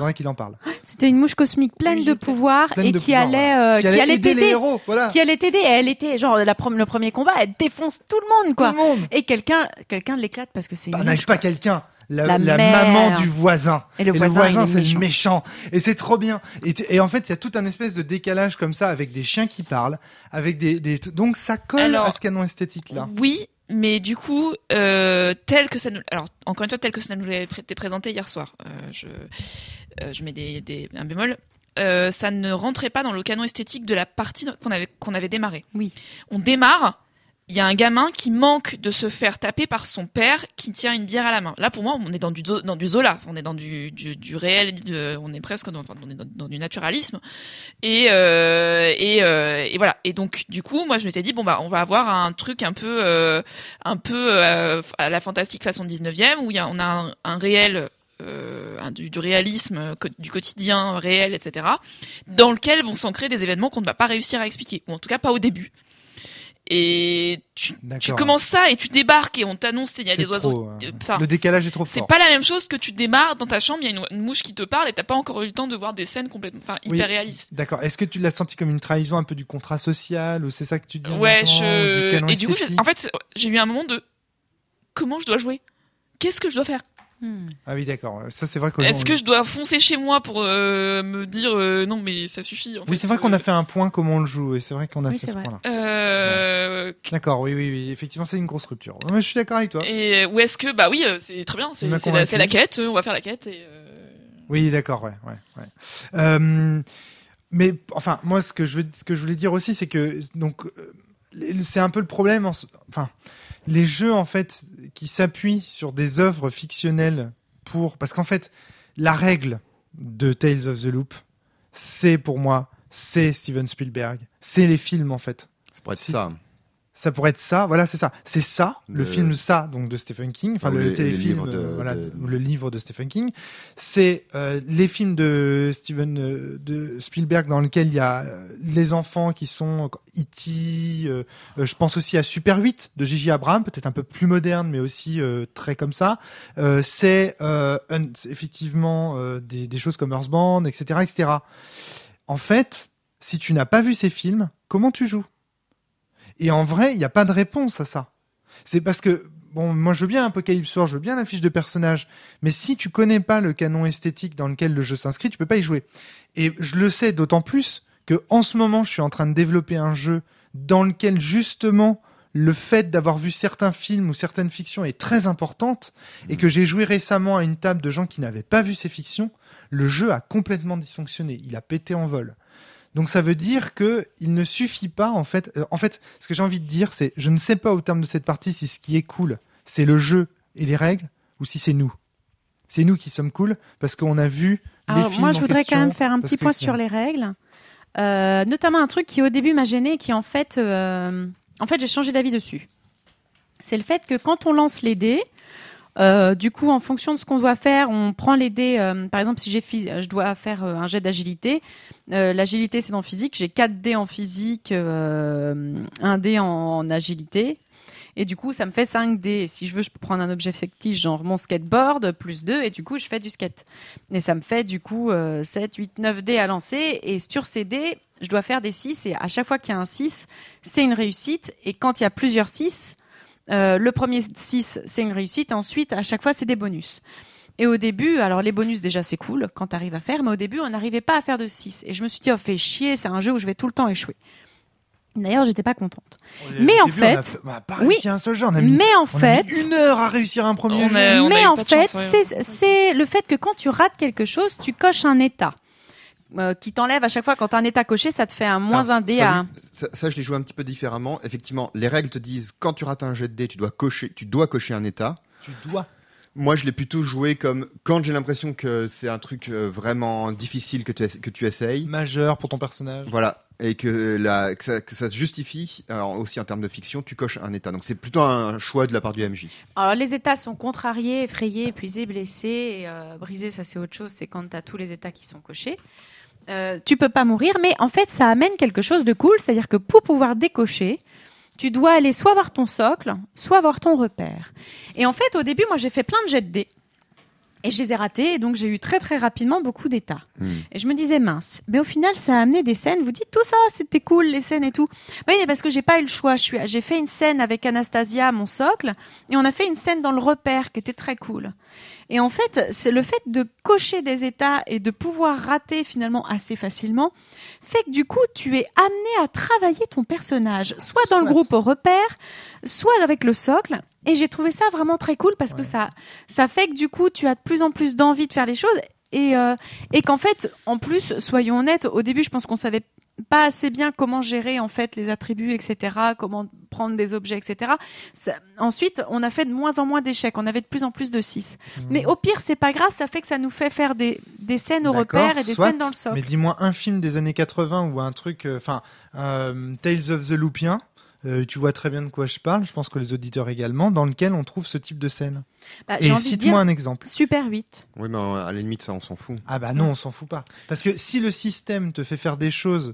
[SPEAKER 5] C'était une mouche cosmique pleine
[SPEAKER 4] Oui,
[SPEAKER 5] de pouvoir
[SPEAKER 1] Pleine
[SPEAKER 5] et
[SPEAKER 1] de
[SPEAKER 5] qui
[SPEAKER 1] pouvoir,
[SPEAKER 5] allait, euh,
[SPEAKER 1] qui allait, aider les
[SPEAKER 5] t'aider,
[SPEAKER 1] héros, voilà.
[SPEAKER 5] qui allait t'aider. Elle était genre la le premier combat, elle défonce tout le monde
[SPEAKER 1] Tout
[SPEAKER 5] quoi.
[SPEAKER 1] le monde.
[SPEAKER 5] Et quelqu'un, quelqu'un l'éclate parce que c'est une
[SPEAKER 1] Bah,
[SPEAKER 5] mouche.
[SPEAKER 1] n'arrive pas quelqu'un. La,
[SPEAKER 5] La
[SPEAKER 1] la
[SPEAKER 5] mère.
[SPEAKER 1] maman du voisin.
[SPEAKER 5] Et le
[SPEAKER 1] et
[SPEAKER 5] voisin,
[SPEAKER 1] c'est le
[SPEAKER 5] méchant.
[SPEAKER 1] méchant. Et c'est trop bien. Et, tu- et en fait, il y a tout un espèce de décalage comme ça avec des chiens qui parlent, avec des, des donc ça colle
[SPEAKER 4] Alors,
[SPEAKER 1] à ce canon esthétique là.
[SPEAKER 4] Oui, mais du coup, euh, tel que ça nous, alors encore une fois, tel que ça nous été présenté hier soir, euh, je, euh, je mets des, des un bémol. euh, ça ne rentrait pas dans le canon esthétique de la partie qu'on avait qu'on avait démarré.
[SPEAKER 5] Oui.
[SPEAKER 4] On démarre. Il y a un gamin qui manque de se faire taper par son père qui tient une bière à la main. Là, pour moi, on est dans du, dans du Zola, on est dans du, du, réel, on est presque dans, on est dans, du naturalisme. Et, euh, et, euh, et voilà. Et donc, du coup, moi, je m'étais dit, bon, bah, on va avoir un truc un peu, euh, un peu à la fantastique façon 19e, où y on a un, réel, du, du réalisme, du quotidien réel, etc., dans lequel vont s'ancrer des événements qu'on ne va pas réussir à expliquer, ou en tout cas pas au début. Et tu, commences ça et tu débarques et on t'annonce, il y a
[SPEAKER 1] C'est
[SPEAKER 4] des oiseaux.
[SPEAKER 1] trop,
[SPEAKER 4] Enfin,
[SPEAKER 1] Le décalage est trop
[SPEAKER 4] c'est
[SPEAKER 1] fort.
[SPEAKER 4] pas la même chose que tu démarres dans ta chambre, il y a une, une mouche qui te parle et t'as pas encore eu le temps de voir des scènes complètement, enfin,
[SPEAKER 1] Oui.
[SPEAKER 4] hyper réalistes.
[SPEAKER 1] D'accord. Est-ce que tu l'as senti comme une trahison un peu du contrat social ou c'est ça que tu dis
[SPEAKER 4] Ouais, je...
[SPEAKER 1] du
[SPEAKER 4] et du coup, en fait, j'ai eu un moment de comment je dois jouer? Qu'est-ce que je dois faire?
[SPEAKER 5] Hmm.
[SPEAKER 1] Ah oui, d'accord. Ça c'est vrai que
[SPEAKER 4] Est-ce que je dois foncer chez moi pour euh, me dire euh, non mais ça suffit en
[SPEAKER 1] Oui,
[SPEAKER 4] fait,
[SPEAKER 1] c'est vrai qu'on a
[SPEAKER 4] euh,
[SPEAKER 1] fait un point comment on le joue et c'est vrai qu'on a
[SPEAKER 5] Oui,
[SPEAKER 1] fait ce point-là.
[SPEAKER 4] euh,
[SPEAKER 1] D'accord, oui, oui, oui. Effectivement, c'est une grosse rupture. Ouais, je suis d'accord avec toi.
[SPEAKER 4] et où est-ce que bah oui euh, c'est très bien c'est la, c'est la
[SPEAKER 1] convaincu.
[SPEAKER 4] quête on va faire la quête et euh,
[SPEAKER 1] Oui, d'accord, ouais, ouais, ouais. Euh, mais enfin, moi, ce que je veux, ce que je voulais dire aussi, c'est que donc euh, c'est un peu le problème. enfin, les jeux en fait qui s'appuient sur des œuvres fictionnelles pour, parce qu'en fait, la règle de Tales of the Loop, c'est pour moi, c'est Steven Spielberg, c'est les films en fait.
[SPEAKER 2] Ça pourrait être ça.
[SPEAKER 1] Ça pourrait être ça, voilà, c'est ça. C'est ça, le,
[SPEAKER 2] Le-
[SPEAKER 1] film ça, donc de Stephen King, enfin le, téléfilm,
[SPEAKER 2] de-
[SPEAKER 1] euh, voilà,
[SPEAKER 2] de-
[SPEAKER 1] le livre de Stephen King. C'est euh, les films de Steven euh, de Spielberg dans lesquels il y a euh, les enfants qui sont E.T. euh, euh, je pense aussi à Super 8 de Gigi Abrams, peut-être un peu plus moderne, mais aussi euh, très comme ça. Euh, c'est euh, effectivement euh, des, des choses comme Earthbound, etc., etc. En fait, si tu n'as pas vu ces films, comment tu joues? Et en vrai, il n'y a pas de réponse à ça. C'est parce que, bon, moi je veux bien Apocalypse War, je veux bien la fiche de personnage, mais si tu connais pas le canon esthétique dans lequel le jeu s'inscrit, tu peux pas y jouer. Et je le sais d'autant plus que en ce moment, je suis en train de développer un jeu dans lequel justement le fait d'avoir vu certains films ou certaines fictions est très importante et que j'ai joué récemment à une table de gens qui n'avaient pas vu ces fictions, le jeu a complètement dysfonctionné, il a pété en vol. Donc ça veut dire que il ne suffit pas en fait. euh, en fait, ce que j'ai envie de dire, c'est je ne sais pas au terme de cette partie si ce qui est cool, c'est le jeu et les règles ou si c'est nous. C'est nous qui sommes cool parce qu'on a vu les
[SPEAKER 5] Alors,
[SPEAKER 1] films.
[SPEAKER 5] moi, je voudrais
[SPEAKER 1] question,
[SPEAKER 5] quand même faire un petit
[SPEAKER 1] que-
[SPEAKER 5] point sur les règles. Euh, notamment un truc qui au début m'a gêné, qui en fait, euh, en fait, j'ai changé d'avis dessus. C'est le fait que quand on lance les dés, euh, du coup, en fonction de ce qu'on doit faire, on prend les dés. euh, par exemple, si j'ai je dois faire euh, un jet d'agilité. Euh, L'agilité, c'est dans physique. J'ai 4 dés en physique, euh, un dé en, en agilité. Et du coup, ça me fait 5 dés. Si je veux, je peux prendre un objet fictif, genre mon skateboard, plus 2, et du coup, je fais du skate. Et ça me fait du coup euh, 7, 8, 9 dés à lancer. Et sur ces dés, je dois faire des 6. Et à chaque fois qu'il y a un 6, c'est une réussite. Et quand il y a plusieurs 6, euh, le premier 6, c'est une réussite. Ensuite, à chaque fois, c'est des bonus. Et au début, alors les bonus déjà c'est cool quand tu arrives à faire, mais au début on n'arrivait pas à faire de 6. Et je me suis dit, oh fais chier, c'est un jeu où je vais tout le temps échouer. D'ailleurs, j'étais pas contente. Mais en fait-
[SPEAKER 1] on a pas
[SPEAKER 5] oui.
[SPEAKER 1] réussi un seul jeu. On a mis,
[SPEAKER 5] Mais en
[SPEAKER 1] on a
[SPEAKER 5] fait,
[SPEAKER 1] mis une heure à réussir un premier
[SPEAKER 4] On
[SPEAKER 1] jeu.
[SPEAKER 4] a- on
[SPEAKER 5] mais en fait,
[SPEAKER 4] ouais.
[SPEAKER 5] c'est le fait que quand tu rates quelque chose, tu coches un état. Euh, qui t'enlève à chaque fois quand t'as un état coché, ça te fait un moins
[SPEAKER 2] Alors,
[SPEAKER 5] un dé
[SPEAKER 2] ça,
[SPEAKER 5] à.
[SPEAKER 2] ça, ça, je l'ai joué un petit peu différemment. Effectivement, les règles te disent quand tu rates un jet de dés, tu dois cocher, tu dois cocher un état.
[SPEAKER 1] Tu dois.
[SPEAKER 2] Moi, je l'ai plutôt joué comme quand j'ai l'impression que c'est un truc euh, vraiment difficile que tu, que tu essayes.
[SPEAKER 1] Majeur pour ton personnage.
[SPEAKER 2] Voilà. Et que, la, que, ça, que ça se justifie, alors aussi en termes de fiction, tu coches un état. Donc c'est plutôt un choix de la part du MJ.
[SPEAKER 5] Alors les états sont contrariés, effrayés, épuisés, blessés, et, euh, brisés, ça c'est autre chose, c'est quand t'as tous les états qui sont cochés. Euh, tu peux pas mourir, mais en fait ça amène quelque chose de cool, c'est-à-dire que pour pouvoir décocher, tu dois aller soit voir ton socle, soit voir ton repère. Et en fait au début moi j'ai fait plein de jets de dés. Et je les ai ratés, et donc j'ai eu très très rapidement beaucoup d'états. Et je me disais mince. Mais au final, ça a amené des scènes. Vous dites tout ça, c'était cool les scènes et tout. Oui, mais parce que j'ai pas eu le choix. J'ai fait une scène avec Anastasia, mon socle, et on a fait une scène dans le repère qui était très cool. Et en fait, c'est le fait de cocher des états et de pouvoir rater finalement assez facilement, fait que du coup, tu es amené à travailler ton personnage, soit dans le groupe au repère, soit avec le socle. Et j'ai trouvé ça vraiment très cool parce que ça, ça fait que du coup, tu as de plus en plus d'envie de faire les choses et, euh, et qu'en fait, en plus, soyons honnêtes, au début, je pense qu'on savait pas assez bien comment gérer en fait les attributs, etc., comment prendre des objets, etc. Ça- ensuite, on a fait de moins en moins d'échecs, on avait de plus en plus de 6. Mais au pire, c'est pas grave, ça fait que ça nous fait faire des, des scènes au repère et des
[SPEAKER 1] soit,
[SPEAKER 5] scènes dans le socle.
[SPEAKER 1] Mais dis-moi un film des années 80 ou un truc, euh, enfin, euh, Tales of the Loopien. Euh, tu vois très bien de quoi je parle, je pense que les auditeurs également, dans lequel on trouve ce type de scène.
[SPEAKER 5] Bah,
[SPEAKER 1] Et cite-moi un exemple.
[SPEAKER 5] Super 8.
[SPEAKER 2] Oui, mais à la limite, ça, on s'en fout.
[SPEAKER 1] Ah bah non, on s'en fout pas. Parce que si le système te fait faire des choses,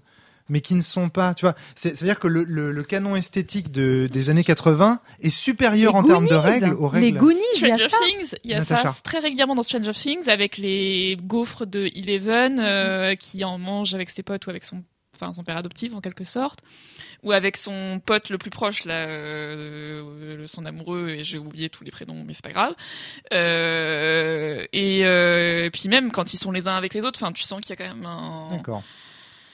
[SPEAKER 1] mais qui ne sont pas, tu vois, c'est- c'est-à-dire que le, le- le canon esthétique de, des années 80 est supérieur
[SPEAKER 5] Les
[SPEAKER 1] en termes de règles aux règles.
[SPEAKER 5] Les Goonies, il y a
[SPEAKER 4] Stranger
[SPEAKER 5] ça.
[SPEAKER 4] Things, il y a
[SPEAKER 1] Natacha.
[SPEAKER 4] ça très régulièrement dans Stranger Things avec les gaufres de Eleven euh, qui en mange avec ses potes ou avec son, enfin son père adoptif en quelque sorte, ou avec son pote le plus proche là, euh, son amoureux et j'ai oublié tous les prénoms mais c'est pas grave. Euh, et, euh, et puis même quand ils sont les uns avec les autres, enfin tu sens qu'il y a quand même un,
[SPEAKER 1] D'accord.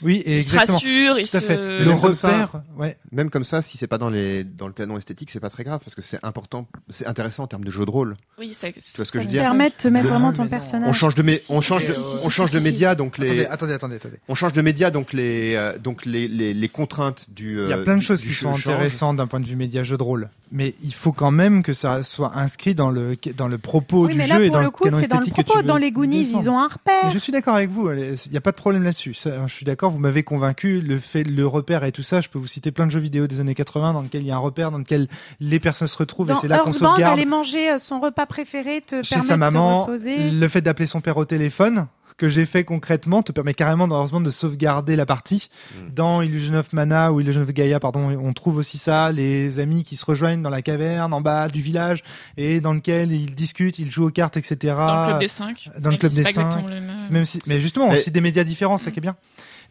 [SPEAKER 1] Oui, et
[SPEAKER 4] ils se
[SPEAKER 1] exactement. Tout à
[SPEAKER 4] se
[SPEAKER 1] fait.
[SPEAKER 2] Mais
[SPEAKER 1] Le
[SPEAKER 2] même comme ça-
[SPEAKER 1] repère, ouais.
[SPEAKER 2] Même comme ça, si c'est pas dans, les, dans le canon esthétique, c'est pas très grave parce que c'est important, c'est intéressant en termes de jeu de rôle.
[SPEAKER 4] oui ça,
[SPEAKER 2] Tu vois ce que
[SPEAKER 4] ça
[SPEAKER 2] je
[SPEAKER 4] me
[SPEAKER 2] veux dire
[SPEAKER 5] Permet de te mettre vraiment ton personnage.
[SPEAKER 2] On change de, mé-
[SPEAKER 4] Si,
[SPEAKER 2] on change
[SPEAKER 4] si,
[SPEAKER 2] de,
[SPEAKER 4] si, si,
[SPEAKER 2] on
[SPEAKER 4] si,
[SPEAKER 2] change
[SPEAKER 4] si,
[SPEAKER 2] de
[SPEAKER 4] si.
[SPEAKER 2] média, donc les,
[SPEAKER 1] Attendez, attendez, attendez,
[SPEAKER 2] on change de média, donc les, euh, donc les, les, les contraintes du.
[SPEAKER 1] Il y a
[SPEAKER 2] euh,
[SPEAKER 1] plein de
[SPEAKER 2] du-
[SPEAKER 1] choses qui sont intéressantes d'un point de vue média jeu de rôle. Mais il faut quand même que ça soit inscrit dans le dans le propos
[SPEAKER 5] Oui,
[SPEAKER 1] du
[SPEAKER 5] mais
[SPEAKER 1] jeu et dans
[SPEAKER 5] le coup,
[SPEAKER 1] canon
[SPEAKER 5] c'est dans le propos. Dans les Goonies, ils ont un
[SPEAKER 1] Mais
[SPEAKER 5] repère.
[SPEAKER 1] je suis d'accord avec vous, il n'y a pas de problème là-dessus. Ça, Je suis d'accord, vous m'avez convaincu. Le fait, le repère et tout ça, je peux vous citer plein de jeux vidéo des années 80 dans lesquels il y a un repère, dans lequel les personnes se retrouvent
[SPEAKER 5] Dans
[SPEAKER 1] et c'est là qu'on sauvegarde
[SPEAKER 5] aller manger euh, son repas préféré te
[SPEAKER 1] chez
[SPEAKER 5] permet
[SPEAKER 1] sa
[SPEAKER 5] de
[SPEAKER 1] maman.
[SPEAKER 5] te reposer.
[SPEAKER 1] Le fait d'appeler son père au téléphone, que j'ai fait concrètement, te permet carrément dans Earthbound de sauvegarder la partie.
[SPEAKER 2] Mm.
[SPEAKER 1] Dans Illusion of Mana ou Illusion of Gaia, pardon, on trouve aussi ça, les amis qui se rejoignent dans la caverne en bas du village et dans lequel ils discutent, ils jouent aux cartes, etc.
[SPEAKER 4] Dans le club des 5.
[SPEAKER 1] Dans le club des cinq. Même si, mais justement,
[SPEAKER 2] Mais-
[SPEAKER 1] aussi des médias différents, ça qui est bien.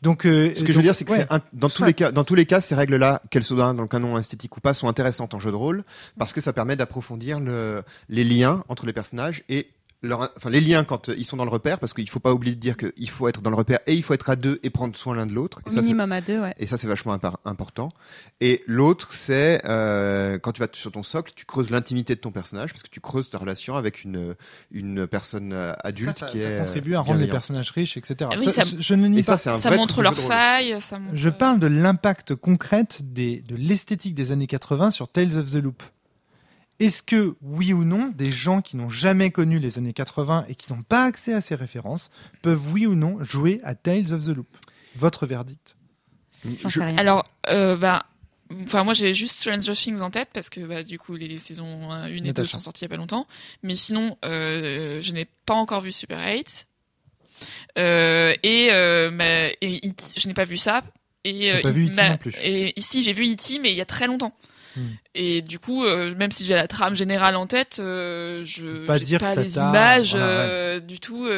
[SPEAKER 1] Donc, euh,
[SPEAKER 2] Ce que je veux dire, c'est que
[SPEAKER 1] ouais.
[SPEAKER 2] c'est un- dans tous les cas, dans tous les cas, ces règles-là, qu'elles soient dans le canon esthétique ou pas, sont intéressantes en jeu de rôle parce que ça permet d'approfondir le, les liens entre les personnages et leur, enfin les liens quand euh, ils sont dans le repère, parce qu'il faut pas oublier de dire qu'il faut être dans le repère et il faut être à deux et prendre soin l'un de l'autre. Et
[SPEAKER 5] Au
[SPEAKER 2] ça, c'est-
[SPEAKER 5] minimum à deux, ouais.
[SPEAKER 2] Et ça, c'est vachement impar- important. Et l'autre, c'est euh, quand tu vas sur ton socle, tu creuses l'intimité de ton personnage parce que tu creuses ta relation avec une, une personne euh, adulte
[SPEAKER 1] ça, ça,
[SPEAKER 2] qui
[SPEAKER 1] ça
[SPEAKER 2] est
[SPEAKER 1] contribue à rendre les personnages riches, etc.
[SPEAKER 4] Ah oui, ça-
[SPEAKER 1] je- je ne le nie
[SPEAKER 2] Et
[SPEAKER 1] pas.
[SPEAKER 2] ça, c'est un
[SPEAKER 4] Ça
[SPEAKER 2] vrai
[SPEAKER 4] montre leurs failles. Ça montre...
[SPEAKER 1] Je parle de l'impact concret des, de l'esthétique des années 80 sur Tales of the Loop. Est-ce que, oui ou non, des gens qui n'ont jamais connu les années 80 et qui n'ont pas accès à ces références peuvent, oui ou non, jouer à Tales of the Loop? Votre verdict
[SPEAKER 5] J'en
[SPEAKER 2] Je-
[SPEAKER 5] sais rien.
[SPEAKER 4] Alors, euh, bah, enfin, moi j'ai juste Stranger Things en tête parce que bah, du coup les saisons 1 et 2
[SPEAKER 1] Natacha.
[SPEAKER 4] sont sorties il y a pas longtemps. Mais sinon, euh, je n'ai pas encore vu Super 8. Euh, et, euh, ma- et E.T., je n'ai pas vu ça. Et,
[SPEAKER 1] T'as
[SPEAKER 4] euh,
[SPEAKER 1] pas vu
[SPEAKER 4] il-
[SPEAKER 1] E.T.
[SPEAKER 4] ma-
[SPEAKER 1] non plus.
[SPEAKER 4] Et ici, j'ai vu E.T., mais il y a très longtemps.
[SPEAKER 1] Hmm.
[SPEAKER 4] Et du coup, euh, même si j'ai la trame générale en tête, euh, je
[SPEAKER 1] pas dire
[SPEAKER 4] pas
[SPEAKER 1] que
[SPEAKER 4] les images
[SPEAKER 1] voilà,
[SPEAKER 4] euh, du tout,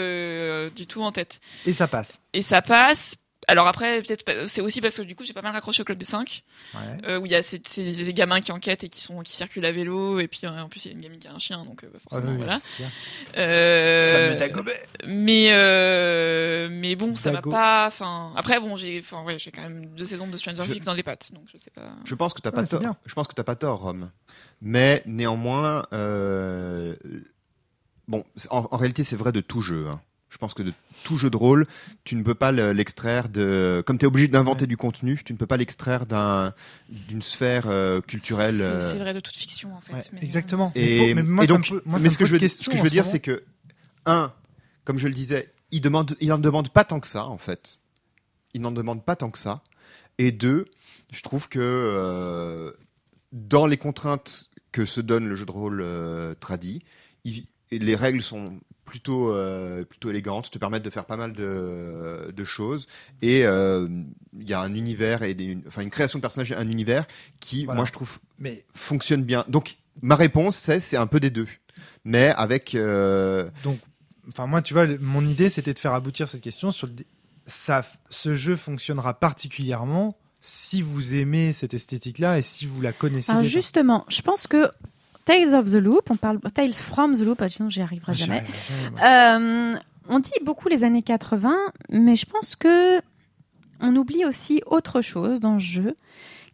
[SPEAKER 4] du tout en tête.
[SPEAKER 1] Et ça passe.
[SPEAKER 4] Et ça passe. Alors après, peut-être pas- c'est aussi parce que du coup j'ai pas mal raccroché au club des 5
[SPEAKER 1] Ouais.
[SPEAKER 4] euh, où il y a ces, ces- ces gamins qui enquêtent et qui sont qui circulent à vélo et puis euh, en plus il y a une gamine qui a un chien donc euh,
[SPEAKER 1] Ah
[SPEAKER 4] forcément
[SPEAKER 1] oui,
[SPEAKER 4] voilà. Euh, mais euh, mais bon ça m'a
[SPEAKER 1] Dago.
[SPEAKER 4] pas. Enfin après bon j'ai enfin ouais j'ai quand même deux saisons de Stranger
[SPEAKER 2] Je-
[SPEAKER 4] Things dans les pattes donc je sais pas.
[SPEAKER 2] Je pense que t'as pas
[SPEAKER 1] Ouais, c'est
[SPEAKER 2] tort.
[SPEAKER 1] bien.
[SPEAKER 2] Je pense que t'as pas tort, Rome. Mais néanmoins, euh, bon, en, en réalité, c'est vrai de tout jeu. hein. Je pense que de tout jeu de rôle, tu ne peux pas le- l'extraire de. Comme tu es obligé d'inventer
[SPEAKER 1] Ouais.
[SPEAKER 2] du contenu, tu ne peux pas l'extraire d'un d'une sphère euh, culturelle.
[SPEAKER 4] C'est-
[SPEAKER 2] euh,
[SPEAKER 4] C'est vrai de toute fiction en fait.
[SPEAKER 1] Ouais,
[SPEAKER 4] mais-
[SPEAKER 1] exactement.
[SPEAKER 2] Et,
[SPEAKER 1] mais, moi,
[SPEAKER 2] et donc,
[SPEAKER 1] me moi,
[SPEAKER 2] mais ce que je veux,
[SPEAKER 1] question
[SPEAKER 2] ce que je
[SPEAKER 1] en
[SPEAKER 2] veux dire,
[SPEAKER 1] ce
[SPEAKER 2] c'est que un, comme je le disais, il demande, il en demande pas tant que ça en fait. Il n'en demande pas tant que ça. Et deux, je trouve que euh, dans les contraintes que se donne le jeu de rôle euh, tradi, il- et les règles sont plutôt euh, plutôt élégantes, te permettent de faire pas mal de, de choses. Et euh, il y a un univers et des- enfin une création de personnage, un univers qui,
[SPEAKER 1] Voilà.
[SPEAKER 2] moi, je trouve
[SPEAKER 1] Mais
[SPEAKER 2] fonctionne bien. Donc, ma réponse, c'est c'est un peu des deux. Mais avec. euh,
[SPEAKER 1] donc, enfin moi, tu vois, mon idée, c'était de faire aboutir cette question sur le ça. Ce jeu fonctionnera particulièrement si vous aimez cette esthétique-là et si vous la connaissez
[SPEAKER 5] Alors
[SPEAKER 1] déjà.
[SPEAKER 5] justement, je pense que Tales of the Loop, on parle Tales from the Loop, ah, sinon j'y arriverai
[SPEAKER 1] Ah,
[SPEAKER 5] jamais. Euh, on dit beaucoup les années 80, mais je pense que on oublie aussi autre chose dans ce jeu,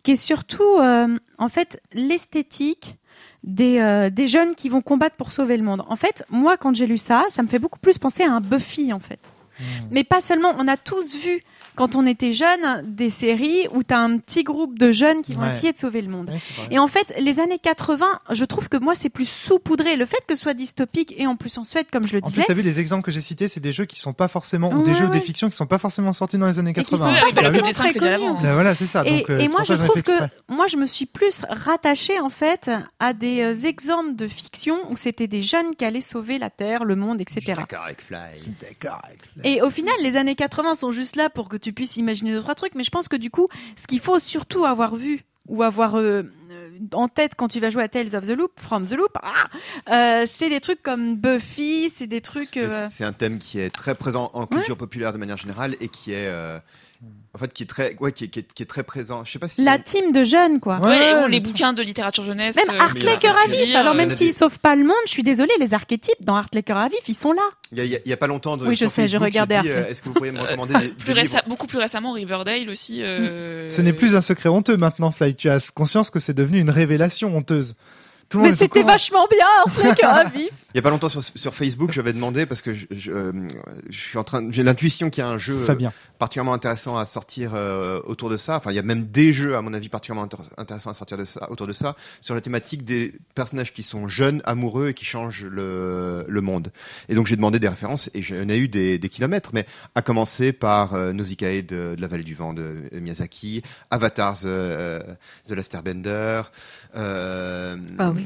[SPEAKER 5] qui est surtout euh, en fait l'esthétique des, euh, des jeunes qui vont combattre pour sauver le monde. En fait, moi quand j'ai lu ça, ça me fait beaucoup plus penser à un Buffy en fait.
[SPEAKER 1] Hmm.
[SPEAKER 5] Mais pas seulement, on a tous vu quand on était jeunes des séries où tu as un petit groupe de jeunes qui vont
[SPEAKER 1] Ouais.
[SPEAKER 5] essayer de sauver le monde.
[SPEAKER 1] Ouais.
[SPEAKER 5] Et en fait, les années 80, je trouve que moi, c'est plus saupoudré. Le fait que ce soit dystopique et en plus en Suède, comme je le
[SPEAKER 1] En plus,
[SPEAKER 5] disais,
[SPEAKER 1] t'as vu les exemples que j'ai cités, c'est des jeux qui sont pas forcément, ou des
[SPEAKER 5] Ouais,
[SPEAKER 1] jeux ou des fictions qui sont pas forcément sortis dans les années
[SPEAKER 5] Et qui
[SPEAKER 1] 80.
[SPEAKER 5] sont pas forcément
[SPEAKER 4] des 5
[SPEAKER 5] très connus.
[SPEAKER 1] Là, voilà, c'est ça.
[SPEAKER 5] Et,
[SPEAKER 1] Donc, euh,
[SPEAKER 5] et moi, je trouve que moi, je me suis plus rattachée en fait à des euh, exemples de fiction où c'était des jeunes qui allaient sauver la Terre, le monde, etc.
[SPEAKER 2] D'accord avec Fly.
[SPEAKER 1] D'accord. avec la-
[SPEAKER 5] Et au final, les années 80 sont juste là pour que tu puisses imaginer deux trois trucs. Mais je pense que du coup, ce qu'il faut surtout avoir vu ou avoir euh, euh, en tête quand tu vas jouer à Tales of the Loop, From the Loop, ah, euh, c'est des trucs comme Buffy, c'est des trucs. Euh,
[SPEAKER 2] c'est- un thème qui est très présent en culture populaire de manière générale et qui est, en fait, qui est très, ouais, qui est, qui est, qui est très présent. Je sais pas si.
[SPEAKER 5] la team de jeunes, quoi.
[SPEAKER 1] Ouais,
[SPEAKER 4] ou les bouquins de littérature jeunesse.
[SPEAKER 5] Même
[SPEAKER 4] euh,
[SPEAKER 5] Cœur
[SPEAKER 2] ça
[SPEAKER 5] à vif. Alors même s'ils
[SPEAKER 2] des-
[SPEAKER 5] sauvent pas le monde, je suis désolée, les archétypes dans Hartley Cœur à vif, ils sont là.
[SPEAKER 2] Il y a, y y pas longtemps de.
[SPEAKER 5] Oui, je sais,
[SPEAKER 2] Facebook,
[SPEAKER 5] regardé
[SPEAKER 2] dit, euh. Est-ce que vous pourriez me recommander des,
[SPEAKER 4] plus
[SPEAKER 2] des
[SPEAKER 4] récem-
[SPEAKER 2] livres
[SPEAKER 4] beaucoup plus récemment, Riverdale aussi. euh,
[SPEAKER 1] Ce n'est plus un secret honteux maintenant, Fly. Tu as conscience que c'est devenu une révélation honteuse. Tout le monde
[SPEAKER 5] Mais
[SPEAKER 1] au
[SPEAKER 5] c'était
[SPEAKER 1] courant.
[SPEAKER 5] vachement bien, le cœur à vif.
[SPEAKER 2] Il y a pas longtemps sur, sur Facebook, j'avais demandé parce que je, je, euh, je suis en train, j'ai l'intuition qu'il y a un jeu euh,
[SPEAKER 1] Fabien.
[SPEAKER 2] particulièrement intéressant à sortir euh, autour de ça. Enfin, il y a même des jeux, à mon avis, particulièrement intér- intéressants à sortir de ça, autour de ça, sur la thématique des personnages qui sont jeunes, amoureux et qui changent le, le monde. Et donc, j'ai demandé des références et j'en ai eu des, des kilomètres, mais à commencer par euh, Nausicaa de, de la Vallée du Vent de euh, Miyazaki, Avatar The, euh, The Last Airbender, euh,
[SPEAKER 5] Ah oui.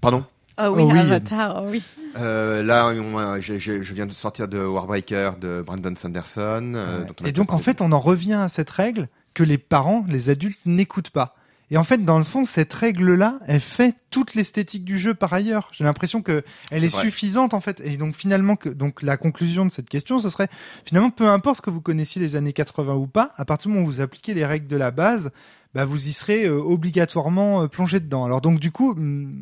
[SPEAKER 2] Pardon
[SPEAKER 5] Ah oui,
[SPEAKER 1] Oh oui.
[SPEAKER 5] Avatar, oh oui.
[SPEAKER 2] euh, là, on, je viens de sortir de Warbreaker de Brandon Sanderson. euh,
[SPEAKER 1] Ouais. Et donc, en fait, on en revient à cette règle que les parents, les adultes, n'écoutent pas. Et en fait, dans le fond, cette règle-là, elle fait toute l'esthétique du jeu par ailleurs. J'ai l'impression que elle est, suffisante en fait. Et donc finalement, que, donc la conclusion de cette question, ce serait finalement peu importe que vous connaissiez les années 80 ou pas, à partir du moment où vous appliquez les règles de la base, bah vous y serez euh, obligatoirement euh, plongé dedans. Alors donc du coup, hum,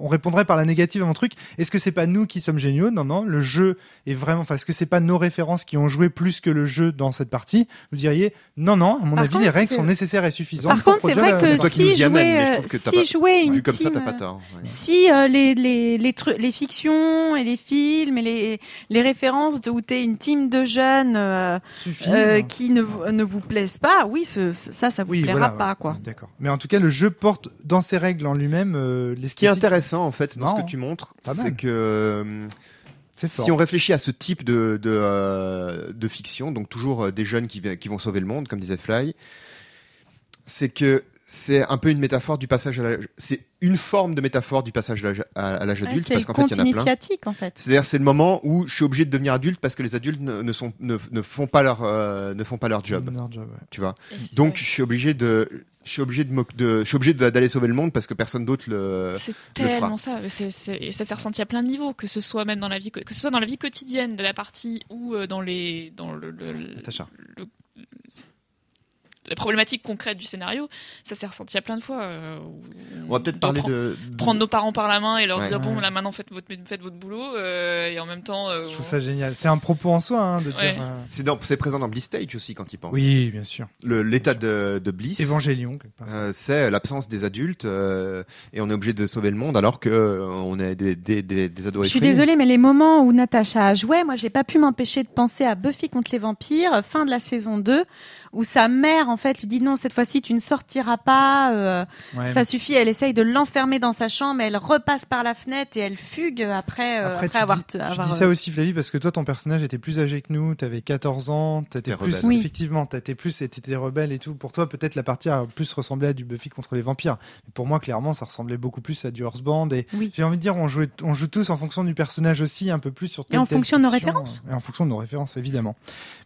[SPEAKER 1] on répondrait par la négative à mon truc. Est-ce que c'est pas nous qui sommes géniaux? Non, non. Le jeu est vraiment. Enfin, est-ce que c'est pas nos références qui ont joué plus que le jeu dans cette partie? Vous diriez non, non. À mon
[SPEAKER 5] Par
[SPEAKER 1] avis,
[SPEAKER 5] contre,
[SPEAKER 1] les règles sont nécessaires et suffisantes.
[SPEAKER 5] Par contre, c'est vrai
[SPEAKER 1] la-
[SPEAKER 5] que si jouer, si jouer une
[SPEAKER 2] comme ça,
[SPEAKER 5] team,
[SPEAKER 2] t'as pas tort. ouais.
[SPEAKER 5] Si euh, les, les, les, les fictions et les films et les, les références de où t'es une team de jeunes euh, euh, qui ne, vous- ne vous plaisent pas, oui, ce, ce- ça, ça vous
[SPEAKER 1] Oui,
[SPEAKER 5] plaira
[SPEAKER 1] voilà,
[SPEAKER 5] pas,
[SPEAKER 1] ouais.
[SPEAKER 5] Quoi.
[SPEAKER 1] D'accord. Mais en tout cas, le jeu porte dans ses règles en lui-même euh,
[SPEAKER 2] Ce qui est intéressant, en fait, dans ce que tu montres, c'est que euh, si on réfléchit à ce type de, de, euh, de fiction, donc toujours euh, des jeunes qui vont sauver le monde, comme disait Fly, c'est que c'est un peu une métaphore du passage à l'âge. C'est une forme de métaphore du passage à l'âge-
[SPEAKER 5] Ouais,
[SPEAKER 2] adulte,
[SPEAKER 5] c'est
[SPEAKER 2] parce qu'en fait, il y en a plein.
[SPEAKER 5] initiatique, en fait.
[SPEAKER 2] C'est-à-dire, c'est le moment où je suis obligé de devenir adulte parce que les adultes ne, ne sont, ne, ne font pas leur, euh, ne font pas leur job,
[SPEAKER 1] Leur job, ouais.
[SPEAKER 2] tu vois. Donc, je suis obligé de, je suis obligé de, je suis obligé de- d'aller sauver le monde parce que personne d'autre le.
[SPEAKER 4] C'est
[SPEAKER 2] le fera.
[SPEAKER 4] tellement ça. C'est, c'est- et ça s'est ressenti à plein de niveaux, que ce soit même dans la vie, que ce soit dans la vie quotidienne de la partie ou euh, dans les, dans le, le- le-
[SPEAKER 1] Natacha.
[SPEAKER 4] le- la problématique concrète du scénario, ça s'est ressenti à plein de fois. euh,
[SPEAKER 2] On va peut-être parler
[SPEAKER 4] prendre-
[SPEAKER 2] de,
[SPEAKER 4] prendre nos parents par la main et leur
[SPEAKER 2] Ouais.
[SPEAKER 4] dire bon là maintenant faites votre faites votre boulot euh, et en même temps euh,
[SPEAKER 1] Je trouve ça génial. C'est un propos en soi hein, de
[SPEAKER 4] Ouais.
[SPEAKER 1] dire. euh,
[SPEAKER 2] C'est, dans- c'est présent dans Bliss Stage aussi quand il pense.
[SPEAKER 1] Oui, bien sûr.
[SPEAKER 2] Le, l'état de, de Bliss.
[SPEAKER 1] Évangélion, quelque part.
[SPEAKER 2] euh, c'est l'absence des adultes euh, et on est obligé de sauver le monde alors que on est des, des, des, des ados
[SPEAKER 5] Je suis désolée, mais les moments où Natacha jouait, moi, j'ai pas pu m'empêcher de penser à Buffy contre les vampires, fin de la saison 2, où sa mère, en fait, lui dit non, cette fois-ci, tu ne sortiras pas, euh,
[SPEAKER 1] Ouais.
[SPEAKER 5] ça suffit, elle essaye de l'enfermer dans sa chambre, elle repasse par la fenêtre et elle fugue après, euh, après,
[SPEAKER 1] tu
[SPEAKER 5] avoir...
[SPEAKER 1] dis, tu
[SPEAKER 5] avoir,
[SPEAKER 1] dis
[SPEAKER 5] euh,
[SPEAKER 1] ça aussi, Flavie, parce que toi, ton personnage était plus âgé que nous. T'avais 14 ans. T'étais plus,
[SPEAKER 2] rebelle.
[SPEAKER 5] Oui.
[SPEAKER 1] effectivement, t'étais plus, et t'étais rebelle et tout. Pour toi, peut-être la partie a plus ressemblé à du Buffy contre les vampires. Mais pour moi, clairement, ça ressemblait beaucoup plus à du Band. Et
[SPEAKER 5] Oui.
[SPEAKER 1] j'ai envie de dire, on joue, on joue tous en fonction du personnage aussi, un peu plus sur. telle,
[SPEAKER 5] en
[SPEAKER 1] telle
[SPEAKER 5] fonction de nos références.
[SPEAKER 1] Et en fonction de nos références, évidemment.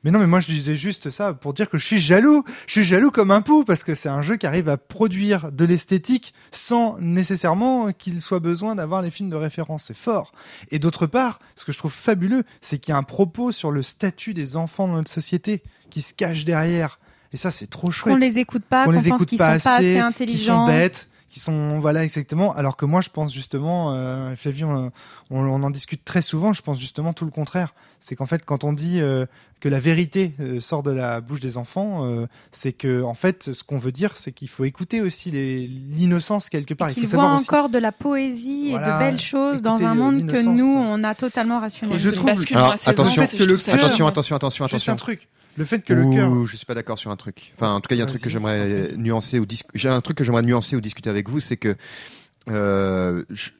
[SPEAKER 1] Mais non, mais moi, je disais juste ça pour dire que je suis jaloux. Je suis jaloux comme un pou parce que c'est un jeu qui arrive à produire de l'esthétique sans nécessairement qu'il soit besoin d'avoir les films de référence. C'est fort. Et d'autre part, ce que je trouve fabuleux, c'est qu'il y a un propos sur le statut des enfants dans notre société qui se cache derrière. Et ça, c'est trop chouette
[SPEAKER 5] Qu'on les écoute pas,
[SPEAKER 1] qu'on les
[SPEAKER 5] pense qu'ils sont pas assez
[SPEAKER 1] assez, qui sont
[SPEAKER 5] intelligents.
[SPEAKER 1] bêtes, qui sont voilà exactement. Alors que moi, je pense justement, euh, Flavie, on, on, on en discute très souvent. Je pense justement tout le contraire. C'est qu'en fait, quand on dit euh, que la vérité euh, sort de la bouche des enfants, euh, c'est que en fait, ce qu'on veut dire, c'est qu'il faut écouter aussi l'innocence quelque part. Il faut savoir aussi.
[SPEAKER 5] encore de la poésie et de belles choses dans un monde que nous, on a totalement rationnalisé.
[SPEAKER 1] je
[SPEAKER 4] c'est
[SPEAKER 1] trouve-
[SPEAKER 2] Alors,
[SPEAKER 4] à 16
[SPEAKER 2] attention,
[SPEAKER 1] fait que le
[SPEAKER 4] je trouve ça
[SPEAKER 1] cœur-
[SPEAKER 2] Attention, attention, attention,
[SPEAKER 1] Juste un
[SPEAKER 2] attention.
[SPEAKER 1] truc. Le fait que le cœur.
[SPEAKER 2] Je suis pas d'accord sur un truc. Enfin, en tout cas, il y a un truc que j'aimerais nuancer ou dis- j'ai un truc que j'aimerais nuancer ou discuter avec vous, c'est que euh, je-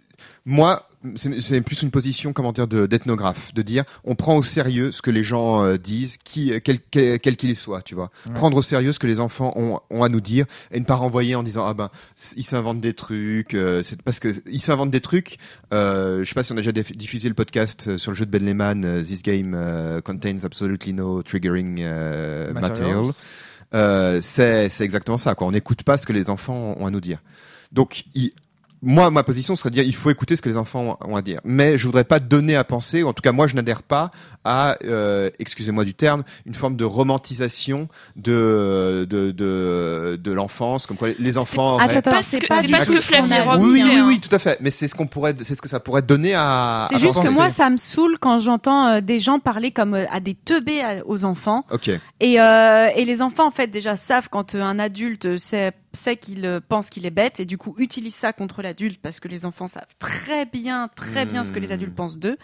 [SPEAKER 2] moi, c'est plus une position, comment dire, de- d'ethnographe, de dire, on prend au sérieux ce que les gens euh, disent, qui, quel quel quel qu'il soit, tu vois.
[SPEAKER 1] Ouais.
[SPEAKER 2] Prendre au sérieux ce que les enfants ont, ont à nous dire et ne pas renvoyer en disant, ah ben, ils s'inventent des trucs, euh, c'est parce que ils s'inventent des trucs. Euh, je sais pas si on a déjà diff- diffusé le podcast euh, sur le jeu de Ben Lehman, euh, This game euh, contains absolutely no triggering euh, material. Euh, c'est c'est exactement ça. Quoi. On n'écoute pas ce que les enfants ont à nous dire. Donc, il- moi, ma position serait de dire il faut écouter ce que les enfants ont à dire. Mais je voudrais pas donner à penser, ou en tout cas, moi, je n'adhère pas à, euh, excusez-moi du terme, une forme de romantisation de de de, de l'enfance, comme quoi les enfants.
[SPEAKER 5] C'est
[SPEAKER 4] que-
[SPEAKER 5] pas
[SPEAKER 4] c'est
[SPEAKER 5] du
[SPEAKER 4] parce
[SPEAKER 5] tout
[SPEAKER 4] que
[SPEAKER 5] ce qu'on
[SPEAKER 4] Flavie
[SPEAKER 5] a
[SPEAKER 4] Rob
[SPEAKER 5] dit,
[SPEAKER 2] oui, oui, oui,
[SPEAKER 5] hein.
[SPEAKER 2] oui, tout à fait. Mais c'est ce qu'on pourrait, c'est ce que ça pourrait donner à.
[SPEAKER 5] C'est juste que moi, ça me saoule quand j'entends euh, des gens parler comme euh, à des teubés à- aux enfants.
[SPEAKER 2] Ok.
[SPEAKER 5] Et, euh, et les enfants, en fait, déjà savent quand euh, un adulte sait sait qu'il euh, pense qu'il est bête et du coup utilise ça contre l'adulte parce que les enfants savent très bien, très bien ce que les
[SPEAKER 2] Hmm.
[SPEAKER 5] adultes pensent d'eux.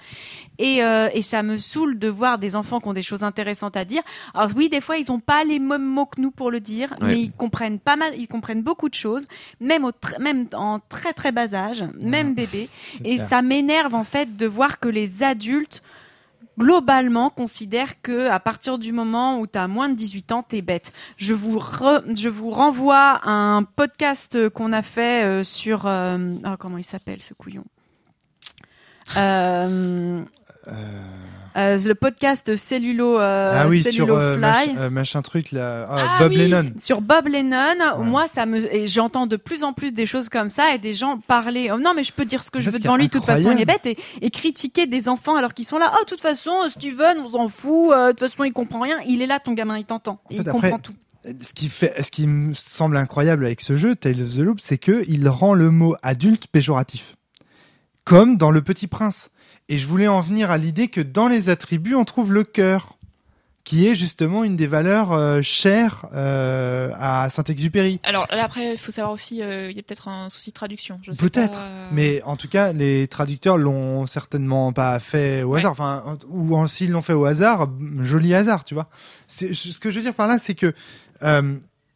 [SPEAKER 5] Et, euh, et ça me saoule de voir des enfants qui ont des choses intéressantes à dire. Alors oui, des fois ils ont pas les mêmes mots que nous pour le dire,
[SPEAKER 2] Ouais.
[SPEAKER 5] mais ils comprennent pas mal, ils comprennent beaucoup de choses, même au même en très très bas âge, même bébé. Et
[SPEAKER 1] clair.
[SPEAKER 5] ça m'énerve en fait de voir que les adultes globalement considèrent que à partir du moment où tu as moins de 18 ans, t'es bête. Je vous renvoie à un podcast qu'on a fait euh, sur euh, ah, comment il s'appelle ce couillon? Euh, euh, le podcast Cellulo euh,
[SPEAKER 1] ah oui, sur
[SPEAKER 5] Cellulo
[SPEAKER 1] euh,
[SPEAKER 5] Fly.
[SPEAKER 1] mach- euh, machin truc là, ah,
[SPEAKER 4] Ah
[SPEAKER 1] Bob
[SPEAKER 4] oui.
[SPEAKER 1] Lennon.
[SPEAKER 5] Sur Bob Lennon,
[SPEAKER 1] Ouais.
[SPEAKER 5] moi ça me et j'entends de plus en plus des choses comme ça et des gens parler. Oh, non mais je peux dire ce que je veux devant lui. De toute façon il est bête et, et critiquer des enfants alors qu'ils sont là. Oh de toute façon Steven on s'en fout. euh, De toute façon il comprend rien. Il est là ton gamin il t'entend.
[SPEAKER 1] En
[SPEAKER 5] Et
[SPEAKER 1] fait,
[SPEAKER 5] il
[SPEAKER 1] après,
[SPEAKER 5] comprend tout.
[SPEAKER 1] Ce qui fait, ce qui me semble incroyable avec ce jeu, Tale of the Loop, c'est que il rend le mot adulte péjoratif, comme dans Le Petit Prince. Et je voulais en venir à l'idée que dans les attributs, on trouve le cœur, qui est justement une des valeurs euh, chères euh, à Saint-Exupéry.
[SPEAKER 4] Alors là, après, il faut savoir aussi, euh, il y a peut-être un souci de traduction.
[SPEAKER 1] Peut-être, mais en tout cas, les traducteurs l'ont certainement pas fait au
[SPEAKER 4] Ouais.
[SPEAKER 1] hasard. Enfin, ou s'ils l'ont fait au hasard, joli hasard, tu vois. Ce que je veux dire par là, c'est que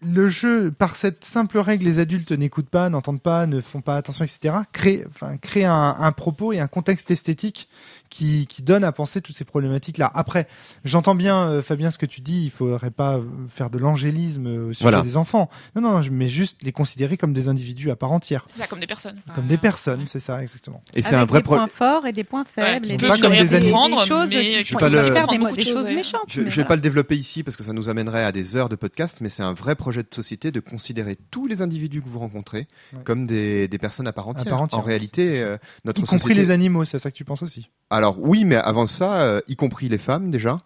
[SPEAKER 1] le jeu, par cette simple règle, les adultes n'écoutent pas, n'entendent pas, ne font pas attention, etc., crée, enfin, crée un, un propos et un contexte esthétique qui, qui donne à penser toutes ces problématiques-là. Après, j'entends bien, euh, Fabien, ce que tu dis, il faudrait pas faire de l'angélisme euh, sujet
[SPEAKER 2] Voilà.
[SPEAKER 1] des enfants. Non, non, mais juste les considérer comme des individus à part entière.
[SPEAKER 4] C'est ça, comme des personnes.
[SPEAKER 1] Comme
[SPEAKER 4] Euh,
[SPEAKER 1] des personnes, c'est ça, exactement.
[SPEAKER 2] Et c'est un vrai
[SPEAKER 5] des
[SPEAKER 2] problème.
[SPEAKER 5] points forts et des points faibles. et des,
[SPEAKER 1] pas comme
[SPEAKER 5] des-
[SPEAKER 1] des animaux.
[SPEAKER 5] des choses qui font
[SPEAKER 2] le-
[SPEAKER 5] faire des, des méchantes.
[SPEAKER 2] Je,
[SPEAKER 5] mais
[SPEAKER 2] je vais
[SPEAKER 5] voilà.
[SPEAKER 2] pas le développer ici parce que ça nous amènerait à des heures de podcast, mais c'est un vrai projet de société de considérer tous les individus que vous rencontrez
[SPEAKER 1] Ouais.
[SPEAKER 2] comme des, des personnes à part entière.
[SPEAKER 1] part entière.
[SPEAKER 2] En réalité, euh, notre
[SPEAKER 1] Y compris les animaux, c'est à ça que tu penses aussi.
[SPEAKER 2] Alors oui, mais avant ça, euh, y compris les femmes déjà,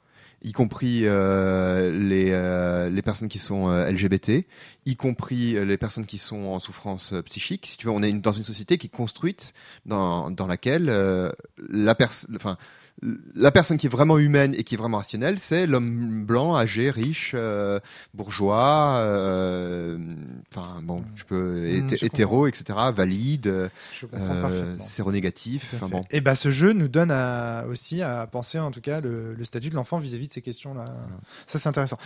[SPEAKER 2] y compris euh, les, euh, les personnes qui sont euh, LGBT, y compris les personnes qui sont en souffrance psychique. Si tu veux, on est une- dans une société qui est construite dans, dans laquelle la personne, enfin la personne qui est vraiment humaine et qui est vraiment rationnelle, c'est l'homme blanc, âgé, riche, euh, bourgeois, euh, enfin bon, je peux
[SPEAKER 1] Mm, je
[SPEAKER 2] hétéro, etc., valide, euh, séronégatif, enfin bon.
[SPEAKER 1] Et bah ce jeu nous donne à, aussi à penser en tout cas le, le statut de l'enfant vis-à-vis de ces questions-là. Ça c'est intéressant.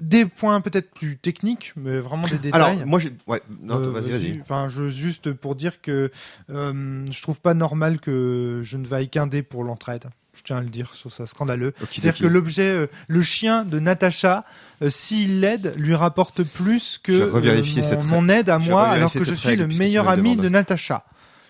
[SPEAKER 1] Des points peut-être plus techniques, mais vraiment des détails.
[SPEAKER 2] Alors, moi, j'ai. Ouais, non,
[SPEAKER 1] Euh,
[SPEAKER 2] vas-y, vas-y.
[SPEAKER 1] Enfin, je, juste pour dire que euh, je trouve pas normal que je ne vaille qu'un dé pour l'entraide. Je tiens à le dire, je trouve ça scandaleux. C'est-à-dire que l'objet, euh, le chien de Natacha, euh, s'il l'aide, lui rapporte plus que
[SPEAKER 2] Je
[SPEAKER 1] mon,
[SPEAKER 2] cette règle.
[SPEAKER 1] mon aide à
[SPEAKER 2] Je
[SPEAKER 1] moi, alors que je suis le meilleur
[SPEAKER 2] me le
[SPEAKER 1] ami de Natacha.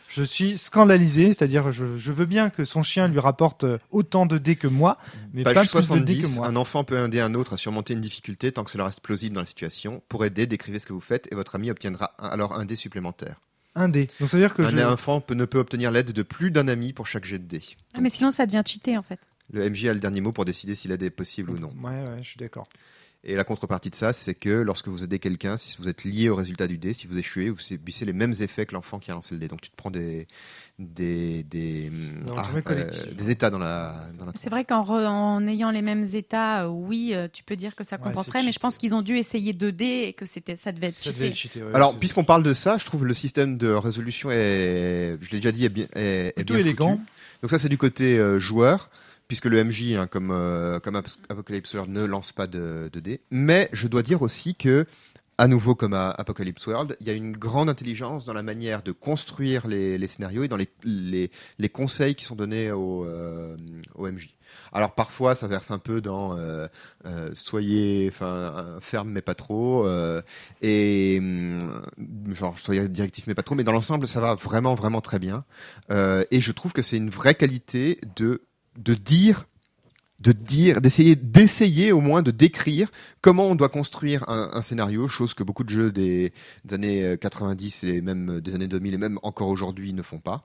[SPEAKER 1] Je suis scandalisé, c'est-à-dire je, je veux bien que son chien lui rapporte euh, autant de dés que moi, mais pas
[SPEAKER 2] Page
[SPEAKER 1] plus de dés que
[SPEAKER 2] 70,
[SPEAKER 1] moi.
[SPEAKER 2] un enfant peut aider un autre à surmonter une difficulté tant que cela reste plausible dans la situation. Pour aider, décrivez ce que vous faites et votre ami obtiendra un- alors un dé supplémentaire.
[SPEAKER 1] Un dé. Donc ça veut dire que
[SPEAKER 2] un
[SPEAKER 1] je...
[SPEAKER 2] enfant peut- ne peut obtenir l'aide de plus d'un ami pour chaque jet de dés.
[SPEAKER 5] Ah, mais sinon ça devient cheaté en fait.
[SPEAKER 2] Le MJ a le dernier mot pour décider si l'aide est possible ou non.
[SPEAKER 1] Ouais, ouais, je suis d'accord.
[SPEAKER 2] Et la contrepartie de ça, c'est que lorsque vous aidez quelqu'un, si vous êtes lié au résultat du dé, si vous échouez, vous subissez les mêmes effets que l'enfant qui a lancé le dé. Donc tu te prends des des des, ah,
[SPEAKER 1] collectif.
[SPEAKER 2] des états dans la dans la
[SPEAKER 5] C'est vrai qu'en en ayant les mêmes états, euh, oui, euh, tu peux dire que ça compenserait, mais je pense qu'ils ont dû essayer 2D et que c'était ça devait être
[SPEAKER 1] Ça devait
[SPEAKER 5] cheaté.
[SPEAKER 1] être cheaté, ouais,
[SPEAKER 2] Alors, puisqu'on parle de ça, je trouve le système de résolution est, je l'ai déjà dit, est bien, est, est bien
[SPEAKER 1] élégant.
[SPEAKER 2] foutu. Donc ça, c'est du côté euh, joueur, puisque le MJ, hein, comme euh, comme Ap- Apocalypse World, ne lance pas de, de dés. Mais je dois dire aussi que, à nouveau comme Apocalypse World, il y a une grande intelligence dans la manière de construire les, scénarios et dans les, les, les conseils qui sont donnés au, euh, au MJ. Alors parfois, ça verse un peu dans euh, soyez, ferme mais pas trop, et hum, genre soyez directif mais pas trop. Mais dans l'ensemble, ça va vraiment vraiment très bien. Et je trouve que c'est une vraie qualité de de dire de dire, d'essayer, d'essayer au moins de décrire comment on doit construire un, un scénario, chose que beaucoup de jeux des, des années euh, 90 et même des années 2000 et même encore aujourd'hui ne font pas.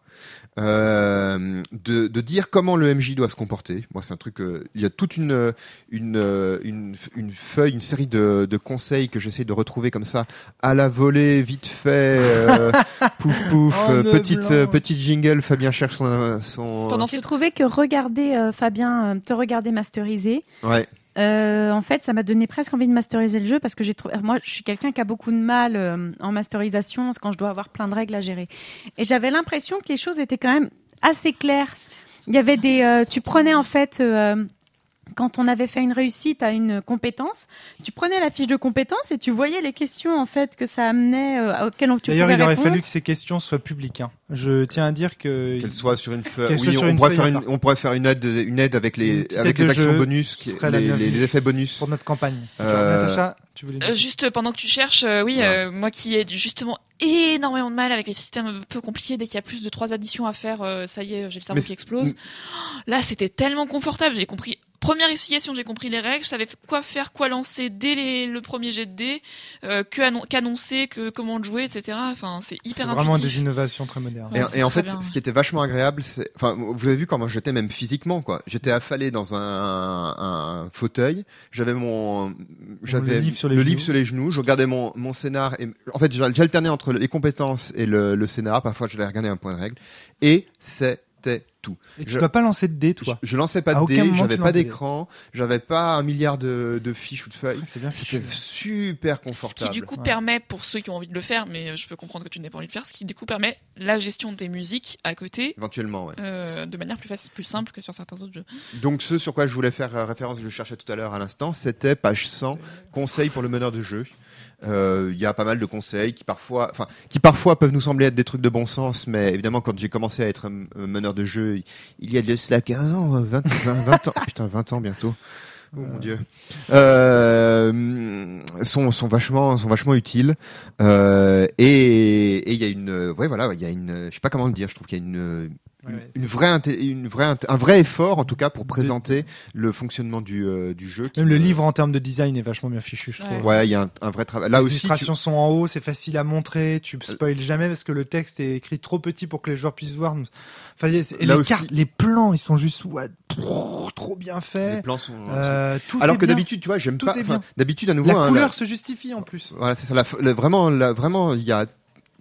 [SPEAKER 2] Euh, de, de dire comment le MJ doit se comporter. Moi, c'est un truc. euh, il y a toute une une euh, une, une feuille, une série de, de conseils que j'essaie de retrouver comme ça à la volée, vite fait, euh, pouf pouf,
[SPEAKER 1] Oh,
[SPEAKER 2] euh, petite euh, petite jingle. Fabien cherche son, son
[SPEAKER 4] Pendant
[SPEAKER 5] J'ai
[SPEAKER 4] ce
[SPEAKER 5] trouvé que regarder euh, Fabien, euh, te regarder
[SPEAKER 6] démasterisé.
[SPEAKER 2] Ouais.
[SPEAKER 6] Euh, en fait, ça m'a donné presque envie de masteriser le jeu parce que j'ai trouvé. Moi, je suis quelqu'un qui a beaucoup de mal euh, en masterisation quand je dois avoir plein de règles à gérer. Et j'avais l'impression que les choses étaient quand même assez claires. Il y avait des. euh, tu prenais en fait. Quand on avait fait une réussite à une compétence, tu prenais la fiche de compétence et tu voyais les questions en fait que ça amenait euh, auxquelles on- tu
[SPEAKER 1] D'ailleurs, il aurait
[SPEAKER 6] répondre.
[SPEAKER 1] fallu que ces questions soient publiques. hein. Je tiens à dire que
[SPEAKER 2] Qu'elle soit sur une feuille.
[SPEAKER 1] Qu'elle soit
[SPEAKER 2] Oui,
[SPEAKER 1] sur
[SPEAKER 2] on
[SPEAKER 1] une
[SPEAKER 2] pourrait
[SPEAKER 1] feuille
[SPEAKER 2] faire
[SPEAKER 1] à
[SPEAKER 2] une,
[SPEAKER 1] part.
[SPEAKER 2] on pourrait faire une aide, une aide avec
[SPEAKER 1] Une
[SPEAKER 2] les,
[SPEAKER 1] petite
[SPEAKER 2] avec
[SPEAKER 1] aide
[SPEAKER 2] les
[SPEAKER 1] de
[SPEAKER 2] actions
[SPEAKER 1] jeu,
[SPEAKER 2] bonus, qui-
[SPEAKER 1] serait la
[SPEAKER 2] les, les-
[SPEAKER 1] bienvenue.
[SPEAKER 2] les effets bonus.
[SPEAKER 1] pour notre campagne.
[SPEAKER 2] Euh,
[SPEAKER 1] Natacha, tu voulais.
[SPEAKER 4] Euh, juste pendant que tu cherches, euh, oui, euh, moi qui ai justement énormément de mal avec les systèmes un peu compliqués, dès qu'il y a plus de trois additions à faire, euh, ça y est, j'ai le cerveau
[SPEAKER 2] Mais
[SPEAKER 4] qui explose. Oh, Là, c'était tellement confortable. J'ai compris. Première explication, j'ai compris les règles, je savais quoi faire, quoi lancer dès les- le premier jet de dés, euh, qu'annoncer, que comment jouer, etc. Enfin, c'est
[SPEAKER 1] C'est
[SPEAKER 4] hyper
[SPEAKER 1] vraiment
[SPEAKER 4] intuitif.
[SPEAKER 1] des innovations très modernes.
[SPEAKER 4] Ouais,
[SPEAKER 2] Et, en fait,
[SPEAKER 4] bien.
[SPEAKER 2] ce qui était vachement agréable, c'est, enfin, vous avez vu comment j'étais même physiquement, quoi. J'étais affalé dans un, un fauteuil. J'avais mon, j'avais
[SPEAKER 1] le livre sur les
[SPEAKER 2] le
[SPEAKER 1] genoux.
[SPEAKER 2] livre sur les genoux. Je regardais mon, mon scénar et, en fait, j'al- j'alternais entre les compétences et le, le scénar. Parfois, je les regardais un point de règle. Et c'était tout.
[SPEAKER 1] Et tu
[SPEAKER 2] Je-
[SPEAKER 1] dois pas lancer de dés, toi.
[SPEAKER 2] je lançais pas de dés, j'avais pas d'écran, j'avais pas un milliard de, de fiches ou de feuilles.
[SPEAKER 1] C'est bien
[SPEAKER 2] C'était
[SPEAKER 1] fichu.
[SPEAKER 2] super
[SPEAKER 4] Ce qui
[SPEAKER 2] confortable.
[SPEAKER 4] du coup
[SPEAKER 1] Ouais.
[SPEAKER 4] permet, pour ceux qui ont envie de le faire, mais euh, je peux comprendre que tu n'aies pas envie de le faire, ce qui du coup permet la gestion des musiques à côté
[SPEAKER 2] Éventuellement, ouais.
[SPEAKER 4] euh, de manière plus, facile, plus simple que sur certains autres jeux.
[SPEAKER 2] Donc ce sur quoi je voulais faire euh, référence, je le cherchais tout à l'heure à l'instant, c'était page 100, conseils pour le meneur de jeu. Euh, Il y a pas mal de conseils qui parfois, enfin, qui parfois peuvent nous sembler être des trucs de bon sens, mais évidemment quand j'ai commencé à être euh, meneur de jeu, il y a de cela 15 ans, euh, 20, 20, 20 ans, putain 20 ans bientôt. Oh mon dieu. Euh, sont, sont vachement, sont vachement utiles. Euh, et et il y a une, euh, ouais voilà, il y a une, je sais pas comment le dire, je trouve qu'il y a une,
[SPEAKER 1] Ouais,
[SPEAKER 2] une vraie, une un vrai effort en tout cas pour présenter le fonctionnement du, euh, du jeu. qui
[SPEAKER 1] Même le
[SPEAKER 2] me-
[SPEAKER 1] livre en termes de design est vachement bien fichu, je trouve.
[SPEAKER 2] Ouais, il y a un, un vrai travail. Là
[SPEAKER 1] les
[SPEAKER 2] aussi, tu-
[SPEAKER 1] illustrations sont en haut, c'est facile à montrer, tu spoil jamais parce que le texte est écrit trop petit pour que les joueurs puissent voir. Enfin, y a- et
[SPEAKER 2] Là
[SPEAKER 1] les
[SPEAKER 2] aussi-
[SPEAKER 1] cartes, les plans, ils sont juste what, trop bien
[SPEAKER 2] les
[SPEAKER 1] faits.
[SPEAKER 2] plans sont.
[SPEAKER 1] Euh, tout
[SPEAKER 2] Alors
[SPEAKER 1] est
[SPEAKER 2] que d'habitude, tu vois, j'aime
[SPEAKER 1] Tout
[SPEAKER 2] pas. D'habitude, à nouveau,
[SPEAKER 1] la
[SPEAKER 2] hein,
[SPEAKER 1] couleur se justifie en plus.
[SPEAKER 2] Voilà, c'est ça. La, la- vraiment, la, vraiment, il y a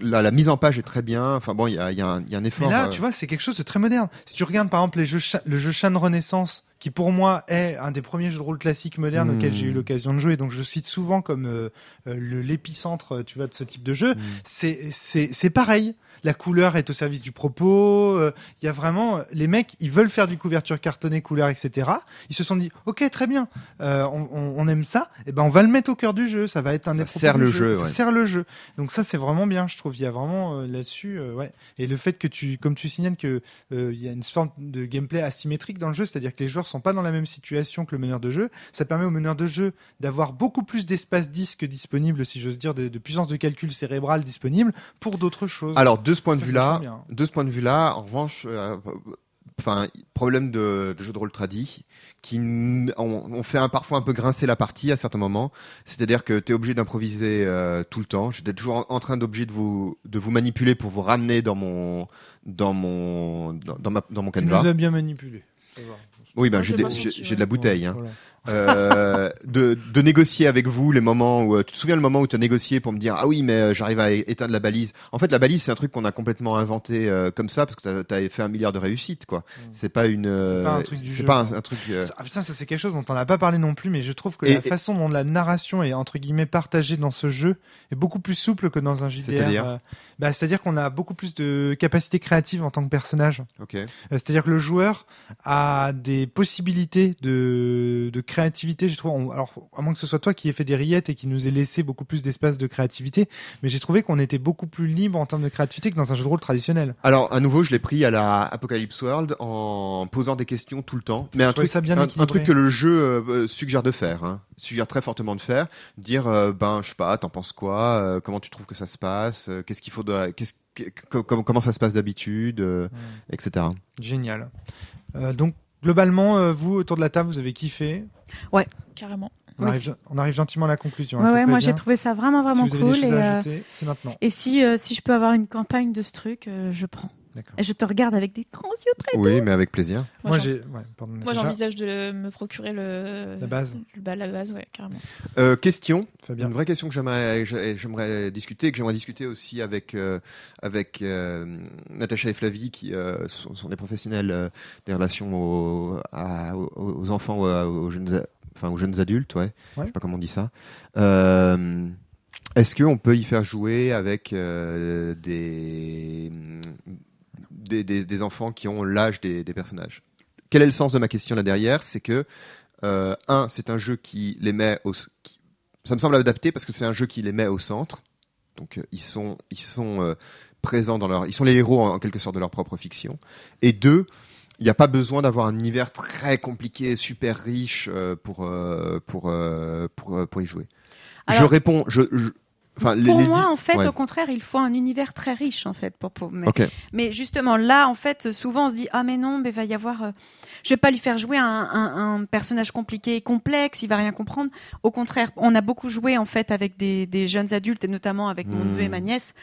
[SPEAKER 2] la, la mise en page est très bien. Enfin bon, il y a, y a un, il y a un effort.
[SPEAKER 1] Mais là,
[SPEAKER 2] euh,
[SPEAKER 1] tu vois, c'est quelque chose de très moderne. Si tu regardes par exemple les jeux, le jeu Shan Renaissance, qui pour moi est un des premiers jeux de rôle classiques modernes
[SPEAKER 2] Mm.
[SPEAKER 1] auxquels j'ai eu l'occasion de jouer, donc je cite souvent comme euh, euh, l'épicentre, tu vois, de ce type de jeu.
[SPEAKER 2] Mm.
[SPEAKER 1] C'est c'est c'est pareil. La couleur est au service du propos. euh, Il y a vraiment les mecs, ils veulent faire du couverture cartonnée, couleur, etc. Ils se sont dit, ok, très bien, euh, on, aime ça. Et ben on va le mettre au cœur du jeu. Ça va être un
[SPEAKER 2] Ça
[SPEAKER 1] des
[SPEAKER 2] sert le jeu,
[SPEAKER 1] Ça
[SPEAKER 2] ouais.
[SPEAKER 1] sert le jeu. Donc ça c'est vraiment bien, je trouve. Il y a vraiment euh, là-dessus, ouais. Et le fait que tu, comme tu signales que il y a une forme de gameplay asymétrique dans le jeu, c'est-à-dire que les joueurs sont pas dans la même situation que le meneur de jeu. Ça permet au meneur de jeu d'avoir beaucoup plus d'espace disque disponible, si j'ose dire, de, de puissance de calcul cérébral disponible pour d'autres choses.
[SPEAKER 2] Alors de ce point de
[SPEAKER 1] Ça,
[SPEAKER 2] vue
[SPEAKER 1] c'est
[SPEAKER 2] là,
[SPEAKER 1] vachement bien.
[SPEAKER 2] de ce point de vue là, en revanche, euh, enfin problème de, de jeu de rôle tradi qui n- on, on fait un, parfois un peu grincer la partie à certains moments. C'est-à-dire que tu es obligé d'improviser euh, tout le temps. J'étais toujours en, en train d'obligé de vous de vous manipuler pour vous ramener dans mon dans mon dans, dans ma, dans mon
[SPEAKER 1] tu nous as bien manipulé.
[SPEAKER 2] Oui, ben j'ai de la
[SPEAKER 4] ouais.
[SPEAKER 2] bouteille. Hein.
[SPEAKER 1] Voilà.
[SPEAKER 2] Euh, de, de négocier avec vous les moments où euh, tu te souviens le moment où tu as négocié pour me dire ah oui mais euh, j'arrive à éteindre la balise. En fait la balise c'est un truc qu'on a complètement inventé euh, comme ça parce que tu as, fait un milliard de réussites quoi. C'est pas une euh,
[SPEAKER 1] pas un truc du
[SPEAKER 2] c'est pas un, truc
[SPEAKER 1] Ça- ah, putain, ça c'est quelque chose dont on n'a pas parlé non plus, mais je trouve que
[SPEAKER 2] Et-
[SPEAKER 1] la
[SPEAKER 2] et-
[SPEAKER 1] façon dont la narration est entre guillemets partagée dans ce jeu est beaucoup plus souple que dans un JDR.
[SPEAKER 2] C'est-à-dire
[SPEAKER 1] bah, c'est-à-dire qu'on a beaucoup plus de capacité créative en tant que personnage.
[SPEAKER 2] OK.
[SPEAKER 1] C'est-à-dire que le joueur a des possibilités de, de créativité. J'ai trouvé, on- alors à moins que ce soit toi qui ait fait des rillettes et qui nous ait laissé beaucoup plus d'espace de créativité, mais j'ai trouvé qu'on était beaucoup plus libre en termes de créativité que dans un jeu de rôle traditionnel.
[SPEAKER 2] Alors à nouveau je l'ai pris à la Apocalypse World en posant des questions tout le temps mais un truc
[SPEAKER 1] ça bien
[SPEAKER 2] un, truc que le jeu euh, euh, suggère de faire hein. suggère très fortement de faire dire euh, ben je sais pas t'en penses quoi euh, comment tu trouves que ça se passe qu'est-ce qu'il faut de, qu'est-ce comment ça se passe d'habitude euh, etc.
[SPEAKER 1] Génial. Euh, donc globalement, euh, vous autour de la table, vous avez kiffé.
[SPEAKER 4] Carrément.
[SPEAKER 1] On,
[SPEAKER 6] Oui.
[SPEAKER 1] arrive, on arrive gentiment à la conclusion. hein,
[SPEAKER 6] Ouais, ouais, moi j'ai trouvé ça vraiment vraiment
[SPEAKER 1] si vous avez
[SPEAKER 6] cool.
[SPEAKER 1] des
[SPEAKER 6] et,
[SPEAKER 1] à
[SPEAKER 6] euh,
[SPEAKER 1] ajouter, c'est maintenant.
[SPEAKER 6] et si, euh, si je peux avoir une campagne de ce truc, euh, je prends.
[SPEAKER 5] Et je te regarde avec des grands yeux très
[SPEAKER 2] Oui, mais avec plaisir.
[SPEAKER 1] Moi,
[SPEAKER 4] Moi,
[SPEAKER 1] j'ai. Ouais, pardon,
[SPEAKER 4] Moi,
[SPEAKER 1] Natacha.
[SPEAKER 4] j'envisage de me procurer le.
[SPEAKER 1] La base.
[SPEAKER 4] le- bah, la base, ouais, carrément.
[SPEAKER 2] Euh, question,
[SPEAKER 1] Fabien.
[SPEAKER 2] une vraie question que j'aimerais j'ai- j'aimerais discuter, que j'aimerais discuter aussi avec euh, avec euh, Natacha et Flavie, qui euh, sont, sont des professionnels euh, des relations aux, à- aux, aux enfants, aux jeunes, a- enfin aux jeunes adultes, ouais. Je
[SPEAKER 1] Ouais.
[SPEAKER 2] sais pas comment on dit ça. Euh, Est-ce qu'on peut y faire jouer avec euh, des, des, des- des enfants qui ont l'âge des, des personnages Quel est le sens de ma question là derrière? C'est que, euh, un, c'est un jeu qui les met au. qui- ça me semble adapté parce que c'est un jeu qui les met au centre. Donc euh, ils sont, ils sont euh, présents dans leur. Ils sont les héros en, en quelque sorte de leur propre fiction. Et deux, il n'y a pas besoin d'avoir un univers très compliqué, super riche pour, pour, pour, pour y jouer. je réponds. Je, je- enfin,
[SPEAKER 5] Pour
[SPEAKER 2] les
[SPEAKER 5] moi, en fait,
[SPEAKER 2] ouais.
[SPEAKER 5] au contraire, il faut un univers très riche, en fait, pour. pour mais, mais justement, là, en fait, souvent, on se dit ah mais non, mais va y avoir. euh, je vais pas lui faire jouer un, un- un personnage compliqué et complexe, il va rien comprendre. Au contraire, on a beaucoup joué en fait avec des, des jeunes adultes et notamment avec mon
[SPEAKER 2] Hmm.
[SPEAKER 5] neveu et ma nièce.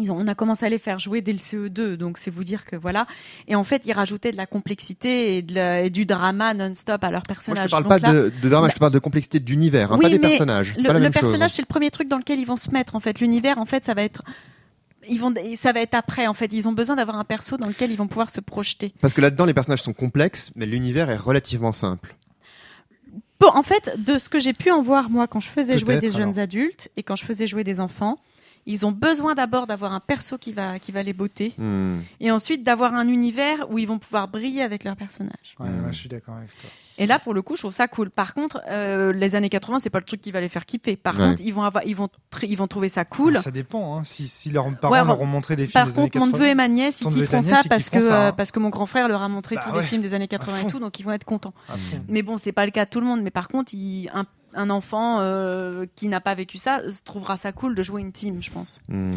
[SPEAKER 5] Ils ont, on a commencé à les faire jouer dès le CE2, donc c'est vous dire que voilà. Et en fait, ils rajoutaient de la complexité et, de la- et du drama non-stop à leur
[SPEAKER 2] Moi,
[SPEAKER 5] personnage.
[SPEAKER 2] je te parle
[SPEAKER 5] Donc
[SPEAKER 2] pas
[SPEAKER 5] là,
[SPEAKER 2] de, de drama,
[SPEAKER 5] là-
[SPEAKER 2] je te parle de complexité d'univers, hein,
[SPEAKER 5] Oui,
[SPEAKER 2] pas des personnages.
[SPEAKER 5] Le,
[SPEAKER 2] pas la
[SPEAKER 5] le
[SPEAKER 2] même chose.
[SPEAKER 5] personnage, c'est le premier truc dans lequel ils vont se mettre. En fait, l'univers, en fait, ça va être. Ils vont, ça va être après. En fait, ils ont besoin d'avoir un perso dans lequel ils vont pouvoir se projeter.
[SPEAKER 2] Parce que là-dedans, les personnages sont complexes, mais l'univers est relativement simple.
[SPEAKER 5] Bon, en fait, de ce que j'ai pu en voir moi quand je faisais jouer des jeunes adultes et quand je faisais jouer des enfants, ils ont besoin d'abord d'avoir un perso qui va qui va les botter
[SPEAKER 2] Hmm.
[SPEAKER 5] et ensuite d'avoir un univers où ils vont pouvoir briller avec leur personnage.
[SPEAKER 1] Ouais,
[SPEAKER 2] Hmm.
[SPEAKER 1] ouais, je suis d'accord avec toi.
[SPEAKER 5] Et là, pour le coup, je trouve ça cool. Par contre, euh, les années 80, c'est pas le truc qui va les faire kiffer. Par
[SPEAKER 2] Ouais.
[SPEAKER 5] contre, ils vont avoir, ils vont, ils vont trouver ça cool.
[SPEAKER 1] Ah, Ça dépend. Hein. Si, si leurs parents
[SPEAKER 5] Ouais,
[SPEAKER 1] leur ont montré des films
[SPEAKER 5] Par
[SPEAKER 1] des années
[SPEAKER 5] contre, mon
[SPEAKER 1] 80.
[SPEAKER 5] neveu et ma nièce, ils kifferont ça
[SPEAKER 1] ils
[SPEAKER 5] parce que
[SPEAKER 1] ça, hein.
[SPEAKER 5] parce que mon grand frère leur a montré
[SPEAKER 1] Bah
[SPEAKER 5] tous
[SPEAKER 1] ouais.
[SPEAKER 5] les films des années 80
[SPEAKER 1] fond.
[SPEAKER 5] et tout, donc ils vont être contents. Mais bon, c'est pas le cas de tout le monde. Mais par contre, il- un, un enfant euh, qui n'a pas vécu ça se trouvera ça cool de jouer une team, je pense.
[SPEAKER 2] Hmm.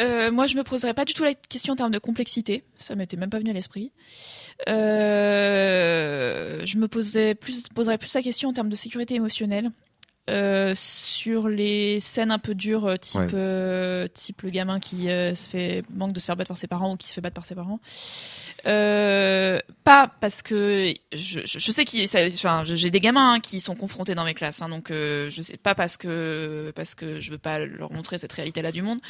[SPEAKER 4] Euh, moi, je me poserais pas du tout la question en termes de complexité. Ça m'était même pas venu à l'esprit. Euh, je me posais plus, poserais plus la question en termes de sécurité émotionnelle. Euh, sur les scènes un peu dures, euh, type,
[SPEAKER 2] Ouais.
[SPEAKER 4] euh, type le gamin qui euh, se fait manque de se faire battre par ses parents ou qui se fait battre par ses parents. Pas parce que je, je, je sais enfin, j'ai des gamins hein, qui sont confrontés dans mes classes, hein, donc je sais pas parce que parce que je veux pas leur montrer cette réalité-là du monde,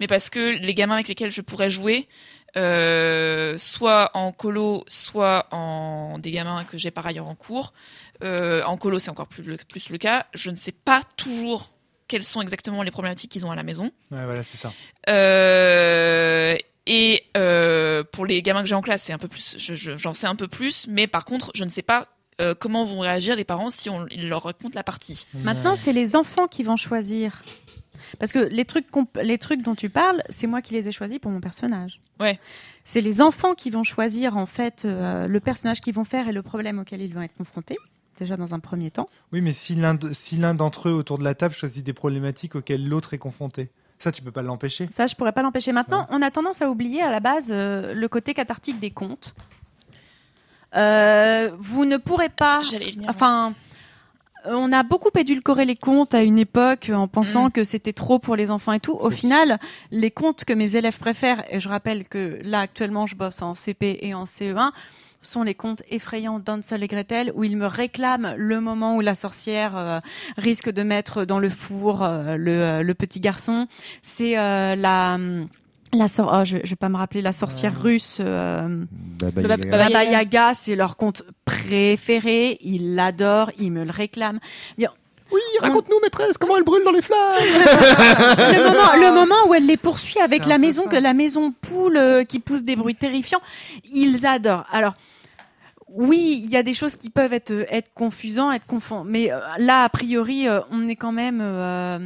[SPEAKER 4] mais parce que les gamins avec lesquels je pourrais jouer, euh, soit en colo, soit en des gamins que j'ai par ailleurs en cours. Euh, en colo, c'est encore plus le, plus le cas. Je ne sais pas toujours quelles sont exactement les problématiques qu'ils ont à la maison.
[SPEAKER 1] Ouais, voilà, c'est ça.
[SPEAKER 4] Euh, et euh, pour les gamins que j'ai en classe, c'est un peu plus, je- je- j'en sais un peu plus, mais par contre, je ne sais pas euh, comment vont réagir les parents si on ils leur raconte la partie.
[SPEAKER 5] Maintenant, c'est les enfants qui vont choisir. Parce que les trucs, les trucs dont tu parles, c'est moi qui les ai choisis pour mon personnage.
[SPEAKER 4] Ouais.
[SPEAKER 5] C'est les enfants qui vont choisir en fait euh, le personnage qu'ils vont faire et le problème auquel ils vont être confrontés. Déjà dans un premier temps.
[SPEAKER 1] Oui, mais si l'un de- si l'un d'entre eux autour de la table choisit des problématiques auxquelles l'autre est confronté, ça, tu peux pas l'empêcher.
[SPEAKER 5] Ça, je pourrais pas l'empêcher. Maintenant, on a tendance à oublier à la base euh, le côté cathartique des contes. Euh, vous ne pourrez pas.
[SPEAKER 4] J'allais venir.
[SPEAKER 5] Enfin, on a beaucoup édulcoré les contes à une époque euh, en pensant
[SPEAKER 4] Mm.
[SPEAKER 5] que c'était trop pour les enfants et tout. Au final, les contes que mes élèves préfèrent, et je rappelle que là actuellement je bosse en CP et en CE1, sont les contes effrayants d'Hansel et Gretel où ils me réclament le moment où la sorcière euh, risque de mettre dans le four euh, le, euh, le petit garçon. C'est euh, la la sor- oh, je, je vais pas me rappeler la sorcière russe. euh,
[SPEAKER 2] Baba Yaga.
[SPEAKER 4] Baba Yaga.
[SPEAKER 5] C'est leur conte préféré. Ils l'adorent, ils me le réclament.
[SPEAKER 2] Oui, raconte-nous, maîtresse, comment elle brûle dans les flammes
[SPEAKER 5] Le moment, le moment où elle les poursuit avec la maison, que la maison poule euh, qui pousse des bruits terrifiants, ils adorent. Alors. Oui, il y a des choses qui peuvent être être confusants, être confondants, mais euh, là a priori euh, on est quand même euh,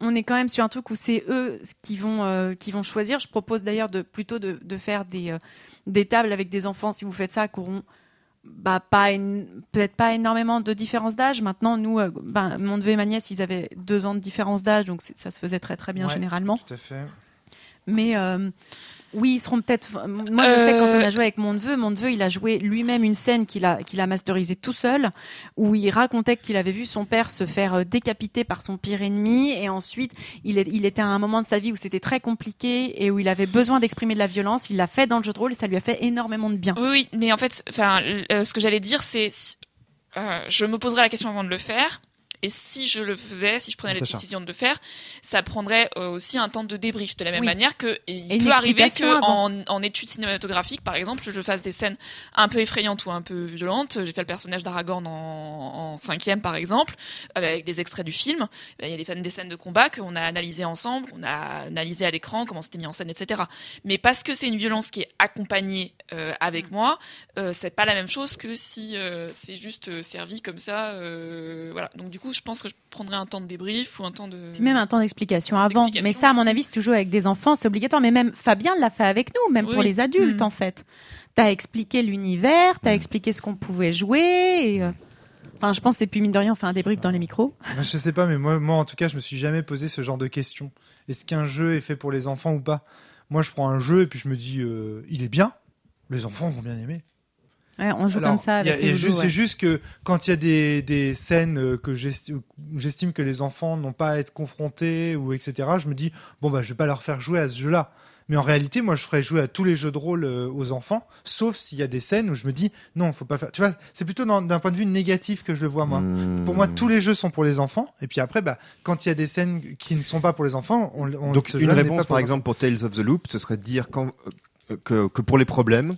[SPEAKER 5] on est quand même sur un truc où c'est eux qui vont euh, qui vont choisir. Je propose d'ailleurs de plutôt de, de faire des euh, des tables avec des enfants si vous faites ça qui auront bah pas peut-être pas énormément de différence d'âge. Maintenant nous euh, bah, mon neveu et ma nièce ils avaient deux ans de différence d'âge donc ça se faisait très très bien
[SPEAKER 1] Ouais.
[SPEAKER 5] généralement.
[SPEAKER 1] Tout à fait.
[SPEAKER 5] mais euh, oui, ils seront peut-être. Moi, je sais quand on a joué avec mon neveu, mon neveu, il a joué lui-même une scène qu'il a qu'il a masterisée tout seul, où il racontait qu'il avait vu son père se faire euh, décapiter par son pire ennemi, et ensuite il, est, il était à un moment de sa vie où c'était très compliqué et où il avait besoin d'exprimer de la violence. Il l'a fait dans le jeu de rôle et ça lui a fait énormément de bien.
[SPEAKER 4] Oui, oui, mais en fait, enfin, euh, ce que j'allais dire, c'est, euh, je me poserai la question avant de le faire. Et si je le faisais, si je prenais la décision de le faire, ça prendrait euh, aussi un temps de débrief. De la même
[SPEAKER 5] Oui.
[SPEAKER 4] manière que il
[SPEAKER 5] Et
[SPEAKER 4] peut arriver que en, en études cinématographiques, par exemple, je fasse des scènes un peu effrayantes ou un peu violentes. J'ai fait le personnage d'Aragorn en, en cinquième, par exemple, avec des extraits du film. Il y a des, scènes- des scènes de combat qu'on a analysées ensemble, on a analysé à l'écran comment c'était mis en scène, etc. Mais parce que c'est une violence qui est accompagnée euh, avec moi, euh, c'est pas la même chose que si euh, c'est juste euh, servi comme ça. euh, voilà. Donc du coup, je pense que je prendrais un temps de débrief ou un temps de.
[SPEAKER 5] Puis même un temps d'explication avant. Mais ça, à mon avis, c'est toujours avec des enfants, c'est obligatoire. Mais même Fabien l'a fait avec nous, même
[SPEAKER 4] Oui,
[SPEAKER 5] pour
[SPEAKER 4] oui.
[SPEAKER 5] les adultes,
[SPEAKER 4] Mm.
[SPEAKER 5] en fait. T'as expliqué l'univers, t'as expliqué ce qu'on pouvait jouer. Et, euh, Enfin, je pense, et puis mine de rien, on fait un débrief dans les micros.
[SPEAKER 1] Enfin, je sais pas, mais moi, moi, en tout cas, je me suis jamais posé ce genre de questions. Est-ce qu'un jeu est fait pour les enfants ou pas? Moi, je prends un jeu et puis je me dis, euh, il est bien. Les enfants vont bien aimer.
[SPEAKER 5] Ouais, on joue
[SPEAKER 1] Alors,
[SPEAKER 5] comme ça
[SPEAKER 1] il y a-
[SPEAKER 5] avec
[SPEAKER 1] il y a
[SPEAKER 5] les
[SPEAKER 1] juste- C'est
[SPEAKER 5] ouais.
[SPEAKER 1] juste que quand il y a des, des scènes euh, que j'estime que les enfants n'ont pas à être confrontés ou etc., je me dis bon bah je vais pas leur faire jouer à ce jeu-là. Mais en réalité, moi, je ferais jouer à tous les jeux de rôle euh, aux enfants, sauf s'il y a des scènes où je me dis non, faut pas faire. Tu vois, c'est plutôt dans- d'un point de vue négatif que je le vois moi.
[SPEAKER 2] Hmm.
[SPEAKER 1] Pour moi, tous les jeux sont pour les enfants. Et puis après, bah, quand il y a des scènes qui ne sont pas pour les enfants, on, on
[SPEAKER 2] Donc une réponse par exemple pour Tales of the Loop, ce serait de dire quand, euh, que, que pour les problèmes,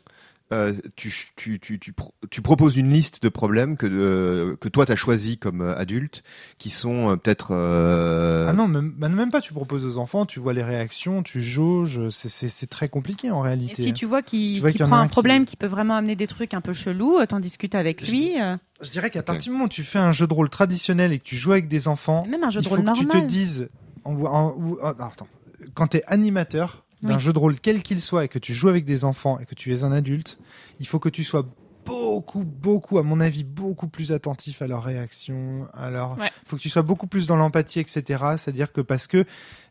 [SPEAKER 2] euh, tu, tu, tu, tu, pro- tu proposes une liste de problèmes que, euh, que toi tu as choisi comme euh, adulte, qui sont euh, peut-être... euh,
[SPEAKER 1] Ah non, même, bah, même pas. Tu proposes aux enfants, tu vois les réactions, tu jauges. C'est- très compliqué en
[SPEAKER 5] Et
[SPEAKER 1] réalité.
[SPEAKER 5] si tu vois qu'il
[SPEAKER 1] en
[SPEAKER 5] prend
[SPEAKER 1] a un
[SPEAKER 5] problème qui... peut vraiment amener des trucs un peu chelous, t'en discutes avec
[SPEAKER 1] Je
[SPEAKER 5] lui. euh,
[SPEAKER 1] Je dirais qu'à partir du moment où tu fais un jeu de rôle traditionnel et que tu joues avec des enfants,
[SPEAKER 5] Même un jeu de
[SPEAKER 1] il faut
[SPEAKER 5] rôle
[SPEAKER 1] que tu te dises, en, en- ou- ah, attends, quand tu es animateur d'un
[SPEAKER 5] Oui.
[SPEAKER 1] jeu de rôle quel qu'il soit et que tu joues avec des enfants et que tu es un adulte, il faut que tu sois beaucoup, beaucoup, à mon avis, beaucoup plus attentif à leurs réactions. À leur...
[SPEAKER 4] Ouais.
[SPEAKER 1] faut que tu sois beaucoup plus dans l'empathie, etc. C'est-à-dire que parce que,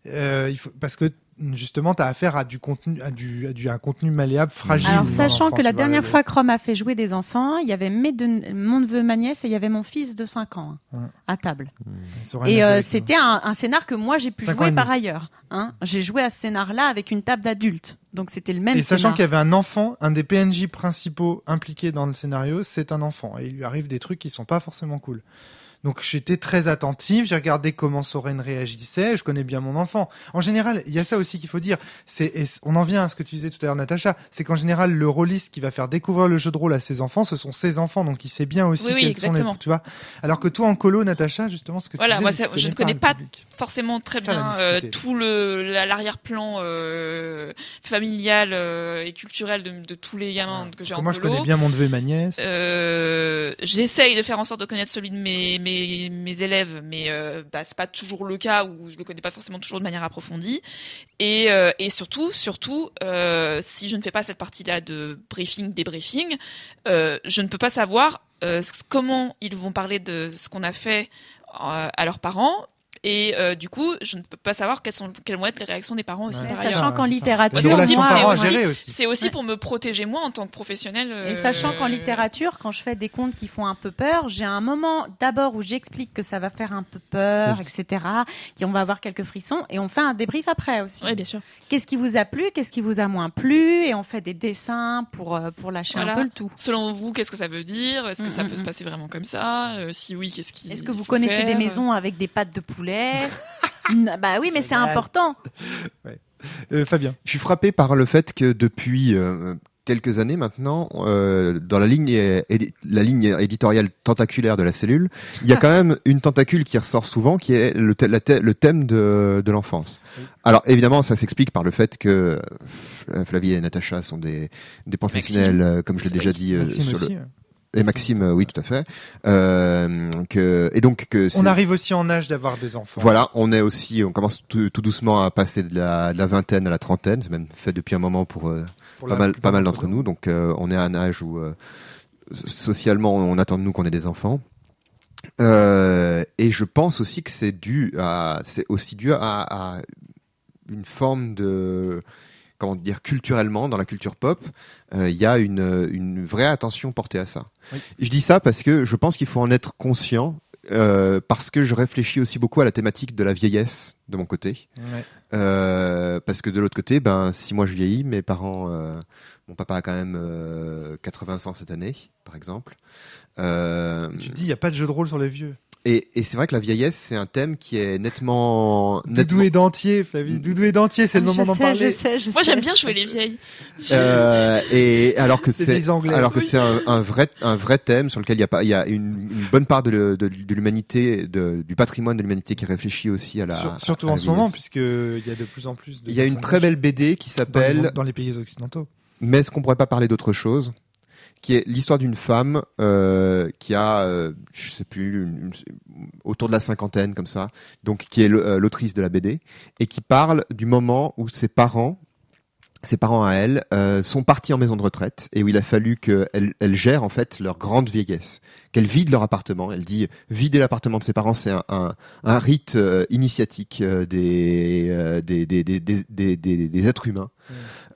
[SPEAKER 1] euh, il faut, parce que justement, tu as affaire à du contenu, à du, à du, à un contenu malléable, fragile.
[SPEAKER 5] Alors, sachant que la
[SPEAKER 1] vois,
[SPEAKER 5] dernière fois que Rome a fait jouer des enfants, il y avait mes deux- mon neveu, ma nièce et il y avait mon fils de 5 ans hein,
[SPEAKER 1] Ouais.
[SPEAKER 5] à table.
[SPEAKER 1] auraient
[SPEAKER 5] Et euh, c'était un, un scénar que moi j'ai pu jouer par ailleurs. Hein. J'ai joué à ce scénar-là avec une table d'adultes. Donc c'était le même
[SPEAKER 1] Et sachant qu'il y avait un enfant, un des PNJ principaux impliqués dans le scénario, c'est un enfant. Et il lui arrive des trucs qui sont pas forcément cool. Donc j'étais très attentif, j'ai regardé comment Soren réagissait, je connais bien mon enfant. En général, il y a ça aussi qu'il faut dire, c'est on en vient à ce que tu disais tout à l'heure Natacha, c'est qu'en général le rôliste qui va faire découvrir le jeu de rôle à ses enfants, ce sont ses enfants, donc il sait bien aussi
[SPEAKER 4] Oui, oui,
[SPEAKER 1] quels sont les
[SPEAKER 4] exactement.
[SPEAKER 1] tu vois. Alors que toi en colo Natacha, justement ce que
[SPEAKER 4] Voilà,
[SPEAKER 1] tu disais,
[SPEAKER 4] moi,
[SPEAKER 1] tu
[SPEAKER 4] je ne connais pas forcément très
[SPEAKER 1] Ça,
[SPEAKER 4] bien euh, tout le la- l'arrière-plan euh, familial euh, et culturel de, de tous les gamins que j'ai en
[SPEAKER 1] Moi je
[SPEAKER 4] colo.
[SPEAKER 1] connais bien mon neveu et ma nièce.
[SPEAKER 4] J'essaye de faire en sorte de connaître celui de mes, mes, mes élèves, mais euh, bah, c'est pas toujours le cas où je le connais pas forcément toujours de manière approfondie. Et, euh, surtout, surtout, euh, si je ne fais pas cette partie-là de briefing, débriefing, euh, je ne peux pas savoir comment ils vont parler de ce qu'on a fait à leurs parents. Et euh, du coup, je ne peux pas savoir quelles, sont, quelles vont être les réactions des parents aussi
[SPEAKER 1] Ouais,
[SPEAKER 4] par.
[SPEAKER 5] Sachant qu'en littérature,
[SPEAKER 4] c'est aussi-
[SPEAKER 5] Ouais.
[SPEAKER 4] pour me protéger moi en tant que professionnel.
[SPEAKER 5] Et
[SPEAKER 4] euh,
[SPEAKER 5] sachant qu'en littérature, quand je fais des contes qui font un peu peur, j'ai un moment d'abord où j'explique que ça va faire un peu peur, etc. Et on va avoir quelques frissons et on fait un débrief après aussi.
[SPEAKER 4] Oui, bien sûr.
[SPEAKER 5] Qu'est-ce qui vous a plu, qu'est-ce qui vous a moins plu et on fait des dessins pour euh, pour lâcher
[SPEAKER 4] Voilà.
[SPEAKER 5] un peu le tout.
[SPEAKER 4] Selon vous, qu'est-ce que ça veut dire? Est-ce que
[SPEAKER 5] Mm,
[SPEAKER 4] ça
[SPEAKER 5] mm,
[SPEAKER 4] peut se
[SPEAKER 5] mm.
[SPEAKER 4] passer vraiment comme ça? Euh, Si oui, qu'est-ce qui
[SPEAKER 5] Est-ce que vous
[SPEAKER 4] faut
[SPEAKER 5] connaissez
[SPEAKER 4] faire?
[SPEAKER 5] des maisons avec des pattes de poulet Bah oui, mais c'est important.
[SPEAKER 1] Euh, Fabien.
[SPEAKER 2] Je suis frappé par le fait que depuis euh, quelques années maintenant, euh, dans la ligne, la ligne éditoriale tentaculaire de la cellule, il y a quand même une tentacule qui ressort souvent, qui est le, le thème de, de l'enfance.
[SPEAKER 1] Oui.
[SPEAKER 2] Alors évidemment, ça s'explique par le fait que Flavie et Natacha sont des, des professionnels, comme je l'ai déjà dit, euh, sur le,
[SPEAKER 1] aussi. ouais.
[SPEAKER 2] Et Maxime, euh, oui, tout à fait. Euh, que, et donc que
[SPEAKER 1] On arrive aussi en âge d'avoir des enfants.
[SPEAKER 2] voilà, on est aussi, on commence tout, tout doucement à passer de la, de la vingtaine à la trentaine. C'est même fait depuis un moment pour, euh,
[SPEAKER 1] Pour
[SPEAKER 2] pas mal, pas mal d'entre nous. Donc, euh, on est à un âge où euh, socialement, on attend de nous qu'on ait des enfants. Euh, et je pense aussi que c'est dû à, c'est aussi dû à, à une forme de comment dire culturellement dans la culture pop, euh, il y a une, une vraie attention portée à ça.
[SPEAKER 1] Oui.
[SPEAKER 2] Je dis ça parce que je pense qu'il faut en être conscient. euh, parce que je réfléchis aussi beaucoup à la thématique de la vieillesse de mon côté.
[SPEAKER 1] Ouais.
[SPEAKER 2] Euh, parce que de l'autre côté, ben, si moi je vieillis, mes parents, euh, mon papa a quand même euh, 80 ans cette année, par exemple. Euh,
[SPEAKER 1] Tu te dis, il n'y a pas de jeu de rôle sur les vieux.
[SPEAKER 2] Et et c'est vrai que la vieillesse, c'est un thème qui est nettement.
[SPEAKER 1] Doudou
[SPEAKER 2] nettement
[SPEAKER 1] et dentier, Flavie. Doudou et dentier, c'est le
[SPEAKER 7] Ah,
[SPEAKER 1] moment d'en parler.
[SPEAKER 7] Je sais, je
[SPEAKER 4] Moi,
[SPEAKER 7] sais.
[SPEAKER 4] j'aime bien jouer les vieilles.
[SPEAKER 2] Euh, et alors que
[SPEAKER 1] C'est
[SPEAKER 2] alors que
[SPEAKER 4] Oui.
[SPEAKER 2] c'est un, un vrai un vrai thème sur lequel il y a pas il y a une, une bonne part de, de, de l'humanité de- du patrimoine de l'humanité qui réfléchit aussi à la
[SPEAKER 1] Sur- surtout
[SPEAKER 2] à la
[SPEAKER 1] en ce moment,
[SPEAKER 2] vieillesse.
[SPEAKER 1] puisqu'il y a de plus en plus de.
[SPEAKER 2] il y a une très belle BD qui
[SPEAKER 1] dans
[SPEAKER 2] s'appelle
[SPEAKER 1] dans les pays occidentaux.
[SPEAKER 2] Mais est-ce qu'on pourrait pas parler d'autre chose? Qui est l'histoire d'une femme euh, qui a, euh, je sais plus, autour de la cinquantaine comme ça, donc qui est euh, l'autrice de la BD et qui parle du moment où ses parents, ses parents à elle, euh, sont partis en maison de retraite et où il a fallu qu'elle elle gère en fait leur grande vieillesse, qu'elle vide leur appartement. Elle dit vider l'appartement de ses parents, c'est un, un, rite initiatique des, des, des, des, des, des, êtres humains.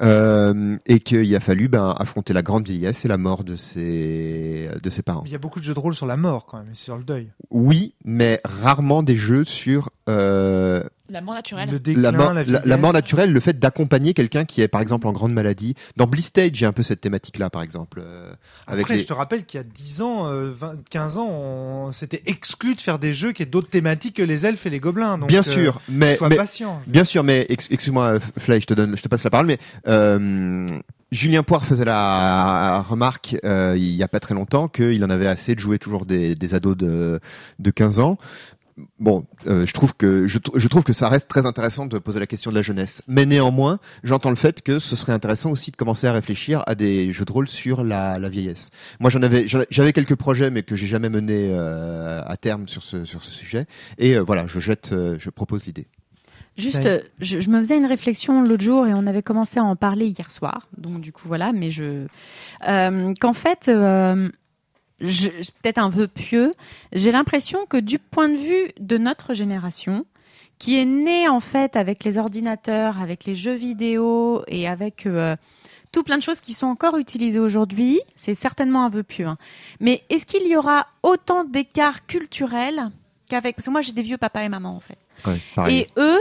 [SPEAKER 2] Euh, et qu'il a fallu ben, affronter la grande vieillesse et la mort de ses, de ses parents.
[SPEAKER 1] Il y a beaucoup de jeux de rôle sur la mort quand même, et sur le deuil.
[SPEAKER 2] Oui, mais rarement des jeux sur euh,
[SPEAKER 4] La mort naturelle.
[SPEAKER 1] Le déclin,
[SPEAKER 2] la, mort,
[SPEAKER 1] la,
[SPEAKER 2] la- la
[SPEAKER 1] vieillesse.
[SPEAKER 2] mort naturelle, le fait d'accompagner quelqu'un qui est par exemple en grande maladie. Dans Blistage, a un peu cette thématique-là, par exemple. euh, avec
[SPEAKER 1] Après,
[SPEAKER 2] les...
[SPEAKER 1] je te rappelle qu'il y a 10 ans, euh, 20, 15 ans, on s'était exclu de faire des jeux qui aient d'autres thématiques que les elfes et les gobelins. Donc,
[SPEAKER 2] Bien
[SPEAKER 1] euh,
[SPEAKER 2] sûr, mais,
[SPEAKER 1] sois
[SPEAKER 2] mais
[SPEAKER 1] patient.
[SPEAKER 2] Bien sûr, mais ex- excuse-moi, euh, Fly, je te donne, je te passe la parole, mais euh, Julien Poire faisait la remarque euh, il y a pas très longtemps qu'il en avait assez de jouer toujours des, des ados de, de 15 ans. Bon, euh, je trouve que je, je trouve que ça reste très intéressant de poser la question de la jeunesse, mais néanmoins, j'entends le fait que ce serait intéressant aussi de commencer à réfléchir à des jeux de rôle sur la, la vieillesse. Moi, j'en avais, j'en- j'avais quelques projets, mais que j'ai jamais menés euh, à terme sur ce sur ce sujet. Et euh, voilà, je jette, euh, je propose l'idée.
[SPEAKER 5] Juste, euh, je, je me faisais une réflexion l'autre jour et on avait commencé à en parler hier soir. Donc du coup voilà, mais je euh, qu'en fait, euh, peut-être un vœu pieux, j'ai l'impression que du point de vue de notre génération, qui est née en fait avec les ordinateurs, avec les jeux vidéo et avec euh, tout plein de choses qui sont encore utilisées aujourd'hui, c'est certainement un vœu pieux. hein. Mais est-ce qu'il y aura autant d'écarts culturels qu'avec parce que moi j'ai des vieux papa et maman en fait.
[SPEAKER 2] Ouais.
[SPEAKER 5] Et eux,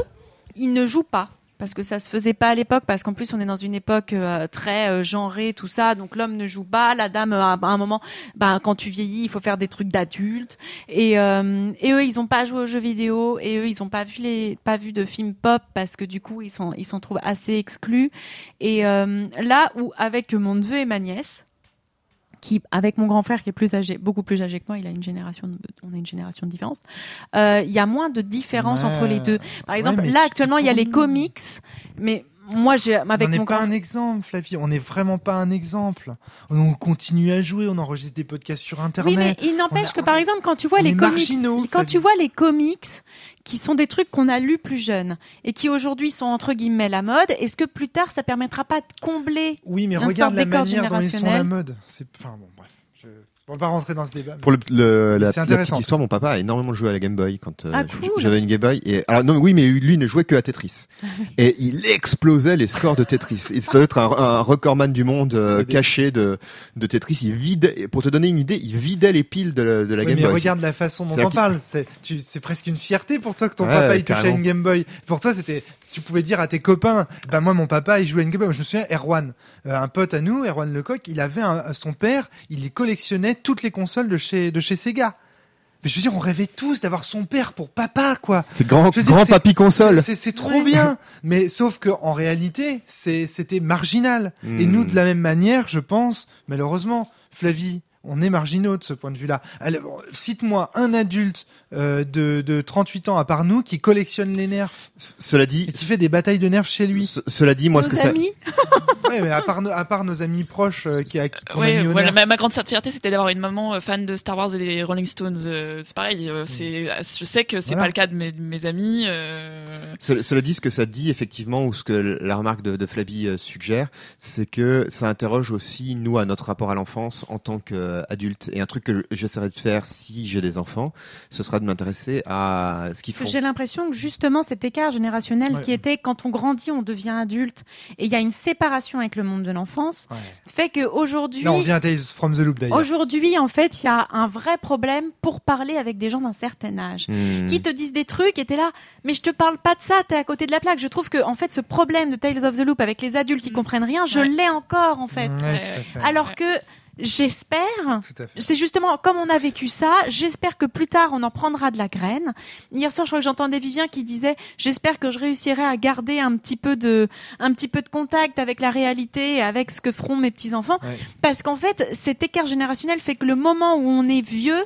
[SPEAKER 5] ils ne jouent pas. Parce que ça se faisait pas à l'époque, parce qu'en plus on est dans une époque euh, très euh, genrée, tout ça. Donc l'homme ne joue pas, la dame euh, à un moment, bah, quand tu vieillis, il faut faire des trucs d'adultes. Et, euh, et eux, ils ont pas joué aux jeux vidéo, et eux, ils ont pas vu les, pas vu de films pop parce que du coup ils sont, ils s'en trouvent assez exclus. Et là où avec mon neveu et ma nièce, qui avec mon grand frère qui est plus âgé, beaucoup plus âgé que moi, il a une génération, de- on a une génération de différence. euh, Il y a moins de différence
[SPEAKER 1] Ouais.
[SPEAKER 5] entre les deux. Par exemple, là
[SPEAKER 1] tu-
[SPEAKER 5] actuellement,
[SPEAKER 1] tu
[SPEAKER 5] il y a les comics, mais moi, j'ai avec
[SPEAKER 1] on n'est pas un exemple, Flavie. On n'est vraiment pas un exemple. On continue à jouer, on enregistre des podcasts sur Internet.
[SPEAKER 5] Oui, mais il n'empêche que par
[SPEAKER 1] est-
[SPEAKER 5] exemple, quand tu vois
[SPEAKER 1] on
[SPEAKER 5] les comics, quand
[SPEAKER 1] Flavie.
[SPEAKER 5] tu vois les comics qui sont des trucs qu'on a lus plus jeunes et qui aujourd'hui sont entre guillemets la mode, est-ce que plus tard ça permettra pas de combler
[SPEAKER 1] Oui, mais regarde la manière dont ils sont la mode. C'est, enfin bon, bref. Je... On va pas rentrer dans ce débat.
[SPEAKER 2] Pour le, le- la,
[SPEAKER 1] C'est
[SPEAKER 2] la
[SPEAKER 1] intéressant.
[SPEAKER 2] petite histoire, mon papa a énormément joué à la Game Boy quand euh,
[SPEAKER 5] Ah, cool.
[SPEAKER 2] j'avais une Game Boy. Et alors non, oui, mais lui ne jouait que à Tetris. et il explosait les scores de Tetris. Il doit être un, un recordman du monde euh, caché de, de Tetris. Il vide. Pour te donner une idée, il vidait les piles de, la- de la
[SPEAKER 1] Oui,
[SPEAKER 2] Game
[SPEAKER 1] mais
[SPEAKER 2] Boy.
[SPEAKER 1] regarde la façon dont
[SPEAKER 2] qu'il-
[SPEAKER 1] parles. C'est, presque une fierté pour toi que ton
[SPEAKER 2] Ouais,
[SPEAKER 1] papa il touchait à une Game Boy. Pour toi, c'était, tu pouvais dire à tes copains, bah moi mon papa il jouait à une Game Boy. Moi, je me souviens, Erwan, euh, un pote à nous, Erwan Lecoq, il avait un, son père, il collectionnait toutes les consoles de chez de chez Sega. Mais je veux dire, on rêvait tous d'avoir son père pour papa, quoi.
[SPEAKER 2] C'est grand,
[SPEAKER 1] dire,
[SPEAKER 2] grand papy console.
[SPEAKER 1] C'est- C'est c'est trop
[SPEAKER 5] Ouais.
[SPEAKER 1] bien, mais sauf que en réalité, c'est c'était marginal. Et
[SPEAKER 2] Hmm.
[SPEAKER 1] nous, de la même manière, je pense, malheureusement, Flavie, on est marginaux de ce point de vue-là. Alors, Cite-moi un adulte euh, de, de 38 ans à part nous qui collectionne les nerfs
[SPEAKER 2] C- Cela dit,
[SPEAKER 1] et qui fait des batailles de nerfs chez lui.
[SPEAKER 2] ce- cela dit, moi, ce que
[SPEAKER 5] nos
[SPEAKER 2] ça,
[SPEAKER 5] amis.
[SPEAKER 1] Ouais, mais à part, nos- à part nos amis proches euh, qui, a- qui a
[SPEAKER 4] Ouais,
[SPEAKER 1] mis au
[SPEAKER 4] voilà,
[SPEAKER 1] nerf.
[SPEAKER 4] ma, ma grande fierté, c'était d'avoir une maman euh, fan de Star Wars et des Rolling Stones. euh, c'est pareil, euh, c'est, je sais que c'est
[SPEAKER 1] Voilà.
[SPEAKER 4] pas le cas de mes, de mes amis. euh,
[SPEAKER 2] Ce- Cela dit, ce que ça dit effectivement, ou ce que la remarque de, de Flavie suggère, c'est que ça interroge aussi nous à notre rapport à l'enfance en tant qu'adulte. Et un truc que j'essaierai de faire si j'ai des enfants, ce sera de m'intéresser à ce qu'ils font.
[SPEAKER 5] J'ai l'impression que justement cet écart générationnel
[SPEAKER 1] Ouais.
[SPEAKER 5] qui était quand on grandit, on devient adulte et il y a une séparation avec le monde de l'enfance
[SPEAKER 1] Ouais.
[SPEAKER 5] fait qu'aujourd'hui
[SPEAKER 1] Là, on vient à Tales from the Loop d'ailleurs.
[SPEAKER 5] Aujourd'hui, en fait, il y a un vrai problème pour parler avec des gens d'un certain âge.
[SPEAKER 2] Hmm.
[SPEAKER 5] Qui te disent des trucs et t'es là, mais je te parle pas de ça, t'es à côté de la plaque. Je trouve que, en fait, ce problème de Tales of the Loop avec les adultes qui
[SPEAKER 4] Mm.
[SPEAKER 5] comprennent rien, je
[SPEAKER 4] Ouais.
[SPEAKER 5] l'ai encore, en fait.
[SPEAKER 1] Fait.
[SPEAKER 5] Alors
[SPEAKER 4] Ouais.
[SPEAKER 5] que, j'espère, c'est justement comme on a vécu ça, j'espère que plus tard on en prendra de la graine. Hier soir, je crois que j'entendais Vivien qui disait j'espère que je réussirai à garder un petit peu de un petit peu de contact avec la réalité et avec ce que feront mes petits enfants
[SPEAKER 1] Ouais.
[SPEAKER 5] parce qu'en fait, cet écart générationnel fait que le moment où on est vieux,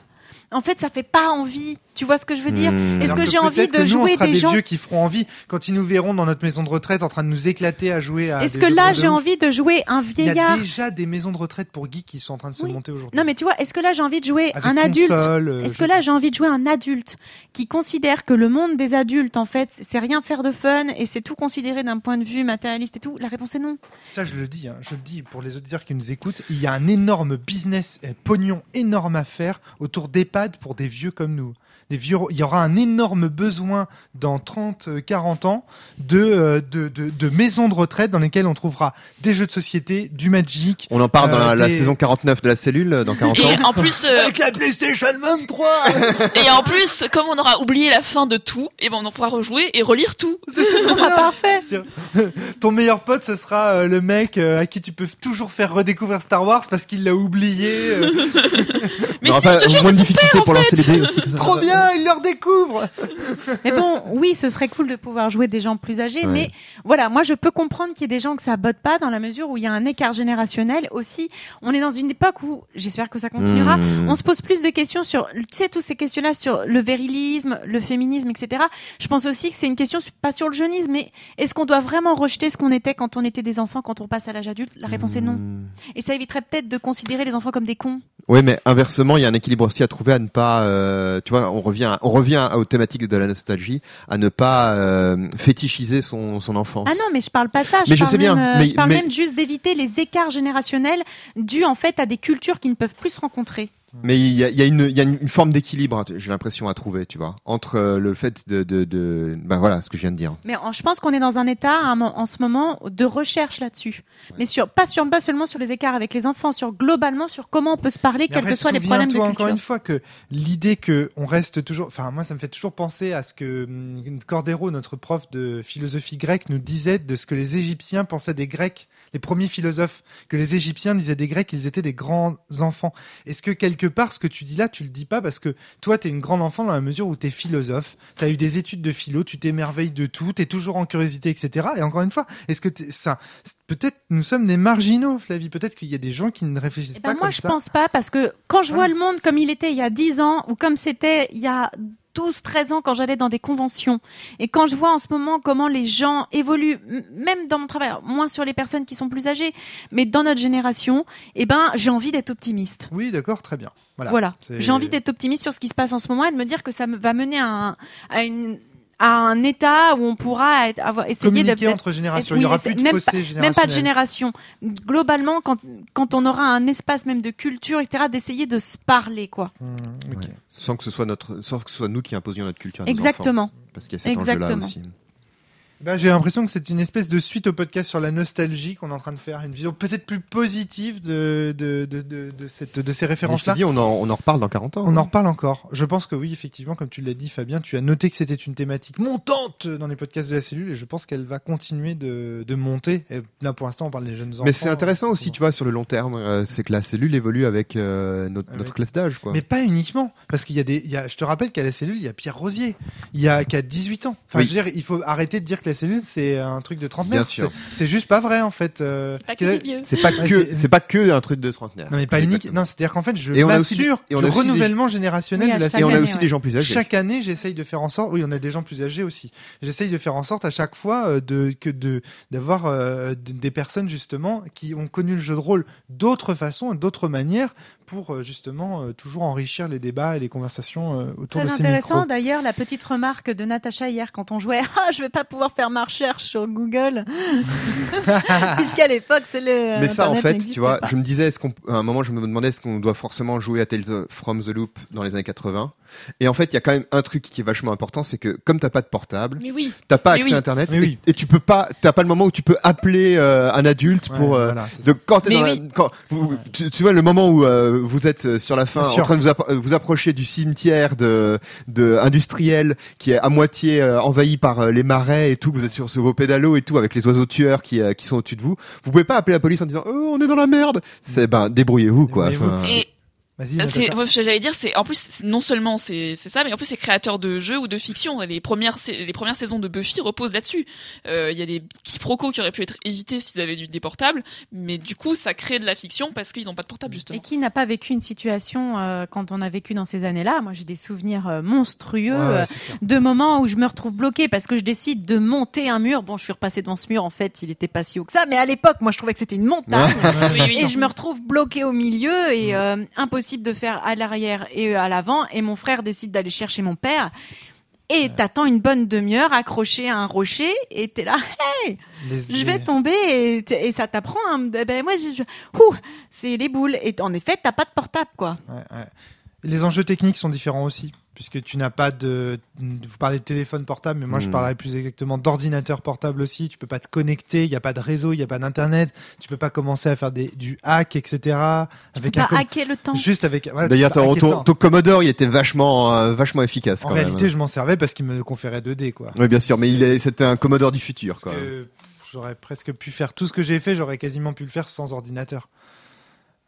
[SPEAKER 5] en fait, ça fait pas envie. Tu vois ce que je veux dire
[SPEAKER 2] Hmm.
[SPEAKER 5] Est-ce que j'ai envie de
[SPEAKER 1] que nous,
[SPEAKER 5] jouer
[SPEAKER 1] on sera
[SPEAKER 5] des
[SPEAKER 1] des
[SPEAKER 5] gens
[SPEAKER 1] vieux qui feront envie quand ils nous verront dans notre maison de retraite en train de nous éclater à jouer à.
[SPEAKER 5] Est-ce que
[SPEAKER 1] jeux
[SPEAKER 5] là, j'ai envie de jouer un
[SPEAKER 1] Il y a
[SPEAKER 5] vieillard
[SPEAKER 1] déjà des maisons de retraite pour geeks qui sont en train de se
[SPEAKER 5] Oui.
[SPEAKER 1] monter aujourd'hui.
[SPEAKER 5] Non, mais tu vois, est-ce que là, j'ai envie de jouer
[SPEAKER 1] Avec
[SPEAKER 5] un adulte
[SPEAKER 1] euh,
[SPEAKER 5] Est-ce que là, j'ai envie de jouer un adulte qui considère que le monde des adultes, en fait, c'est rien faire de fun et c'est tout considéré d'un point de vue matérialiste et tout La réponse est non.
[SPEAKER 1] Ça, je le dis, hein, je le dis pour les auditeurs qui nous écoutent, il y a un énorme business, et pognon énorme à faire autour d'EHPAD pour des vieux comme nous. Des vieux, il y aura un énorme besoin dans 30, euh, 40 ans de, euh, de, de, de maisons de retraite dans lesquelles on trouvera des jeux de société, du Magic.
[SPEAKER 2] On en parle dans la,
[SPEAKER 1] Euh,
[SPEAKER 2] la
[SPEAKER 1] des-
[SPEAKER 2] saison 49 de la cellule, euh, dans 40 ans.
[SPEAKER 4] Et en plus, euh,
[SPEAKER 1] Avec la PlayStation 23
[SPEAKER 4] et en plus, comme on aura oublié la fin de tout, et ben on en pourra rejouer et relire tout.
[SPEAKER 1] C'est c'est trop bien.
[SPEAKER 5] parfait
[SPEAKER 1] Ton meilleur pote, ce sera euh, le mec euh, à qui tu peux toujours faire redécouvrir Star Wars parce qu'il l'a oublié. euh,
[SPEAKER 4] Mais
[SPEAKER 2] aura
[SPEAKER 4] si,
[SPEAKER 2] pas
[SPEAKER 4] je te jure,
[SPEAKER 2] moins de
[SPEAKER 4] c'est son
[SPEAKER 2] difficultés pour lancer les dés aussi. comme ça.
[SPEAKER 1] trop bien, il le redécouvre
[SPEAKER 5] Mais bon, oui, ce serait cool de pouvoir jouer des gens plus âgés,
[SPEAKER 2] Ouais.
[SPEAKER 5] mais voilà, moi je peux comprendre qu'il y ait des gens que ça botte pas dans la mesure où il y a un écart générationnel aussi. On est dans une époque où, j'espère que ça continuera,
[SPEAKER 2] Hmm.
[SPEAKER 5] on se pose plus de questions sur, tu sais, tous ces questions-là sur le virilisme, le féminisme, etc. Je pense aussi que c'est une question pas sur le jeunisme, mais est-ce qu'on doit vraiment rejeter ce qu'on était quand on était des enfants, quand on passe à l'âge adulte? La réponse est non.
[SPEAKER 2] Hmm.
[SPEAKER 5] Et ça éviterait peut-être de considérer les enfants comme des cons.
[SPEAKER 2] Oui, mais inversement, il y a un équilibre aussi à trouver à ne pas, euh, tu vois, on revient, on revient aux thématiques de la nostalgie, à ne pas euh, fétichiser son, son enfance.
[SPEAKER 5] Ah non, mais je parle pas de ça.
[SPEAKER 2] Mais je sais bien,
[SPEAKER 5] euh,
[SPEAKER 2] mais-
[SPEAKER 5] je parle
[SPEAKER 2] mais-
[SPEAKER 5] même juste d'éviter les écarts générationnels dus en fait à des cultures qui ne peuvent plus se rencontrer.
[SPEAKER 2] Mais il y a, il y a une, il y a une une forme d'équilibre, j'ai l'impression à trouver, tu vois, entre euh, le fait de, de, de, ben voilà, ce que je viens de dire.
[SPEAKER 5] Mais en- je pense qu'on est dans un état en ce moment de recherche là-dessus. Mais sur pas sur pas seulement sur les écarts avec les enfants, sur globalement sur comment on peut se parler,
[SPEAKER 1] Mais
[SPEAKER 5] quels
[SPEAKER 1] après,
[SPEAKER 5] que soient les problèmes de culture.
[SPEAKER 1] encore une fois que l'idée que on reste toujours, enfin moi ça me fait toujours penser à ce que hum, Cordero, notre prof de philosophie grecque, nous disait de ce que les Égyptiens pensaient des Grecs, les premiers philosophes, que les Égyptiens disaient des Grecs qu'ils étaient des grands enfants. Est-ce que quelque part ce que tu dis là, tu le dis pas parce que toi t'es une grande enfant dans la mesure où t'es philosophe, t'as eu des études de philo, tu t'émerveilles de tout, t'es toujours en curiosité, etc. Et encore une fois, est-ce que ça, peut-être nous sommes des marginaux, Flavie, peut-être qu'il y a des gens qui ne réfléchissent
[SPEAKER 5] Eh
[SPEAKER 1] pas
[SPEAKER 5] ben moi,
[SPEAKER 1] comme
[SPEAKER 5] je
[SPEAKER 1] ça.
[SPEAKER 5] pense pas parce que quand je vois
[SPEAKER 1] Ouais.
[SPEAKER 5] le monde comme il était il y a 10 ans ou comme c'était il y a 12, 13 ans quand j'allais dans des conventions et quand je vois en ce moment comment les gens évoluent, même dans mon travail, moins sur les personnes qui sont plus âgées, mais dans notre génération, eh ben, j'ai envie d'être optimiste.
[SPEAKER 1] Oui, d'accord, très bien. Voilà.
[SPEAKER 5] J'ai envie d'être optimiste sur ce qui se passe en ce moment et de me dire que ça va mener à un, à une, à un état où on pourra être- avoir, essayer de,
[SPEAKER 1] communiquer entre générations.
[SPEAKER 5] oui,
[SPEAKER 1] il y aura plus de
[SPEAKER 5] même
[SPEAKER 1] fossé
[SPEAKER 5] même pas de génération. Globalement, quand, quand on aura un espace même de culture, etc., d'essayer de se parler, quoi.
[SPEAKER 1] Mmh.
[SPEAKER 2] Ouais. Sans que ce soit notre, sans que ce soit nous qui imposions notre culture. à nos enfants.
[SPEAKER 5] Exactement.
[SPEAKER 2] Parce qu'il y a cet enjeu-là aussi.
[SPEAKER 1] Bah, j'ai l'impression que c'est une espèce de suite au podcast sur la nostalgie qu'on est en train de faire, une vision peut-être plus positive de, de, de, de, de cette, de ces références-là.
[SPEAKER 2] te dis, on en, on en reparle dans 40 ans.
[SPEAKER 1] On en reparle encore. Je pense que oui, effectivement, comme tu l'as dit, Fabien, tu as noté que c'était une thématique montante dans les podcasts de la cellule et je pense qu'elle va continuer de, de monter. Et là, pour l'instant, on parle des jeunes enfants.
[SPEAKER 2] Mais c'est intéressant aussi, tu vois, sur le long terme, euh, c'est que la cellule évolue avec euh, notre,
[SPEAKER 1] Avec-
[SPEAKER 2] notre classe d'âge, quoi.
[SPEAKER 1] Mais pas uniquement, parce qu'il y a des, il y a, je te rappelle qu'à la cellule, il y a Pierre Rosier, il y a, qui a 18 ans. Enfin,
[SPEAKER 2] Oui.
[SPEAKER 1] je veux dire, il faut arrêter de dire que que la cellule c'est un truc de trentenaire.
[SPEAKER 2] Bien sûr.
[SPEAKER 1] C'est- juste pas vrai en fait. euh,
[SPEAKER 4] C'est pas que vieux.
[SPEAKER 2] C'est pas que,
[SPEAKER 1] c'est-
[SPEAKER 2] c'est pas que un truc de trentenaire.
[SPEAKER 1] Non mais pas unique. Non, c'est-à-dire qu'en fait je
[SPEAKER 2] Et on a aussi des-
[SPEAKER 1] m'assure
[SPEAKER 2] et on
[SPEAKER 1] du
[SPEAKER 2] des-
[SPEAKER 1] renouvellement générationnel
[SPEAKER 5] Oui,
[SPEAKER 1] de la
[SPEAKER 5] chaque
[SPEAKER 2] Et on a
[SPEAKER 5] année,
[SPEAKER 2] aussi
[SPEAKER 5] ouais.
[SPEAKER 2] des gens plus âgés.
[SPEAKER 1] Chaque année, j'essaye de faire en sorte. Oui, on a des gens plus âgés aussi. J'essaye de faire en sorte à chaque fois euh, de que de d'avoir euh, des personnes justement qui ont connu le jeu de rôle d'autres façons, d'autres manières, pour euh, justement euh, toujours enrichir les débats et les conversations euh, autour
[SPEAKER 5] Très
[SPEAKER 1] de ces
[SPEAKER 5] intéressant d'ailleurs la petite remarque de Natacha hier quand on jouait ah je vais pas pouvoir faire ma recherche sur Google puisqu'à l'époque c'est le
[SPEAKER 2] Mais ça, en fait, tu vois,
[SPEAKER 5] pas.
[SPEAKER 2] je me disais, est-ce qu'on, à un moment, je me demandais est-ce qu'on doit forcément jouer à Tales from the Loop dans les années 80. Et en fait, il y a quand même un truc qui est vachement important, c'est que comme t'as pas de portable,
[SPEAKER 4] oui.
[SPEAKER 2] t'as pas accès
[SPEAKER 4] oui.
[SPEAKER 2] à Internet, et,
[SPEAKER 1] oui.
[SPEAKER 2] et tu peux pas, t'as pas le moment où tu peux appeler euh, un adulte
[SPEAKER 1] Ouais,
[SPEAKER 2] pour. euh,
[SPEAKER 1] voilà,
[SPEAKER 2] donc quand dans la- quand vous, tu, tu vois le moment où euh, vous êtes sur la fin, en train de vous, appro- vous approcher du cimetière de, de industriel qui est à moitié euh, envahi par euh, les marais et tout, vous êtes sur, sur vos pédalos et tout avec les oiseaux tueurs qui, euh, qui sont au-dessus de vous. Vous pouvez pas appeler la police en disant oh on est dans la merde. C'est ben débrouillez-vous quoi.
[SPEAKER 1] Débrouillez-vous.
[SPEAKER 2] Enfin,
[SPEAKER 4] Et J'allais dire, c'est en plus non seulement c'est c'est ça, mais en plus c'est créateur de jeux ou de fiction. Les premières les premières saisons de Buffy reposent là-dessus. Euh, Il y a des quiproquos qui auraient pu être évités s'ils avaient eu des portables, mais du coup ça crée de la fiction parce qu'ils n'ont pas de portable
[SPEAKER 5] Et
[SPEAKER 4] justement.
[SPEAKER 5] qui n'a pas vécu une situation euh, quand on a vécu dans ces années-là? Moi, j'ai des souvenirs euh, monstrueux
[SPEAKER 1] Ouais, ouais,
[SPEAKER 5] euh, de moments où je me retrouve bloquée parce que je décide de monter un mur. Bon, je suis repassée devant ce mur. En fait, il était pas si haut que ça, mais à l'époque, moi, je trouvais que c'était une montagne.
[SPEAKER 4] Oui, oui.
[SPEAKER 5] Et je me retrouve bloquée au milieu et euh, de faire à l'arrière et à l'avant. Et mon frère décide d'aller chercher mon père. Et t'attends une bonne demi-heure accroché à un rocher et t'es là,
[SPEAKER 1] Les-
[SPEAKER 5] je vais tomber et, ça t'apprend. hein. Eh Ben moi, je, je- ouh, c'est les boules. Et en effet, t'as pas de portable, quoi.
[SPEAKER 1] Ouais, ouais. Les enjeux techniques sont différents aussi, puisque tu n'as pas de. Vous parlez de téléphone portable, mais moi je
[SPEAKER 2] Mm.
[SPEAKER 1] parlerais plus exactement d'ordinateur portable aussi. Tu peux pas te connecter, il n'y a pas de réseau, il n'y a pas d'internet. Tu peux pas commencer à faire des, du hack, etc.
[SPEAKER 5] Tu
[SPEAKER 1] Avec
[SPEAKER 5] peux
[SPEAKER 1] un
[SPEAKER 5] pas
[SPEAKER 1] com-
[SPEAKER 5] hacker le temps.
[SPEAKER 1] juste avec. voilà,
[SPEAKER 2] D'ailleurs, ton, Commodore, il était vachement, euh, vachement efficace.
[SPEAKER 1] En
[SPEAKER 2] quand
[SPEAKER 1] réalité,
[SPEAKER 2] même.
[SPEAKER 1] je m'en servais parce qu'il me conférait 2D, quoi.
[SPEAKER 2] Oui, bien sûr, mais il c'était un Commodore du futur.
[SPEAKER 1] Parce j'aurais presque pu faire tout ce que j'ai fait, j'aurais quasiment pu le faire sans ordinateur.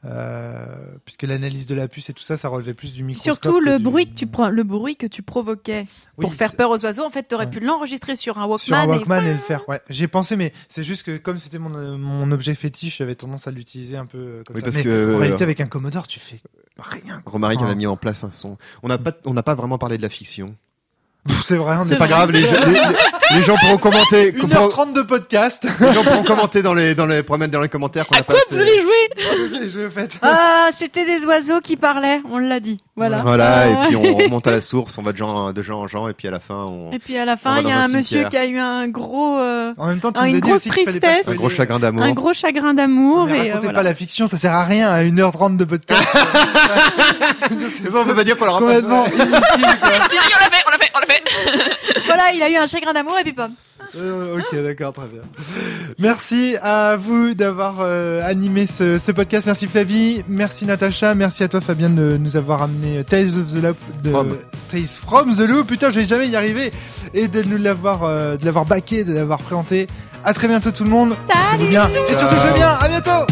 [SPEAKER 1] Euh, puisque l'analyse de la puce et tout ça, ça relevait plus du microscope.
[SPEAKER 5] Surtout le
[SPEAKER 1] du-
[SPEAKER 5] bruit que tu prends, le bruit que tu provoquais
[SPEAKER 1] Oui,
[SPEAKER 5] pour faire peur aux oiseaux. En fait, t'aurais
[SPEAKER 1] Ouais.
[SPEAKER 5] pu l'enregistrer sur un Walkman.
[SPEAKER 1] sur un
[SPEAKER 5] et-
[SPEAKER 1] Walkman et, le faire. Ouais, j'y ai pensé, mais c'est juste que comme c'était mon, euh, mon objet fétiche, j'avais tendance à l'utiliser un peu euh, comme
[SPEAKER 2] Oui,
[SPEAKER 1] ça.
[SPEAKER 2] parce
[SPEAKER 1] Mais
[SPEAKER 2] que-
[SPEAKER 1] en réalité, avec un Commodore, tu fais rien.
[SPEAKER 2] Romaric
[SPEAKER 1] Ah.
[SPEAKER 2] avait mis en place un son. On n'a pas, on n'a pas vraiment parlé de la fiction.
[SPEAKER 1] C'est vrai, on
[SPEAKER 5] C'est
[SPEAKER 1] n'est
[SPEAKER 2] Pas grave, les, gens- les- les gens pourront commenter. pourront-
[SPEAKER 1] 1h30 de podcast.
[SPEAKER 2] les gens pourront commenter dans les, dans les, mettre dans les commentaires qu'on
[SPEAKER 5] À
[SPEAKER 2] a
[SPEAKER 5] quoi
[SPEAKER 2] passé.
[SPEAKER 5] vous allez jouer
[SPEAKER 1] Désolé, je vais fait.
[SPEAKER 5] Ah, c'était des oiseaux qui parlaient. On l'a dit. Voilà.
[SPEAKER 2] Voilà,
[SPEAKER 5] Euh,
[SPEAKER 2] et puis on remonte à la source, on va de gens, de gens en gens, et puis à la fin, on,
[SPEAKER 5] Et puis à la fin, il y a
[SPEAKER 2] un
[SPEAKER 5] un monsieur qui a eu un gros, euh,
[SPEAKER 1] En même temps, tu
[SPEAKER 5] Ah,
[SPEAKER 1] nous
[SPEAKER 5] une
[SPEAKER 1] dit
[SPEAKER 5] grosse
[SPEAKER 1] aussi
[SPEAKER 5] tristesse.
[SPEAKER 2] un gros chagrin d'amour.
[SPEAKER 5] un gros chagrin d'amour.
[SPEAKER 1] Mais
[SPEAKER 5] et, euh,
[SPEAKER 1] racontez
[SPEAKER 5] voilà.
[SPEAKER 1] pas la fiction, ça sert à rien à 1h30 de podcast.
[SPEAKER 2] C'est ça, on peut pas dire qu'on l'aura pas
[SPEAKER 1] complètement inutile,
[SPEAKER 4] on l'a fait, on l'a fait, on l'a fait.
[SPEAKER 5] Voilà, il a eu un chagrin d'amour et puis pom.
[SPEAKER 1] Euh, ok, d'accord, très bien. Merci à vous d'avoir euh, animé ce, ce podcast. Merci Flavie, merci Natacha, merci à toi Fabien de nous avoir amené Tales of the Loop, de
[SPEAKER 2] From.
[SPEAKER 1] Tales from the Loop. Putain, je vais jamais y arriver et de nous l'avoir, euh, de l'avoir baqué, de l'avoir présenté. À très bientôt tout le monde.
[SPEAKER 5] Salut,
[SPEAKER 1] bien et surtout jouez bien. À bientôt.